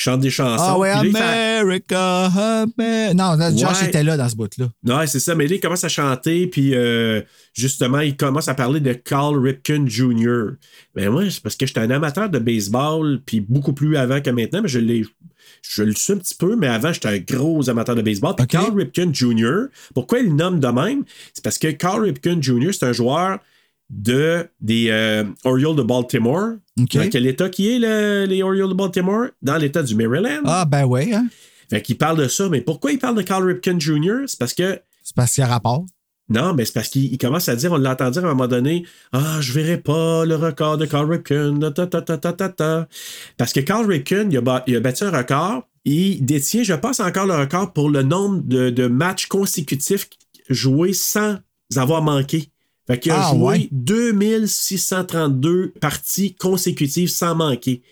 Chante des chansons.
Ah ouais, America, Amer- Non, Josh
Ouais.
était là dans ce bout-là.
Non, c'est ça, mais là, il commence à chanter, puis euh, justement, il commence à parler de Carl Ripken Jr. Ben moi, c'est parce que j'étais un amateur de baseball, puis beaucoup plus avant que maintenant, mais je l'ai. Je le suis un petit peu, mais avant, j'étais un gros amateur de baseball. Puis Carl Ripken Jr., pourquoi il le nomme de même? C'est parce que Carl Ripken Jr., c'est un joueur de, des euh, Orioles de Baltimore. Dans quel état qui est, le- les Orioles de Baltimore? Dans l'état du Maryland.
Ah, ben ouais, hein?
Fait qu'il parle de ça, mais pourquoi il parle de Carl Ripken Jr.? C'est parce que
C'est parce qu'il y a rapport.
non, mais c'est parce qu'il il commence à dire, on l'entend dire à un moment donné, Ah, je verrai pas le record de Carl Ripken. ta, ta, ta, ta, ta, ta. Parce que Carl Ripken, il a, ba- il a battu un record. Il détient, je pense, encore le record pour le nombre de, de matchs consécutifs joués sans avoir manqué. Fait qu'il a
Ah,
joué
ouais.
2632 parties consécutives sans manquer.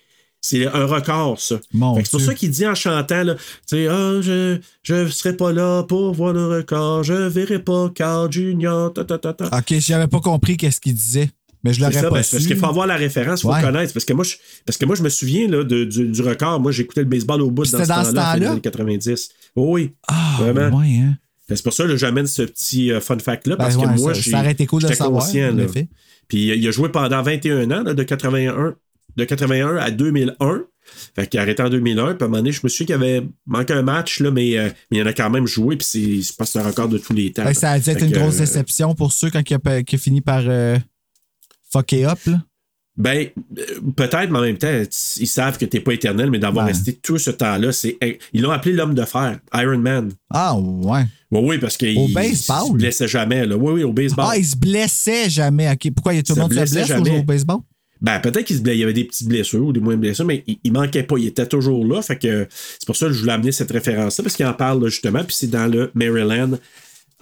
C'est un record, ça. C'est pour ça qu'il dit en chantant, là, ah, je, je serai pas là pour voir le record, je verrai pas Carl Junior, ta, ta, ta, ta.
OK, j'avais pas compris qu'est-ce qu'il disait. Mais je l'aurais pas
ben,
su.
parce qu'il faut avoir la référence, il faut
Ouais.
connaître. Parce que, moi, je, parce que moi, je me souviens là, de- du, du record. Moi, j'écoutais le baseball au bout dans ce
dans
temps-là, années 90. Oh oui,
Ah,
vraiment.
ouais, hein?
C'est pour ça que j'amène ce petit euh, fun fact-là,
Ben
parce
ouais,
que moi,
ça-
j'ai-
ça été cool de savoir,
conscient.
en effet.
Puis il a joué pendant 21 ans, là, de 81 de 81 à 2001. Fait qu'il a arrêté en 2001. Puis à un moment donné, je me suis dit qu'il avait manqué un match, là, mais, euh, mais il en a quand même joué. Puis c'est- pas un record de tous les temps.
Fait ça a dû être
Fait
une grosse
euh,
déception pour ceux quand il a, fini par euh, fucker up. Là.
Ben, euh, peut-être, mais en même temps, ils savent que t'es pas éternel, mais d'avoir
Ouais.
resté tout ce temps-là, c'est. Ils l'ont appelé l'homme de fer, Iron Man.
Ah, ouais.
Oui, oui, parce qu'il
Au
il
baseball?
se blessait jamais. Là. Oui, oui, au baseball.
Ah, il se blessait jamais. Pourquoi il y a tout le monde se
blessait
blesse au baseball?
Ben, peut-être qu'il se blessait. Il y avait des petites blessures ou des moins blessures, mais il, il manquait pas. Il était toujours là. Fait que c'est pour ça que je voulais amener cette référence-là, parce qu'il en parle là, justement, puis c'est dans le Maryland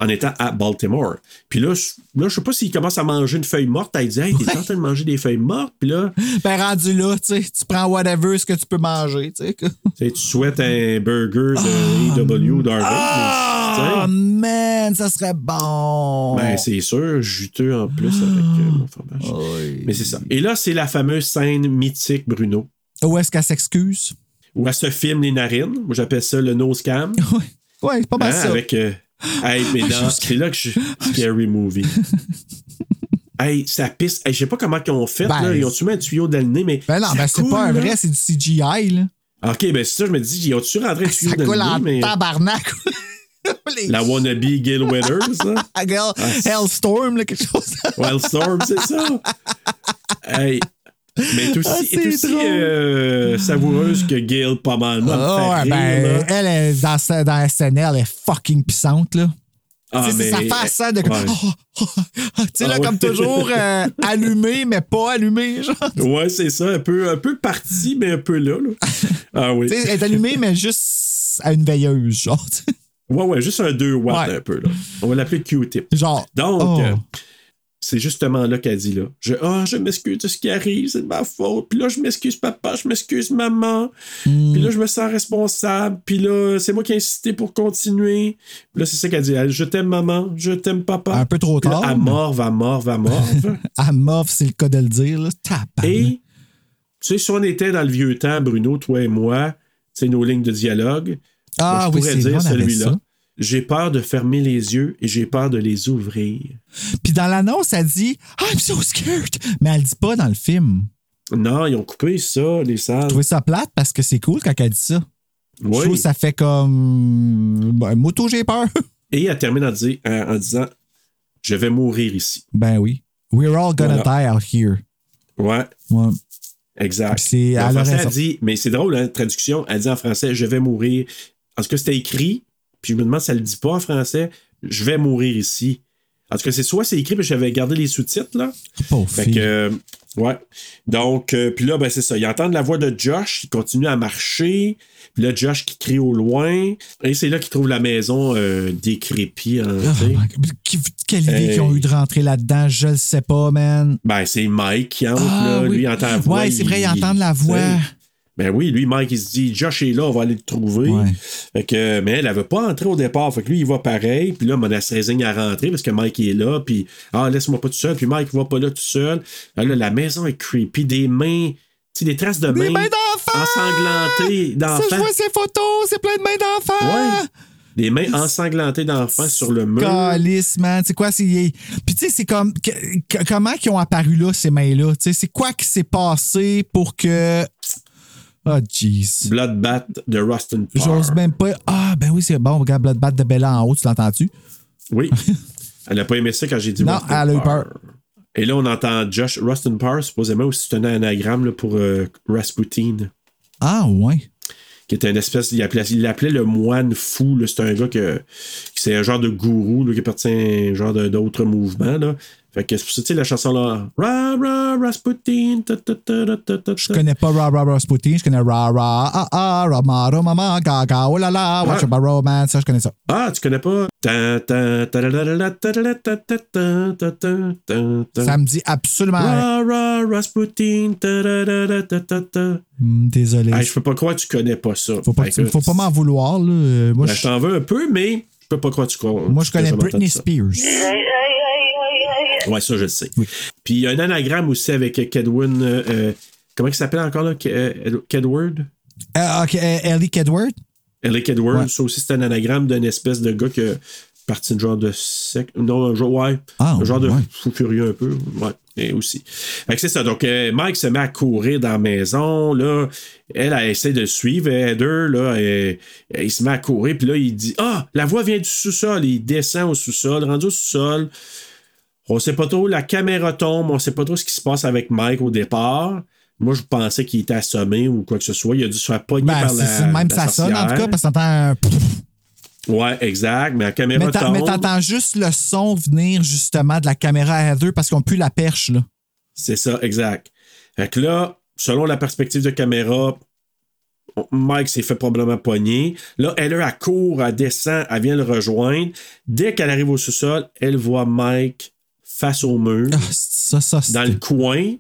en étant à Baltimore. Puis là, je, là, je sais pas s'il commence à manger une feuille morte. Elle dit, hey, t'es en train de manger des feuilles mortes? Puis là,
Ben, rendu là, tu sais, tu prends whatever ce que tu peux manger, tu sais.
tu souhaites un burger de AW d'Harvard.
Oh man, ça serait bon.
Ben, c'est sûr, juteux en plus avec euh, mon fromage. Mais c'est ça. Et là, c'est la fameuse scène mythique, Bruno,
Où est-ce qu'elle s'excuse?
où elle se filme les narines. Moi, j'appelle ça le nose cam.
Ouais, c'est pas mal
Hein,
ça.
Avec. euh, hey, mais
Ah,
c'est là que je. Scary movie. hey, ça pisse. Hey, je sais pas comment ils ont fait.
Ben,
là. Ils ont-tu mis un tuyau dans le nez, mais.
Ben non,
ça
ben c'est pas un
là.
vrai, c'est du CGI, là.
Ok, ben c'est ça, je me dis, ils ont-tu rentré un tuyau
Ça
dans
coule
le
en
nez, mais.
tabarnak. Les-
La wannabe Gil Weathers,
girl, Hellstorm, là, quelque chose.
Wildstorm, c'est ça. Hey. Mais est aussi,
Ah,
est aussi euh, savoureuse que Gail, pas mal.
Ouais,
rire,
ben,
là.
elle, est dans, dans SNL, elle est fucking puissante, là.
Ah,
sa face, hein, de
ouais.
Oh, oh, oh. Tu sais,
Ah,
là,
ouais.
comme toujours, euh, allumé, mais pas allumé, genre.
Ouais, c'est ça. Un peu, un peu parti, mais un peu là. là. Ah oui.
Elle est allumée, mais juste à une veilleuse, genre.
Ouais, ouais, juste un 2 watts
Ouais.
un peu. là. On va l'appeler Q-tip.
Genre.
Donc,
oh.
euh, c'est justement là qu'elle dit là. Je, ah, je m'excuse de ce qui arrive, c'est de ma faute. Puis là, je m'excuse papa, je m'excuse maman.
Hmm.
Puis là, je me sens responsable. Puis là, c'est moi qui ai insisté pour continuer. Puis là, c'est ça qu'elle dit. Elle, je t'aime maman, je t'aime papa.
Un peu trop
là,
tard, mais-
morve, elle morve, elle morve.
À mauve, c'est le cas de le dire, là.
Et, tu sais, si on était dans le vieux temps, Bruno, toi et moi, c'est nos lignes de dialogue.
Ah
moi, je
oui,
pourrais
c'est
dire celui-là. J'ai peur de fermer les yeux et j'ai peur de les ouvrir.
Puis dans l'annonce, elle dit I'm so scared. Mais elle dit pas dans le film.
Non, ils ont coupé ça, les salles.
Je trouvais ça plate parce que c'est cool quand elle dit ça. Je
Oui.
trouve que ça fait comme. Ben, moto, j'ai peur.
Et elle termine en, dis- en- en disant Je vais mourir ici.
ben oui. We're all gonna
Voilà.
die out here.
Ouais,
Ouais.
exact. En français, elle dit, mais c'est drôle, hein, traduction, elle dit en français Je vais mourir. En tout cas, c'était écrit, puis je me demande si elle le dit pas en français Je vais mourir ici. En tout cas, c'est soit c'est écrit, puis j'avais gardé les sous-titres, là.
Pauvre
Fait
fille.
que, euh, ouais. Donc, euh, puis là, ben, c'est ça. Ils entendent la voix de Josh, il continue à marcher. Puis là, Josh qui crie au loin. Et c'est là qu'il trouve la maison euh, décrépie. hein,
Oh God. Qui- Quelle idée
Hey.
qu'ils ont eu de rentrer là-dedans, je le sais pas, man.
Ben, c'est Mike qui entre,
Ah,
là.
oui.
Lui, il entend la voix.
Ouais, c'est vrai, il entend la voix.
Ben oui, lui, Mike, il se dit, Josh est là, on va aller le trouver.
Ouais.
Fait que, mais elle, veut pas entrer au départ. Fait que lui, il va pareil. Puis là, Mona se résigne à rentrer parce que Mike est là. Puis, ah, laisse-moi pas tout seul. Puis Mike va pas là tout seul. Là, là, la maison est creepy. Des mains, tu des traces de
Des
mains.
mains d'enfants!
Ensanglantées
Ça, je vois ces photos, c'est plein de mains d'enfants!
Ouais. Des mains ensanglantées d'enfants sur le mur.
Calice, man. C'est quoi? C'est... Puis, tu sais, c'est comme. que- comment ils ont apparu là, ces mains-là? Tu sais, c'est quoi qui s'est passé pour que. Oh, jeez.
Bloodbath de Rustin Parr.
J'ose même pas. Ah, ben oui, c'est bon. Regarde Bloodbath de Bella en haut, tu l'entends-tu?
Oui. Elle n'a pas aimé ça quand j'ai dit
Non,
Rustin
elle a eu peur.
Et là, on entend Josh Rustin Parr, supposément aussi c'est un anagramme là, pour euh, Rasputin,
Ah, ouais.
qui était une espèce. Il appelait, il l'appelait le moine fou. C'est un gars que, qui c'est un genre de gourou là, qui appartient à un genre d'autres mouvements. Là. Fait que c'est pour ça, tu sais, la chanson là. Ra, ra, Rasputin. Ta, ta, ta,
je connais pas Ra, ra, Rasputin. Je connais Ra, ra, ah, ah, Rama, Roma, Gaga, oh là là, Watch
ah.
my romance. Ça, je connais ça.
Ah, tu connais pas?
Ça me dit absolument
ra, ra, Rasputin.
Hum, désolé.
Je peux pas croire que tu connais pas ça.
Faut pas, faut pas m'en vouloir. Là. Moi,
ben,
je
t'en veux un peu, mais je peux pas croire que tu crois.
Moi, je connais Britney Spears.
Ouais, ça, je le sais. Puis il y a un anagramme aussi avec euh, Kedwin. euh, euh, comment il s'appelle encore, là? Ke- Kedward?
Euh, euh, Ellie Kedward?
Ellie Kedward.
Ouais.
Ça aussi, c'est un anagramme d'une espèce de gars qui parti de genre de sec. Non, un genre, ouais.
Ah,
un genre de
ouais.
fou furieux un peu. Ouais. Et aussi. Fait que c'est ça. Donc, euh, Mike se met à courir dans la maison. Là, elle, elle essaie de suivre. Heather, là, elle- elle- il se met à courir. Puis là, il dit Ah, la voix vient du sous-sol. Il descend au sous-sol, rendu au sous-sol. On sait pas trop, la caméra tombe, on sait pas trop ce qui se passe avec Mike au départ. Moi, je pensais qu'il était assommé ou quoi que ce soit. Il a dû se faire pogner
Ben,
par la.
même
la
ça sonne en tout cas, parce que t'entends un.
Ouais, exact. Mais la caméra
Mais
tombe.
mais t'entends juste le son venir justement de la caméra à Heather parce qu'on pue la perche, là.
C'est ça, exact. Fait que là, selon la perspective de caméra, Mike s'est fait probablement pogner. Là, elle, elle court, elle descend, elle vient le rejoindre. Dès qu'elle arrive au sous-sol, elle voit Mike face au mur,
Ah, c'est ça, ça,
dans le coin.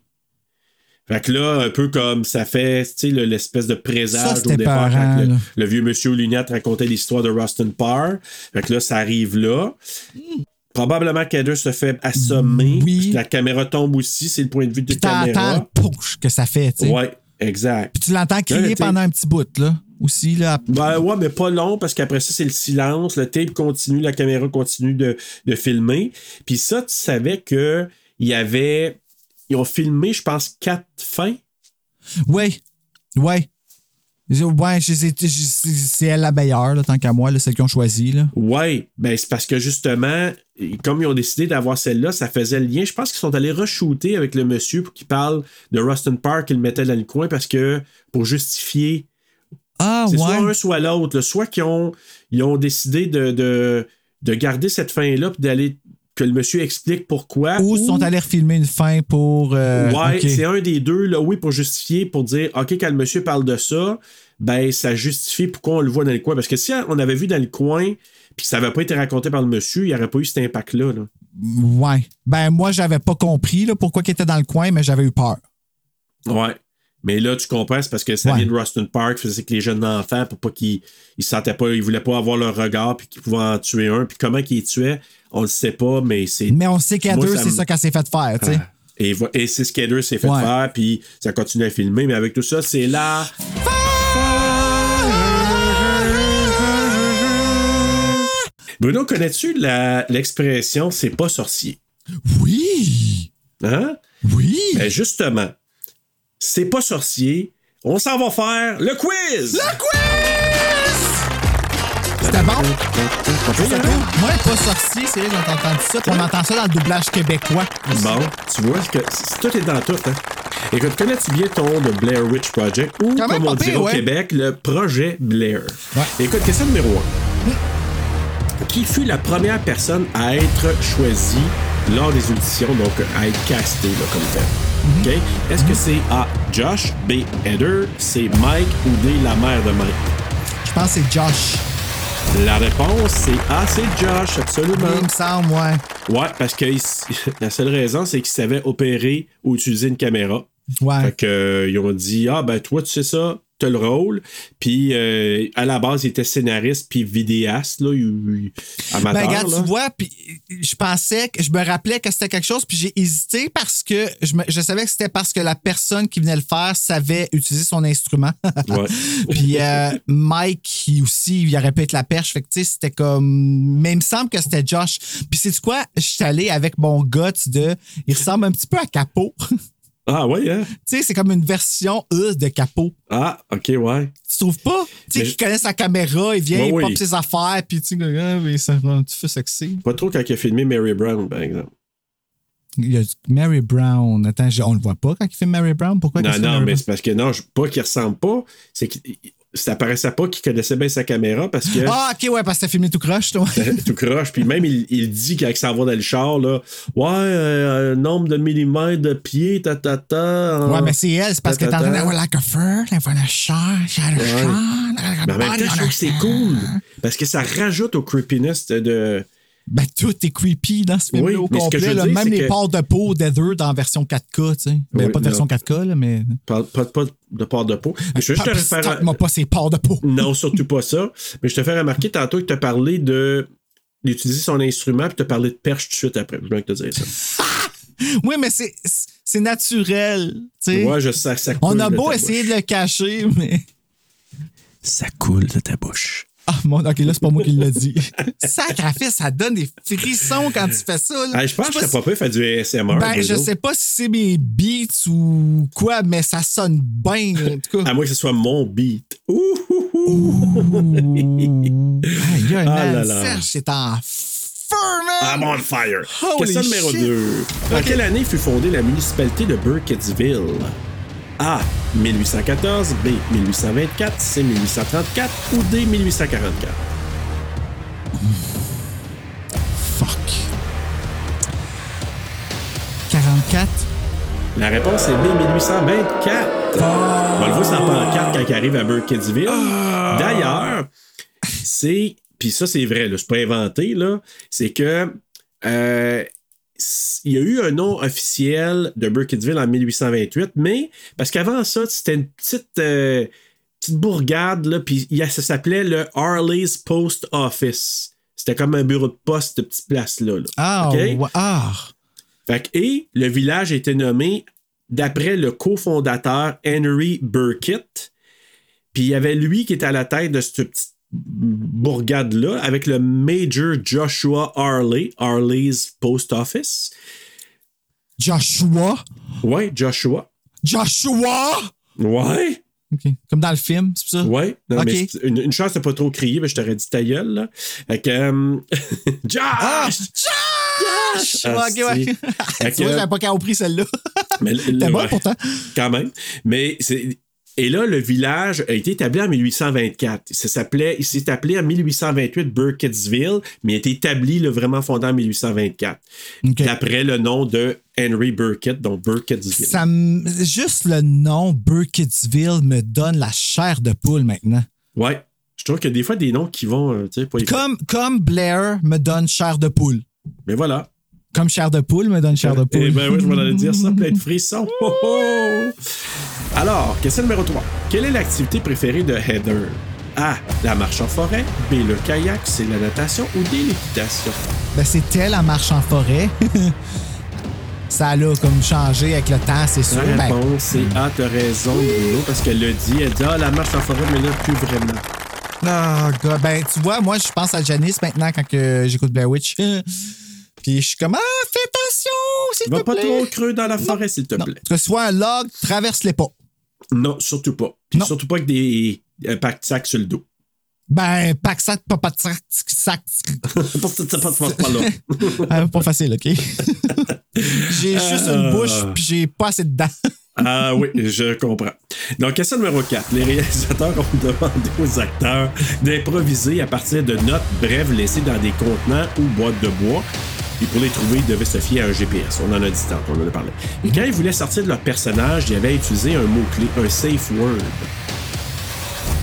Fait que là, un peu comme ça fait, tu sais, le- l'espèce de présage au départ quand le, le vieux monsieur aux lunettes racontait l'histoire de Rustin Parr. Fait que là, ça arrive là. Probablement qu'Heather se fait assommer.
Oui.
La caméra tombe aussi, c'est le point de vue de
t'entends
caméra.
le push que ça fait, tu sais.
Ouais, exact.
Puis tu l'entends crier pendant un petit bout, là. Aussi, là.
Ben ouais, mais pas long parce qu'après ça, c'est le silence. Le tape continue, la caméra continue de, de filmer. Puis ça, tu savais que il y avait. Ils ont filmé, je pense, quatre fins.
Ouais. Ouais. Ouais, c'est c'est elle la meilleure, là, tant qu'à moi, là, celle qu'ils ont choisie, là.
Ouais, ben c'est parce que justement, comme ils ont décidé d'avoir celle-là, ça faisait le lien. Je pense qu'ils sont allés re-shooter avec le monsieur pour qu'il parle de Rustin Park qu'il mettait dans le coin parce que pour justifier.
Ah,
c'est
ouais.
soit un, soit l'autre. Soit qu'ils ont, ils ont décidé de, de, de garder cette fin-là puis d'aller que le monsieur explique pourquoi.
Ou sont allés refilmer une fin pour. euh,
ouais, c'est un des deux, là, oui, pour justifier, pour dire, OK, quand le monsieur parle de ça, ben, ça justifie pourquoi on le voit dans le coin. Parce que si on avait vu dans le coin, puis que ça n'avait pas été raconté par le monsieur, il n'y aurait pas eu cet impact-là. là.
Ouais. Ben, moi, j'avais pas compris, là, pourquoi il était dans le coin, mais j'avais eu peur.
Ouais. Mais là, tu comprends, c'est parce que ça
Ouais.
vient de Rustin Park, faisait que les jeunes enfants, pour pas qu'ils ils sentaient pas, ils voulaient pas avoir leur regard, puis qu'ils pouvaient en tuer un. Puis comment qu'ils tuaient, on le sait pas, mais c'est.
Mais on sait qu'à deux, c'est ça qu'elle s'est fait faire, tu sais.
Ah. Et, et c'est ce qu'Heather s'est fait
Ouais.
faire, puis ça continue à filmer, mais avec tout ça, c'est là. Bruno, connais-tu la- l'expression c'est pas sorcier?
Oui!
Hein?
Oui!
Ben justement, c'est pas sorcier. On s'en va faire le quiz!
Le quiz! C'était bon? Cool. Moi, pas sorcier, c'est vrai, j'ai entendu ça. puis on entend ça dans le doublage québécois.
Bon, tu vois que tout est dans tout. Hein? Écoute, connais-tu bien ton le Blair Witch Project? Ou,
Quand
comme on
pire,
au
ouais.
Québec, le projet Blair?
Ouais.
Écoute, question numéro 1. Qui fut la première personne à être choisie lors des auditions, donc à être castée là, comme tel? Est-ce que c'est A. Josh, B. Heather, C. Mike ou D. la mère de Mike?
Je pense que c'est Josh.
La réponse, c'est A. C'est Josh, absolument.
Il me semble, ouais.
Ouais, parce que il- la seule raison, c'est qu'ils savaient opérer ou utiliser une caméra.
Ouais.
Fait que, euh, ils ont dit Ah, ben toi, tu sais ça, le rôle. Puis euh, à la base, il était scénariste puis vidéaste, là, il- il- amateur.
Ben, regarde,
là.
tu vois, puis je pensais que je me rappelais que c'était quelque chose, puis j'ai hésité parce que je, me- je savais que c'était parce que la personne qui venait le faire savait utiliser son instrument.
Ouais.
puis euh, Mike, qui aussi, il aurait pu être la perche. Fait que, tu sais, c'était comme. Mais il me semble que c'était Josh. Puis, c'est quoi? Je suis allé avec mon guts de. Il ressemble un petit peu à Capot.
Ah, ouais, hein?
tu sais, c'est comme une version E de Capot.
Ah, ok, ouais.
Tu trouves pas? Tu sais,
Mais
qui connaît sa caméra, il vient,
Ouais,
il
oui.
pop ses affaires, puis tu sais, ah, mais ça rend tu fais sexy.
Pas trop quand il a filmé Mary Brown, par exemple.
Il y a Mary Brown. Attends, on le voit pas quand il fait Mary Brown? Pourquoi
non,
qu'il
non, mais c'est parce que non, pas qu'il ressemble pas, c'est ça paraissait pas qu'il connaissait bien sa caméra parce que.
Ah, ok, ouais, parce que t'as filmé tout croche, toi.
tout croche. Puis même, il, il dit il s'en va dans le char, là, ouais, euh, un nombre de millimètres de pied, ta, ta, ta.
Ouais, mais c'est elle, c'est parce que t'es en train d'avoir like a fur, like a shark, she had a
Ouais.
shark, like a
Mais en même
body
temps, je trouve que c'est cool. Parce que ça rajoute au creepiness de.
Ben, tout est creepy dans ce film-là
Oui,
au
mais ce que je
complet.
veux
là.
dire,
Même les
que-
parts de peau d'Heather dans version 4K, tu sais. Ben,
Oui,
pas de
non.
version 4K, là, mais.
Pas, pas, pas de part de peau. Mais je veux juste te
Pas-
faire.
Tape-moi pas ces parts de peau.
Non, surtout pas ça. Mais je te fais remarquer tantôt que tu as parlé de d'utiliser son instrument puis tu as parlé de perche tout de suite après. Je viens de te dire ça.
Oui, mais c'est c'est naturel, tu sais.
Ouais, je sais, ça
On
coule
a
de
beau
ta
essayer
bouche.
de le cacher, mais.
Ça coule de ta bouche.
Ah, mon, ok, là, c'est pas moi qui l'a dit. Sacrifice, ça donne des frissons quand tu fais ça. là.
Ah, je pense que je pas pire faire du ASMR.
Ben, je sais pas si c'est mes beats ou quoi, mais ça sonne bien, en tout cas.
À moins que ce soit mon beat. Ouh, ouh, ouh.
Aïe,
Ah là
man,
là.
Serge, c'est en feu, man!
I'm on fire.
Holy
Question numéro
shit.
2. En quelle année fut fondée la municipalité de Burkittsville? A. 1814, B. 1824, C. 1834 ou D. 1844?
Fuck. 44.
La réponse est B. 1824. On va le voir sans pancarte quand il arrive à Burkittsville. D'ailleurs, c'est. Puis ça, c'est vrai, là, c'est pas inventé, là. C'est que. euh, il y a eu un nom officiel de Burkittsville en 1828, mais parce qu'avant ça, c'était une petite, euh, petite bourgade, là, puis ça s'appelait le Harley's Post Office. C'était comme un bureau de poste de petite place-là. là.
Ah,
OK?
ouais, ah.
Fait que, et le village a été nommé d'après le cofondateur Henry Burkitt. Puis il y avait lui qui était à la tête de cette petite bourgade-là avec le Major Joshua Harley, Harley's Post Office.
Joshua?
Ouais, Joshua.
Joshua?
Ouais.
Comme dans le film, c'est ça?
Ouais. Non,
OK.
mais c'est- une, une chance de pas trop crier, mais je t'aurais dit ta gueule, là. Fait que. euh, Josh!
Ah! Josh!
Ah,
ok, ouais. tu vois, j'avais pas compris celle-là.
Mais le-
C'était
le-
bon
ouais,
pourtant.
Quand même. Mais c'est. Et là, le village a été établi en 1824. Ça s'appelait, il s'est appelé en 1828 Burkittsville, mais il a été établi, le vraiment fondé en 1824. D'après le nom de Henry Burkitt, donc Burkittsville.
Ça Juste le nom Burkittsville me donne la chair de poule maintenant.
Ouais. Je trouve que des fois, des noms qui vont, euh,
Comme, comme Blair me donne chair de poule.
Mais voilà.
Comme chair de poule me donne chair de poule.
Eh ben oui, je m'en allais dire ça, plein de frissons. Oh, oh. Alors, question numéro 3. Quelle est l'activité préférée de Heather? A. La marche en forêt. B. Le kayak. C. La natation. Ou D. L'équitation.
Ben, c'était la marche en forêt. Ça a comme changé avec le temps, c'est sûr.
La
Ben,
réponse, c'est A. T'as raison, Bruno, parce qu'elle l'a dit. Elle dit, ah, la marche en forêt, mais là, plus vraiment.
Ah, gars, ben, tu vois, moi, je pense à Janice maintenant quand que j'écoute Blair Witch. Puis je suis comme, ah, fais attention, s'il te
Va pas
plaît.
trop creux dans la forêt, s'il te plaît.
Que ce soit un log, traverse-les pas.
Non, surtout pas. Puis surtout pas avec des un pack de sacs sur le dos.
Ben, pack sac, pas pas de sac, sac.
Ça passe pas là.
Ah, pas facile, OK? j'ai juste une bouche, puis j'ai pas assez de dents.
Ah oui, je comprends. Donc, question numéro 4. Les réalisateurs ont demandé aux acteurs d'improviser à partir de notes brèves laissées dans des contenants ou boîtes de bois. Et pour les trouver, ils devaient se fier à un GPS. On en a dit tant, on en a parlé. Et quand ils voulaient sortir de leur personnage, ils avaient utilisé un mot-clé, un safe word.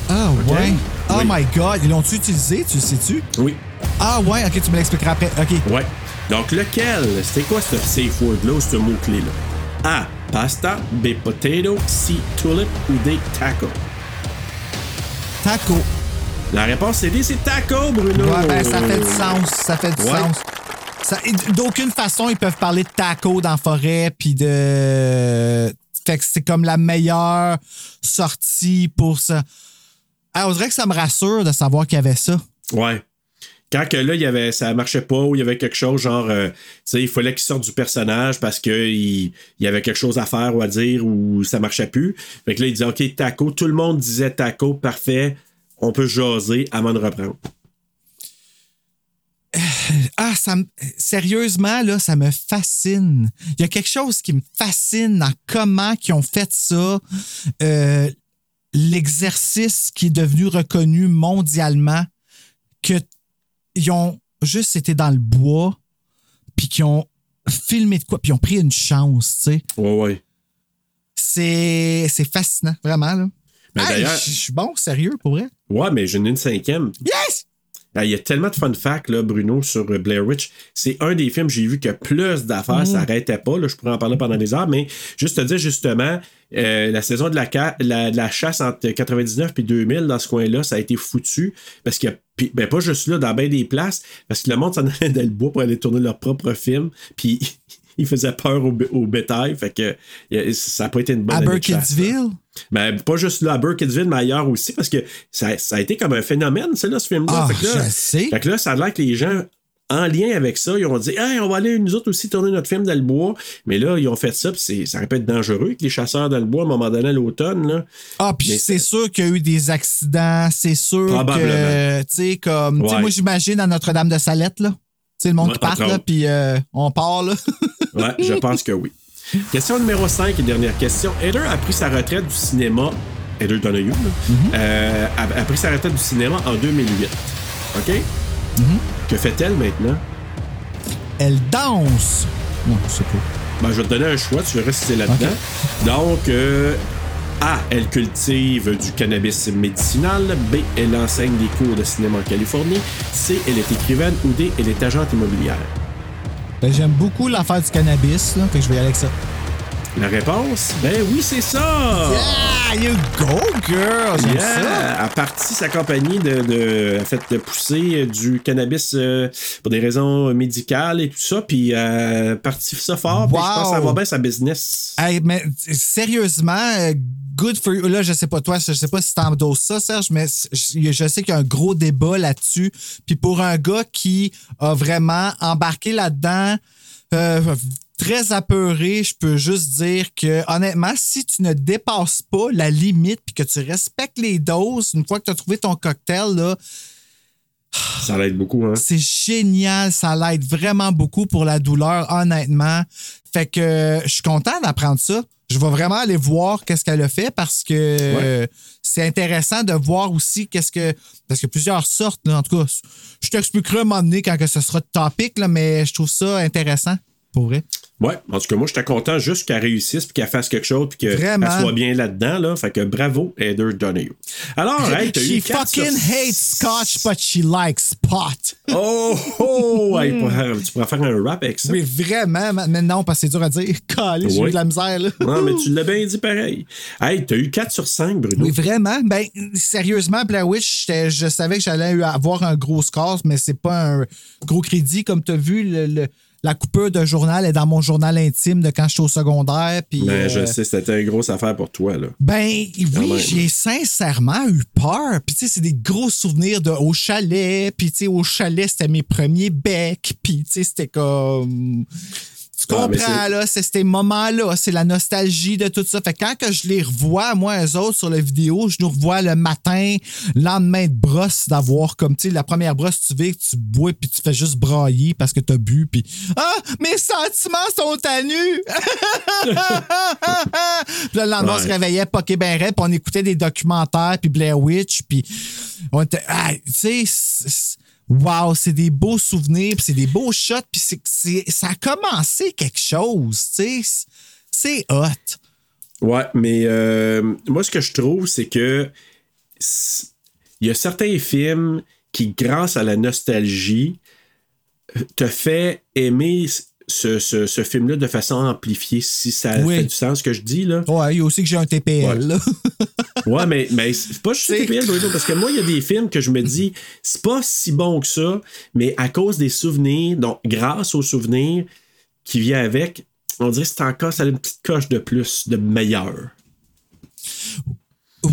Ah, ouais. Oh
Oui.
my God, ils l'ont-tu utilisé, tu le sais-tu?
Oui.
Ah, ouais, OK, tu me l'expliqueras après. OK.
Ouais. Donc, lequel, c'était quoi ce safe word-là ou ce mot-clé-là? A. Pasta. B. Potato. C. Tulip. Ou D. Taco?
Taco.
La réponse c'est D. C'est taco, Bruno.
Ouais, ben, ça fait du sens. Ça fait du
Ouais.
sens. D'aucune façon, ils peuvent parler de taco dans la forêt, puis de. Fait que c'est comme la meilleure sortie pour ça. Ah, on dirait que ça me rassure de savoir qu'il y avait ça.
Ouais. Quand que là, il y avait, ça marchait pas ou il y avait quelque chose genre, euh, tu sais, il fallait qu'il sorte du personnage parce qu'il il y avait quelque chose à faire ou à dire ou ça marchait plus. Fait que là, il disait, OK, taco. Tout le monde disait taco, parfait. On peut jaser avant de reprendre.
Ah, ça me- sérieusement, là, ça me fascine. Il y a quelque chose qui me fascine dans comment ils ont fait ça. Euh, L'exercice qui est devenu reconnu mondialement, que ils ont juste été dans le bois, puis qu'ils ont filmé de quoi, puis ils ont pris une chance, tu sais.
Ouais, ouais.
C'est c'est fascinant, vraiment, là. Hey,
d'ailleurs-
je suis bon, sérieux, pour vrai.
Ouais, mais j'en ai une cinquième.
Yes!
Ah, Il y a tellement de fun facts, là, Bruno, sur Blair Witch. C'est un des films, j'ai vu que plus d'affaires,
Mm.
ça n'arrêtait pas. Là, je pourrais en parler pendant des heures, mais juste te dire, justement, euh, la saison de la, ca- la, de la chasse entre 99 et 2000, dans ce coin-là, ça a été foutu. Parce qu'il y a, puis, ben, pas juste là, dans bien des places, parce que le monde s'en allait dans le bois pour aller tourner leur propre film, puis ils faisaient peur au, bé- au bétail. Fait que ça n'a pas été une bonne
À. Burkittsville?
Ben, pas juste là à Burkittsville, mais ailleurs aussi, parce que ça, ça a été comme un phénomène, là, ce film-là.
Ah,
Fait que là-
je sais.
Fait que là, ça a l'air que les gens, en lien avec ça, ils ont dit, hey, on va aller nous autres aussi tourner notre film dans le bois. Mais là, ils ont fait ça, puis ça aurait pu être dangereux avec les chasseurs dans le bois à un moment donné à l'automne.
Ah, puis c'est sûr qu'il y a eu des accidents, c'est sûr
Probablement.
que, tu sais, comme, moi j'imagine à Notre-Dame de Salette, là. Sais, le monde
Ouais,
qui part, là, puis euh, on part, là.
Ouais, je pense que oui. Question numéro 5 et dernière question. Heather a pris sa retraite du cinéma. Heather Donahue, là, euh, a, a pris sa retraite du cinéma en 2008. OK? Que fait-elle maintenant?
Elle danse. Non, je sais pas.
Ben, je vais te donner un choix, tu verras si c'est là-dedans. Donc, euh, A, elle cultive du cannabis médicinal. B, elle enseigne des cours de cinéma en Californie. C, elle est écrivaine. Ou D, elle est agente immobilière.
Ben, j'aime beaucoup l'affaire du cannabis, que je vais y aller avec ça.
La réponse? Ben oui, c'est ça!
Yeah, you go, girl! J'aime
Yeah!
ça.
A parti sa compagnie de, de, a fait de pousser du cannabis euh, pour des raisons médicales et tout ça, puis euh, parti ça fort, puis je pense que ça
Wow.
va bien sa business.
Hey, mais sérieusement, euh, good for you. Là, je sais pas toi, je sais pas si t'endosses ça, Serge, mais je sais qu'il y a un gros débat là-dessus. Puis pour un gars qui a vraiment embarqué là-dedans, euh, très apeuré, je peux juste dire que honnêtement, si tu ne dépasses pas la limite puis que tu respectes les doses, une fois que tu as trouvé ton cocktail, là,
Ça l'aide beaucoup, hein?
c'est génial, ça l'aide vraiment beaucoup pour la douleur, honnêtement. Fait que euh, je suis content d'apprendre ça. Je vais vraiment aller voir qu'est-ce qu'elle a fait parce que euh, c'est intéressant de voir aussi qu'est-ce que. Parce qu'il y a plusieurs sortes, là, en tout cas. Je t'expliquerai un moment donné quand que ce sera topic, là, mais je trouve ça intéressant, pour vrai.
Ouais, en tout cas, moi, j'étais content juste qu'elle réussisse, puis qu'elle fasse quelque chose, puis qu'elle soit bien là-dedans, là. Fait que bravo, Heather Donahue. Alors, hey, t'as eu
She
quatre
fucking
sur-
hates scotch, but she likes pot.
Oh, oh! hey, tu pourrais faire un rap avec ça.
Mais vraiment, ma- mais non, parce que c'est dur à dire. Calé, j'ai
Oui.
eu de la misère, là.
Non, mais tu l'as bien dit pareil. Hey, t'as eu 4 sur 5, Bruno.
Oui, vraiment. Ben, sérieusement, Blair Witch, je savais que j'allais eu- avoir un gros score, mais c'est pas un gros crédit. Comme tu as vu, le- le- la coupure de journal est dans mon journal intime de quand j'étais au secondaire. Puis,
Ben,
euh,
je sais, c'était une grosse affaire pour toi, là.
Ben oui, j'ai sincèrement eu peur. Puis tu sais, c'est des gros souvenirs de au chalet. Puis tu sais, au chalet, c'était mes premiers becs. Puis tu sais, c'était comme... Tu comprends, là, c'est ces moments-là, c'est la nostalgie de tout ça. Fait que quand que je les revois, moi, eux autres, sur la vidéo, je nous revois le matin, lendemain de brosse, d'avoir comme, tu sais, la première brosse, tu vais, tu bois, puis tu fais juste brailler parce que t'as bu, puis Ah, mes sentiments sont à nu! puis là, le lendemain, on se réveillait, poké ben raide, puis on écoutait des documentaires, puis Blair Witch, puis on était, ah, tu sais, wow, c'est des beaux souvenirs, puis c'est des beaux shots, puis c'est, ça a commencé quelque chose, tu sais, c'est hot.
Ouais, mais euh, moi, ce que je trouve, c'est que il y a certains films qui, grâce à la nostalgie, te fait aimer ce, ce- ce film-là de façon amplifiée, si ça
Oui.
fait du sens ce que je dis, là.
Ouais, il y a aussi que j'ai un TPL,
Ouais.
là.
Ouais, mais, mais c'est pas juste TPL, Bruno, parce que moi, il y a des films que je me dis, c'est pas si bon que ça, mais à cause des souvenirs, donc grâce aux souvenirs qui vient avec, on dirait que c'est encore, ça a une petite coche de plus, de meilleur.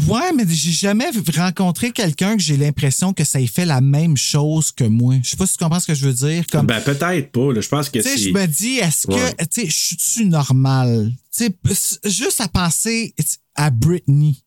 Ouais, mais j'ai jamais rencontré quelqu'un que j'ai l'impression que ça y fait la même chose que moi. Je sais pas si tu comprends ce que je veux dire. Comme,
Ben, peut-être pas, là. Je pense que
Tu sais,
c'est.
je me dis, est-ce que, tu sais, je suis-tu normal? Tu sais, p- juste à penser à Britney.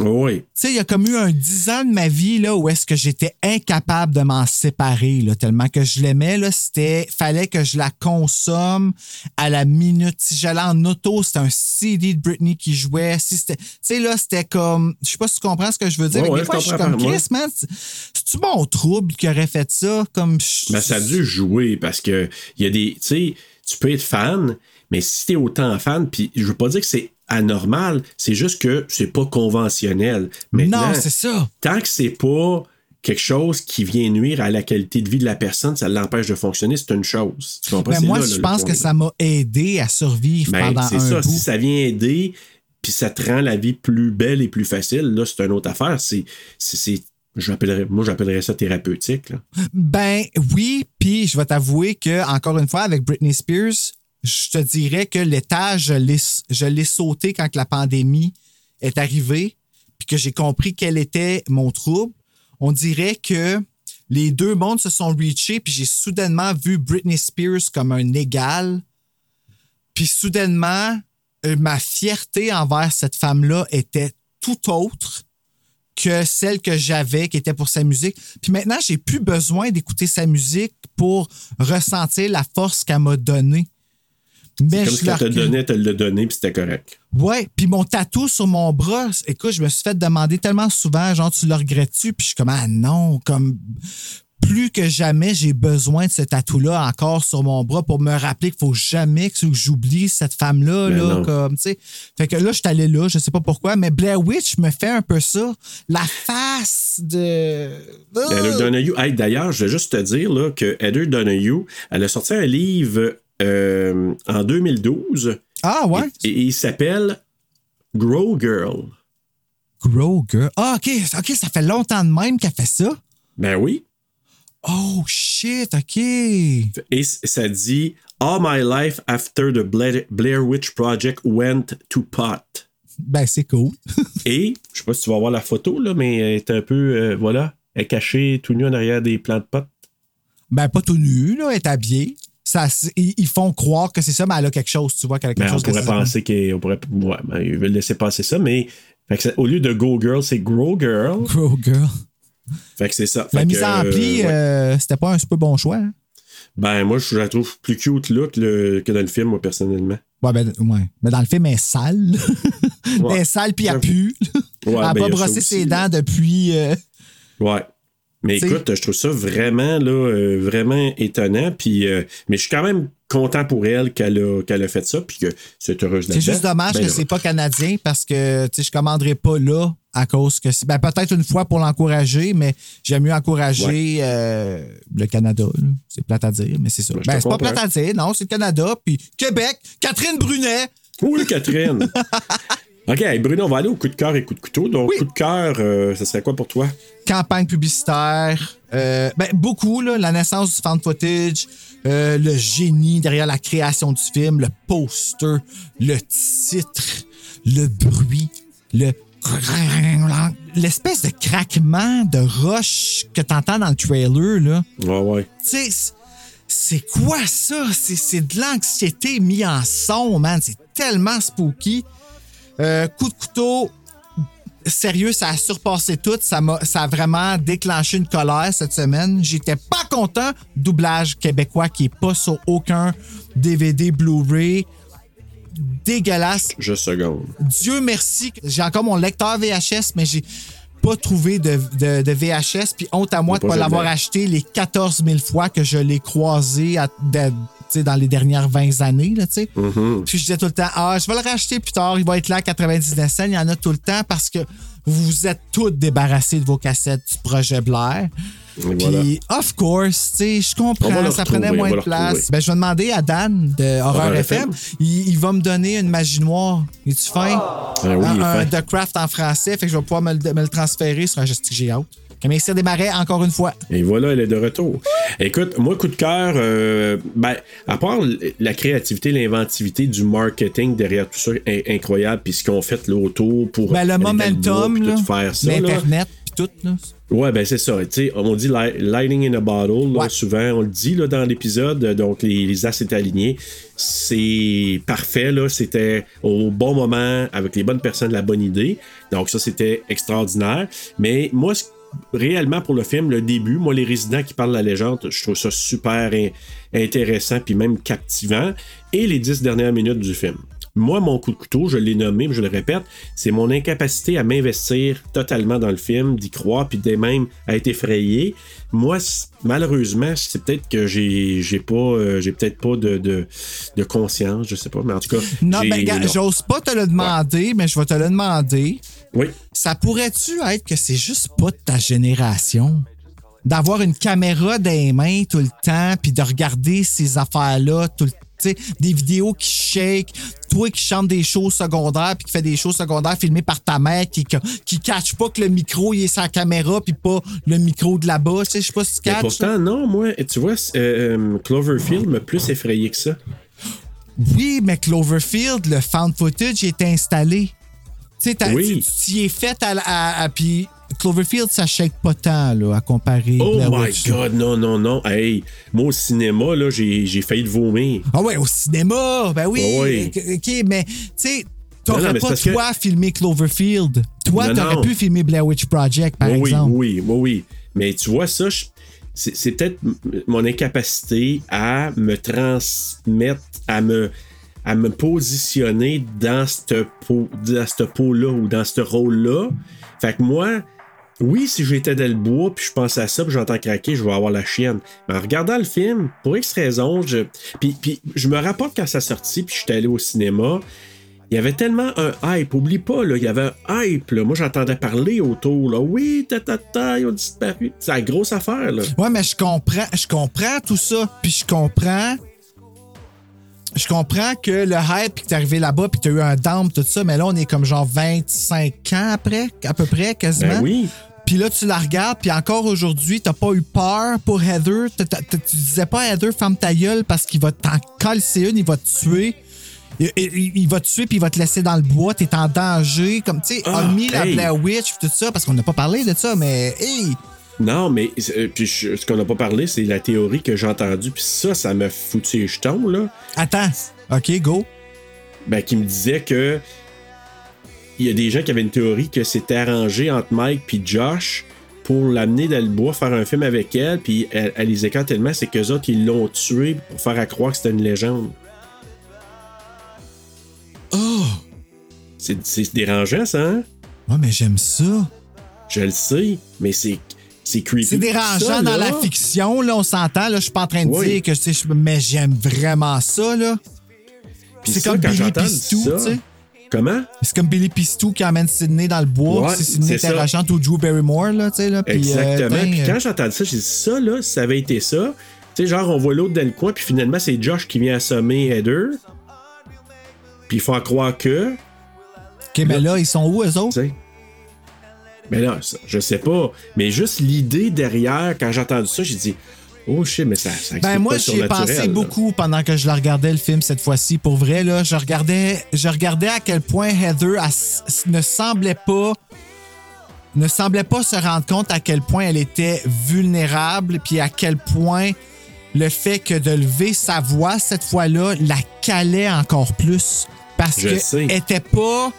Oui.
Tu sais, il y a comme eu un dix ans de ma vie là, où est-ce que j'étais incapable de m'en séparer, là, tellement que je l'aimais. Là, c'était, fallait que je la consomme à la minute. Si j'allais en auto, c'était un CD de Britney qui jouait. Si c'était, tu sais, là, c'était comme, je sais pas si tu comprends ce que je veux dire. Mais
ouais,
des fois, je suis comme. Chris, man, c'est- c'est-tu mon trouble qui aurait fait ça? Comme, je-
Ben, ça a dû jouer parce que il y a des. Tu sais, tu peux être fan, mais si t'es autant fan, puis je veux pas dire que c'est anormal, c'est juste que c'est pas conventionnel. Maintenant,
non, c'est ça.
tant que c'est pas quelque chose qui vient nuire à la qualité de vie de la personne, ça l'empêche de fonctionner, c'est une chose. Tu comprends?
Ben, moi,
là,
je
là,
pense que ça m'a aidé à survivre
Ben,
pendant
c'est ça.
bout.
Si ça vient aider, puis ça te rend la vie plus belle et plus facile, là, c'est une autre affaire. C'est. c'est- moi, j'appellerais ça thérapeutique. Là.
Ben oui, puis je vais t'avouer que, encore une fois, avec Britney Spears, je te dirais que l'étage, je l'ai- sauté quand la pandémie est arrivée, puis que j'ai compris quel était mon trouble. On dirait que les deux mondes se sont reachés, puis j'ai soudainement vu Britney Spears comme un égal. Puis soudainement, euh, ma fierté envers cette femme-là était tout autre que celle que j'avais, qui était pour sa musique. Puis maintenant, j'ai plus besoin d'écouter sa musique pour ressentir la force qu'elle m'a donnée. Mais
Comme
je
ce qu'elle
la
te donnait, te le donné, puis c'était correct.
Ouais, puis mon tatou sur mon bras, écoute, je me suis fait demander tellement souvent, genre, tu le regrettes-tu? Puis je suis comme, ah non, comme. plus que jamais, j'ai besoin de ce tatou-là encore sur mon bras pour me rappeler qu'il faut jamais que j'oublie cette femme-là.
Ben
Là, comme, tu sais. fait que là, je suis allé là, je sais pas pourquoi, mais Blair Witch me fait un peu ça. La face de.
Heather Donahue. Hey, D'ailleurs, je vais juste te dire là, que Heather Donahue, elle a sorti un livre euh, en 2012.
Ah ouais?
Et, et il s'appelle Grow Girl.
Grow Girl. Ah, OK, OK, ça fait longtemps de même qu'elle fait ça.
Ben oui.
Oh shit, OK.
Et ça dit All my life after the Blair, Blair Witch Project went to pot.
Ben, c'est cool.
Et, je sais pas si tu vas voir la photo, là, mais elle est un peu, euh, voilà, elle est cachée tout nu en arrière des plants de pot.
Ben, pas tout nu, là, elle est habillée. Ça, ils font croire que c'est ça, mais elle a quelque chose, tu vois, qu'elle a quelque
Ben, on
chose. que
pourrait penser qu'on pourrait. Ouais, ben, ils veulent laisser passer ça, mais fait que ça- au lieu de Go Girl, c'est Grow Girl.
Grow Girl.
Fait que c'est ça.
La
Fait
mise
que,
en pli,
ouais.
euh, c'était pas un super bon choix. hein?
Ben, moi, je la trouve plus cute là que, le- que dans le film, moi, personnellement.
Ouais, ben, ouais. Mais dans le film, elle est sale. Elle est sale, puis elle pue.
Ouais,
elle n'a
ben,
pas brossé ses dents depuis. euh,
Ouais. Mais
T'sais-
écoute, je trouve ça vraiment, là, euh, vraiment étonnant. Puis, euh, mais je suis quand même content pour elle qu'elle a, a fait ça, puis que c'est heureuse
C'est juste dommage
Ben,
que c'est pas canadien parce que je commanderai pas là à cause que c'est. Ben, peut-être une fois pour l'encourager, mais j'aime mieux encourager euh, le Canada. C'est plate à dire, mais c'est ça.
Ben,
Ben, c'est pas plate à dire, non, c'est le Canada. Puis Québec, Catherine Brunet.
Oui, Catherine. OK, Bruno, on va aller au coup de cœur et coup de couteau. Donc, coup de cœur, euh, ça serait quoi pour toi?
campagne publicitaire, euh, ben, beaucoup, là, la naissance du fan footage, euh, le génie derrière la création du film, le poster, le titre, le bruit, le l'espèce de craquement de roche que t'entends dans le trailer, là.
Ouais, ouais.
Tu sais, c'est- quoi ça? C'est de l'anxiété mis en son, man. C'est tellement spooky. Euh, coup de couteau, sérieux, ça a surpassé tout. Ça, m'a, ça a vraiment déclenché une colère cette semaine. J'étais pas content. Doublage québécois qui est pas sur aucun DVD Blu-ray. Dégueulasse.
Je seconde.
Dieu merci. J'ai encore mon lecteur VHS, mais j'ai pas trouvé de, de- de VHS. Puis honte à moi de pas
pas
l'avoir acheté les 14 000 fois que je l'ai croisé à- de- dans les dernières 20 années. Là.
Mm-hmm.
Puis je disais tout le temps, ah, je vais le racheter plus tard, il va être là à 99 cents. Il y en a tout le temps parce que vous vous êtes tous débarrassés de vos cassettes du projet Blair.
Et
Puis,
voilà.
of course, tu sais, je comprends, ça prenait moins de place. Ben, je vais demander à Dan de Horror FM.
FM.
Il, il va me donner une magie noire. Es-tu fin?
Ah oui, il est
un, un. The Craft en français, fait que je vais pouvoir me le, me le transférer sur un gestique Cyr Desmarais, encore une fois.
Et voilà, elle est de retour. Écoute, moi, coup de cœur, euh, ben, à part la créativité, l'inventivité du marketing derrière tout ça, in- incroyable, puis ce qu'on fait là autour pour.
Ben, le momentum, là,
tout faire ça.
l'Internet, puis tout. Là.
Ouais, ben c'est ça. Tu sais, on dit li- lighting in a bottle, là, souvent, on le dit là, dans l'épisode, donc les, les as étaient alignés. C'est parfait, là. C'était au bon moment, avec les bonnes personnes, la bonne idée. Donc ça, c'était extraordinaire. Mais moi, ce- réellement pour le film, le début, moi, les résidents qui parlent de la légende, je trouve ça super in- intéressant, puis même captivant. Et les dix dernières minutes du film. Moi, mon coup de couteau, je l'ai nommé, mais je le répète, c'est mon incapacité à m'investir totalement dans le film, d'y croire, puis de même à être effrayé. Moi, malheureusement, c'est peut-être que j'ai j'ai pas, euh, j'ai peut-être pas de, de, de conscience, je sais pas, mais en tout cas.
Non,
j'ai-
ben, j'ose pas te le demander, mais je vais te le demander.
Oui.
Ça pourrait-tu être que c'est juste pas de ta génération? D'avoir une caméra dans les mains tout le temps, puis de regarder ces affaires-là tout le sais, des vidéos qui shake, toi qui chantes des shows secondaires, puis qui fait des shows secondaires filmés par ta mère, qui, qui, catch pas que le micro il est la caméra, puis pas le micro de là-bas. Je sais pas si tu catches.
pourtant, non, moi, tu vois, euh, euh, Cloverfield m'a plus effrayé que ça.
Oui, mais Cloverfield, le found footage il est installé. Tu sais, t'as-
Oui.
tu tu y es fait à, à- à- puis Cloverfield, ça shake pas tant là, à comparer.
Oh my god, non, non, non. Hey, moi au cinéma, là, j'ai failli le vomir.
Ah ouais, au cinéma, ben oui.
Ah oui.
OK, mais tu sais, t'aurais pas
parce que-
toi filmé Cloverfield. Toi, t'aurais pu filmer Blair Witch Project, par
oui,
exemple.
Oui, oui, oui. Mais tu vois, ça, je- c'est peut-être mon incapacité à me transmettre, à me, à me positionner dans cette peau-là ou dans ce rôle-là. Fait que moi, Oui, si j'étais dans le bois, puis je pensais à ça, puis j'entends craquer, je vais avoir la chienne. Mais en regardant le film, pour X raison, je... Puis, je me rapporte quand ça sortit, puis j'étais allé au cinéma, il y avait tellement un hype. Oublie pas, il y avait un hype. Là. Moi, j'entendais parler autour. Là. Oui, ta, ils ont disparu. C'est la grosse affaire. Là.
Ouais, mais je comprends, je comprends tout ça. Puis je comprends. Je comprends que le hype, puis que t'es arrivé là-bas, puis que t'as eu un down, tout ça, mais là, on est comme genre 25 ans après, à peu près, quasiment.
Ben oui.
Puis là, tu la regardes, puis encore aujourd'hui, t'as pas eu peur pour Heather. Tu disais pas Heather, ferme ta gueule, parce qu'il va t'en calcer une, il va te tuer. Il, il- il va te tuer, puis il va te laisser dans le bois, t'es en danger. Comme, tu sais,
Ah,
Omni, la. Blair Witch, tout ça, parce qu'on n'a pas parlé de ça, mais hey!
Non, mais euh, puis je- ce qu'on n'a pas parlé, c'est la théorie que j'ai entendue. Puis ça, ça m'a foutu les jetons, là.
Attends, OK, go.
Ben, qui me disait que. Il y a des gens qui avaient une théorie que c'était arrangé entre Mike puis Josh pour l'amener dans le bois, faire un film avec elle, puis elle, elle les écarte tellement, c'est qu'eux autres, ils l'ont tué pour faire à croire que c'était une légende.
Oh!
C'est c'est dérangeant, ça, hein?
Ouais, mais j'aime ça.
Je le sais, mais c'est c'est creepy.
C'est dérangeant
Ça,
dans
là,
la fiction, là, on s'entend. Là, je suis pas en train de
Oui.
dire que je- Mais j'aime vraiment ça, là.
Puis
C'est comme
quand
Billy
j'entends
Pistou, tu sais.
Comment?
C'est comme Billy Pistou qui emmène Sydney dans le bois.
Ouais,
c'est interagente ou Drew Barrymore, là, tu sais. Là, euh,
Exactement.
ben,
puis
euh,
quand j'ai entendu ça, j'ai dit ça, là, si ça avait été ça. Tu sais, genre, on voit l'autre dans le coin, puis finalement, c'est Josh qui vient assommer Heather. Puis ils font croire que.
OK, mais là, ils sont où, eux autres?
Mais là, ça, je sais pas. Mais juste l'idée derrière, quand j'ai entendu ça, j'ai dit, oh shit, mais ça. ça
Ben moi j'y ai pensé beaucoup pendant que je la regardais le film cette fois-ci. Pour vrai là, je regardais, je regardais à quel point Heather elle ne semblait pas, ne semblait pas se rendre compte à quel point elle était vulnérable, puis à quel point le fait que de lever sa voix cette fois-là la calait encore plus parce
Je
que
sais.
elle était pas,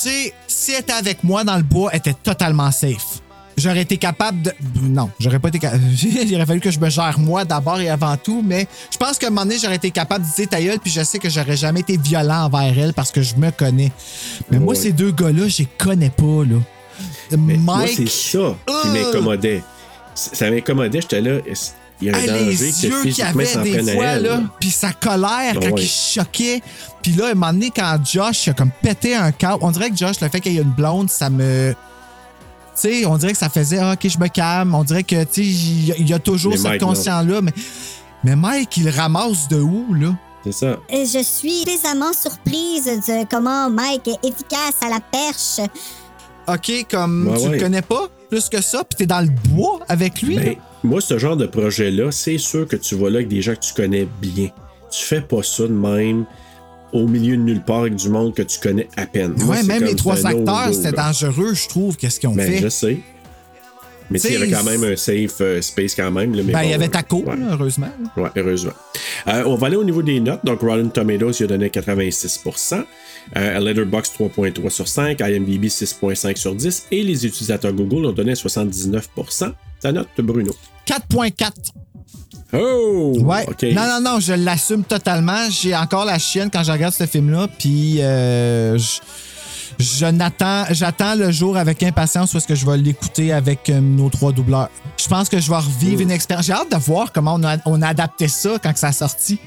tu sais, si elle était avec moi dans le bois, elle était totalement safe. J'aurais été capable de. Non, j'aurais pas été capable. Il aurait fallu que je me gère moi d'abord et avant tout, mais je pense qu'à un moment donné, j'aurais été capable de dire ta gueule, puis je sais que j'aurais jamais été violent envers elle parce que je me connais. Mais moi, ces deux gars-là, je les connais pas, là.
Mais
Mike.
Moi, c'est ça qui
Euh.
m'incommodait. Ça m'incommodait, j'étais là. Il y a un
Hey,
danger
les yeux qu'il
physiquement
avait des fois,
elle.
là, puis sa colère
Ah
quand
ouais.
il choquait. Puis là, à un moment donné, quand Josh a comme pété un câble, on dirait que Josh, le fait qu'il y ait une blonde, ça me... Tu sais, on dirait que ça faisait ah, OK, je me calme. On dirait que, tu sais, il y a- y a toujours
Mais
cette conscience-là. Mais, mais Mike, il ramasse de où, là?
C'est ça.
Et je suis plaisamment surprise de comment Mike est efficace à la perche.
OK, comme tu
ouais.
le connais pas plus que ça, puis t'es dans le bois avec lui.
Ben. Moi, ce genre de projet-là, c'est sûr que tu vas là avec des gens que tu connais bien. Tu fais pas ça de même au milieu de nulle part avec du monde que tu connais à peine. Moi,
ouais,
c'est
même les trois acteurs, c'était dangereux, je trouve, qu'est-ce qu'ils ont
Ben,
fait.
je sais. Mais il y avait quand même un safe euh, space quand même. là, mais
Ben, il y avait Taco,
ouais.
là, heureusement.
Ouais, heureusement. Euh, on va aller au niveau des notes. Donc, Rotten Tomatoes, il a donné 86% euh, Letterboxd 3.3 sur 5, IMDb 6.5 sur 10 et les utilisateurs Google ont donné 79% Ta note, Bruno?
4.4.
Oh!
Ouais. Non, non, non, je l'assume totalement. J'ai encore la chienne quand je regarde ce film-là. Puis, euh, je, je n'attends, j'attends le jour avec impatience où est-ce que je vais l'écouter avec euh, nos trois doubleurs. Je pense que je vais revivre une expérience. J'ai hâte de voir comment on a, on a adapté ça quand que ça a sorti.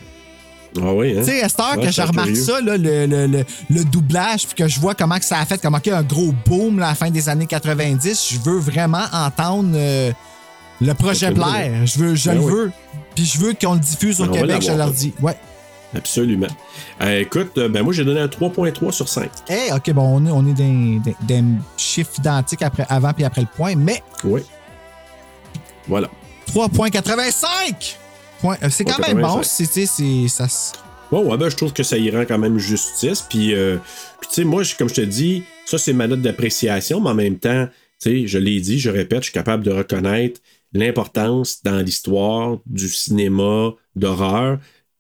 Ah oui, hein?
Tu sais, à cette heure
Ouais,
que je remarque
curieux.
ça, là, le, le, le, le doublage, puis que je vois comment que ça a fait, comment qu'il y a un gros boom là, à la fin des années 90, je veux vraiment entendre euh, le projet Blair. Je veux, je
Ben
le
oui.
veux. Puis je veux qu'on le diffuse au
On
Québec, je leur dis. Ouais.
Absolument. Euh, écoute, euh, ben moi, j'ai donné un 3.3 sur 5.
Hey, OK, bon, on est, on est dans, dans- dans un chiffre identique après, avant puis après le point, mais
Oui. Voilà.
3.85! Point- euh, C'est quand même bon.
3.85.
C'est, c'est, c'est- ça,
Bon, ouais, ben, je trouve que ça y rend quand même justice. Puis, euh, puis tu sais, moi, comme je te dis, ça, c'est ma note d'appréciation, mais en même temps, tu sais, je l'ai dit, je répète, je suis capable de reconnaître l'importance dans l'histoire du cinéma d'horreur.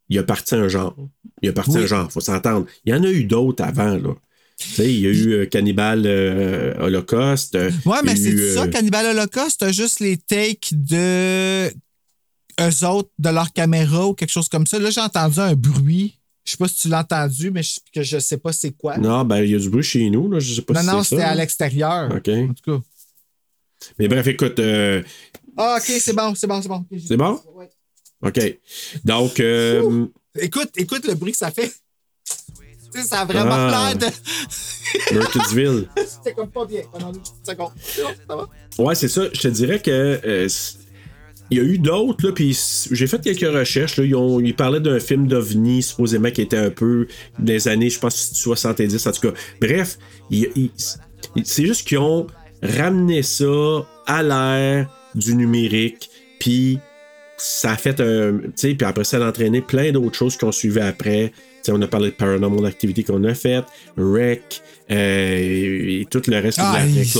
Il a parti un genre. Il a parti
Oui.
un genre, faut s'entendre. Il y en a eu d'autres avant, là. Tu sais, il y a eu euh, Cannibal euh, Holocaust. euh,
Ouais,
il
mais c'est
eu,
ça,
euh,
Cannibal Holocaust, juste les takes de eux autres, de leur caméra ou quelque chose comme ça. Là, j'ai entendu un bruit. Je sais pas si tu l'as entendu, mais je, que je sais pas c'est quoi.
Non, ben, il y a du bruit chez nous, là. Je sais pas
non,
si
non,
c'est
c'était à l'extérieur.
OK.
En tout cas.
Mais bref, écoute, euh,
Ah, ok, c'est bon, c'est bon, c'est bon.
C'est bon?
Ouais.
OK. Donc, euh,
Écoute, écoute le bruit que ça fait. Tu sais, ça a vraiment
Ah.
l'air de. C'était comme pas bien pendant une petite seconde. C'est bon, ça va?
Ouais, c'est ça. Je te dirais que euh, il y a eu d'autres, là, puis j'ai fait quelques recherches. Là, ils, ont, ils parlaient d'un film d'OVNI, supposément, qui était un peu des années, je pense, 70, en tout cas. Bref, c'est juste qu'ils ont ramené ça à l'ère du numérique, puis ça a fait un. Tu sais, puis après ça, a entraîné plein d'autres choses qui ont suivi après. Tu sais, on a parlé de Paranormal Activity qu'on a fait, Rec, euh, et, et tout le reste
Ah,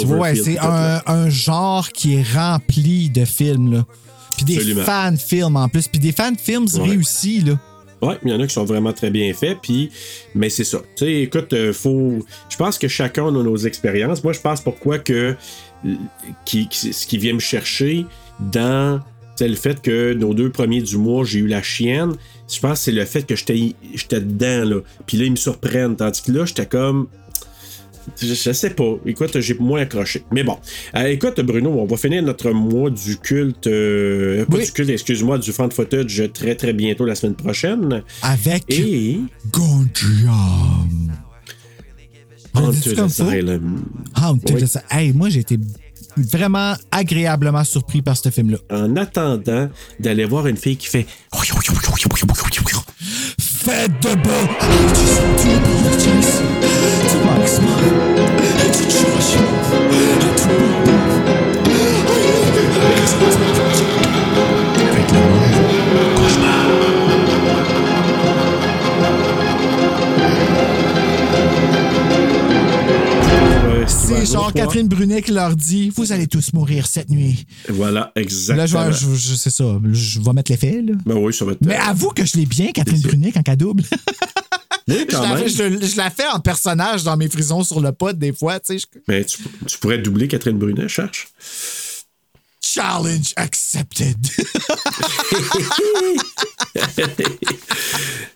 ouais, c'est un, un genre qui est rempli de films, là. Puis des
Absolument.
fan-films en plus. Puis des fan-films
Ouais.
réussis, là.
Ouais, il y en a qui sont vraiment très bien faits, puis mais c'est ça. Tu sais, écoute, euh, faut. Je pense que chacun a nos expériences. Moi, je pense pourquoi que qui, qui- ce qui vient me chercher dans le fait que nos deux premiers du mois, j'ai eu la chienne. Je pense que c'est le fait que j'étais dedans là. Puis là, ils me surprennent. Tandis que là, j'étais comme. Je, je sais pas. Écoute, j'ai moins accroché. Mais bon. Euh, écoute, Bruno, on va finir notre mois du culte. euh, pas du culte, excuse-moi, du fan footage très très bientôt la semaine prochaine.
Avec
Et. Haunted? Asylum.
Haunted
Oui.
Asylum. Hey, moi, j'ai été vraiment agréablement surpris par ce film-là.
En attendant d'aller voir une fille qui fait.
Faites de beau! C'est genre. Catherine Brunet qui leur dit Vous allez tous mourir cette nuit.
Voilà, exactement.
Là, je vais, je, c'est ça. Je vais mettre l'effet, là.
Ben oui, ça va être.
Mais avoue que je l'ai bien, Catherine Brunet, quand elle double.
Oui,
je, la,
même.
je- je la fais en personnage dans mes frisons sur le pod, des fois, tu sais. je-
Mais tu, tu pourrais doubler Catherine Brunet, cherche.
Challenge accepted.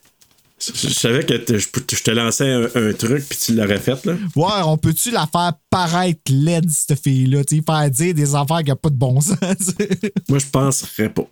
Je, savais que je, je te lançais un, un truc puis tu l'aurais fait, là.
Ouais, on peut-tu la faire paraître laide, cette fille-là? Faire dire des affaires qui n'ont pas de bon sens?
Moi, je penserais pas.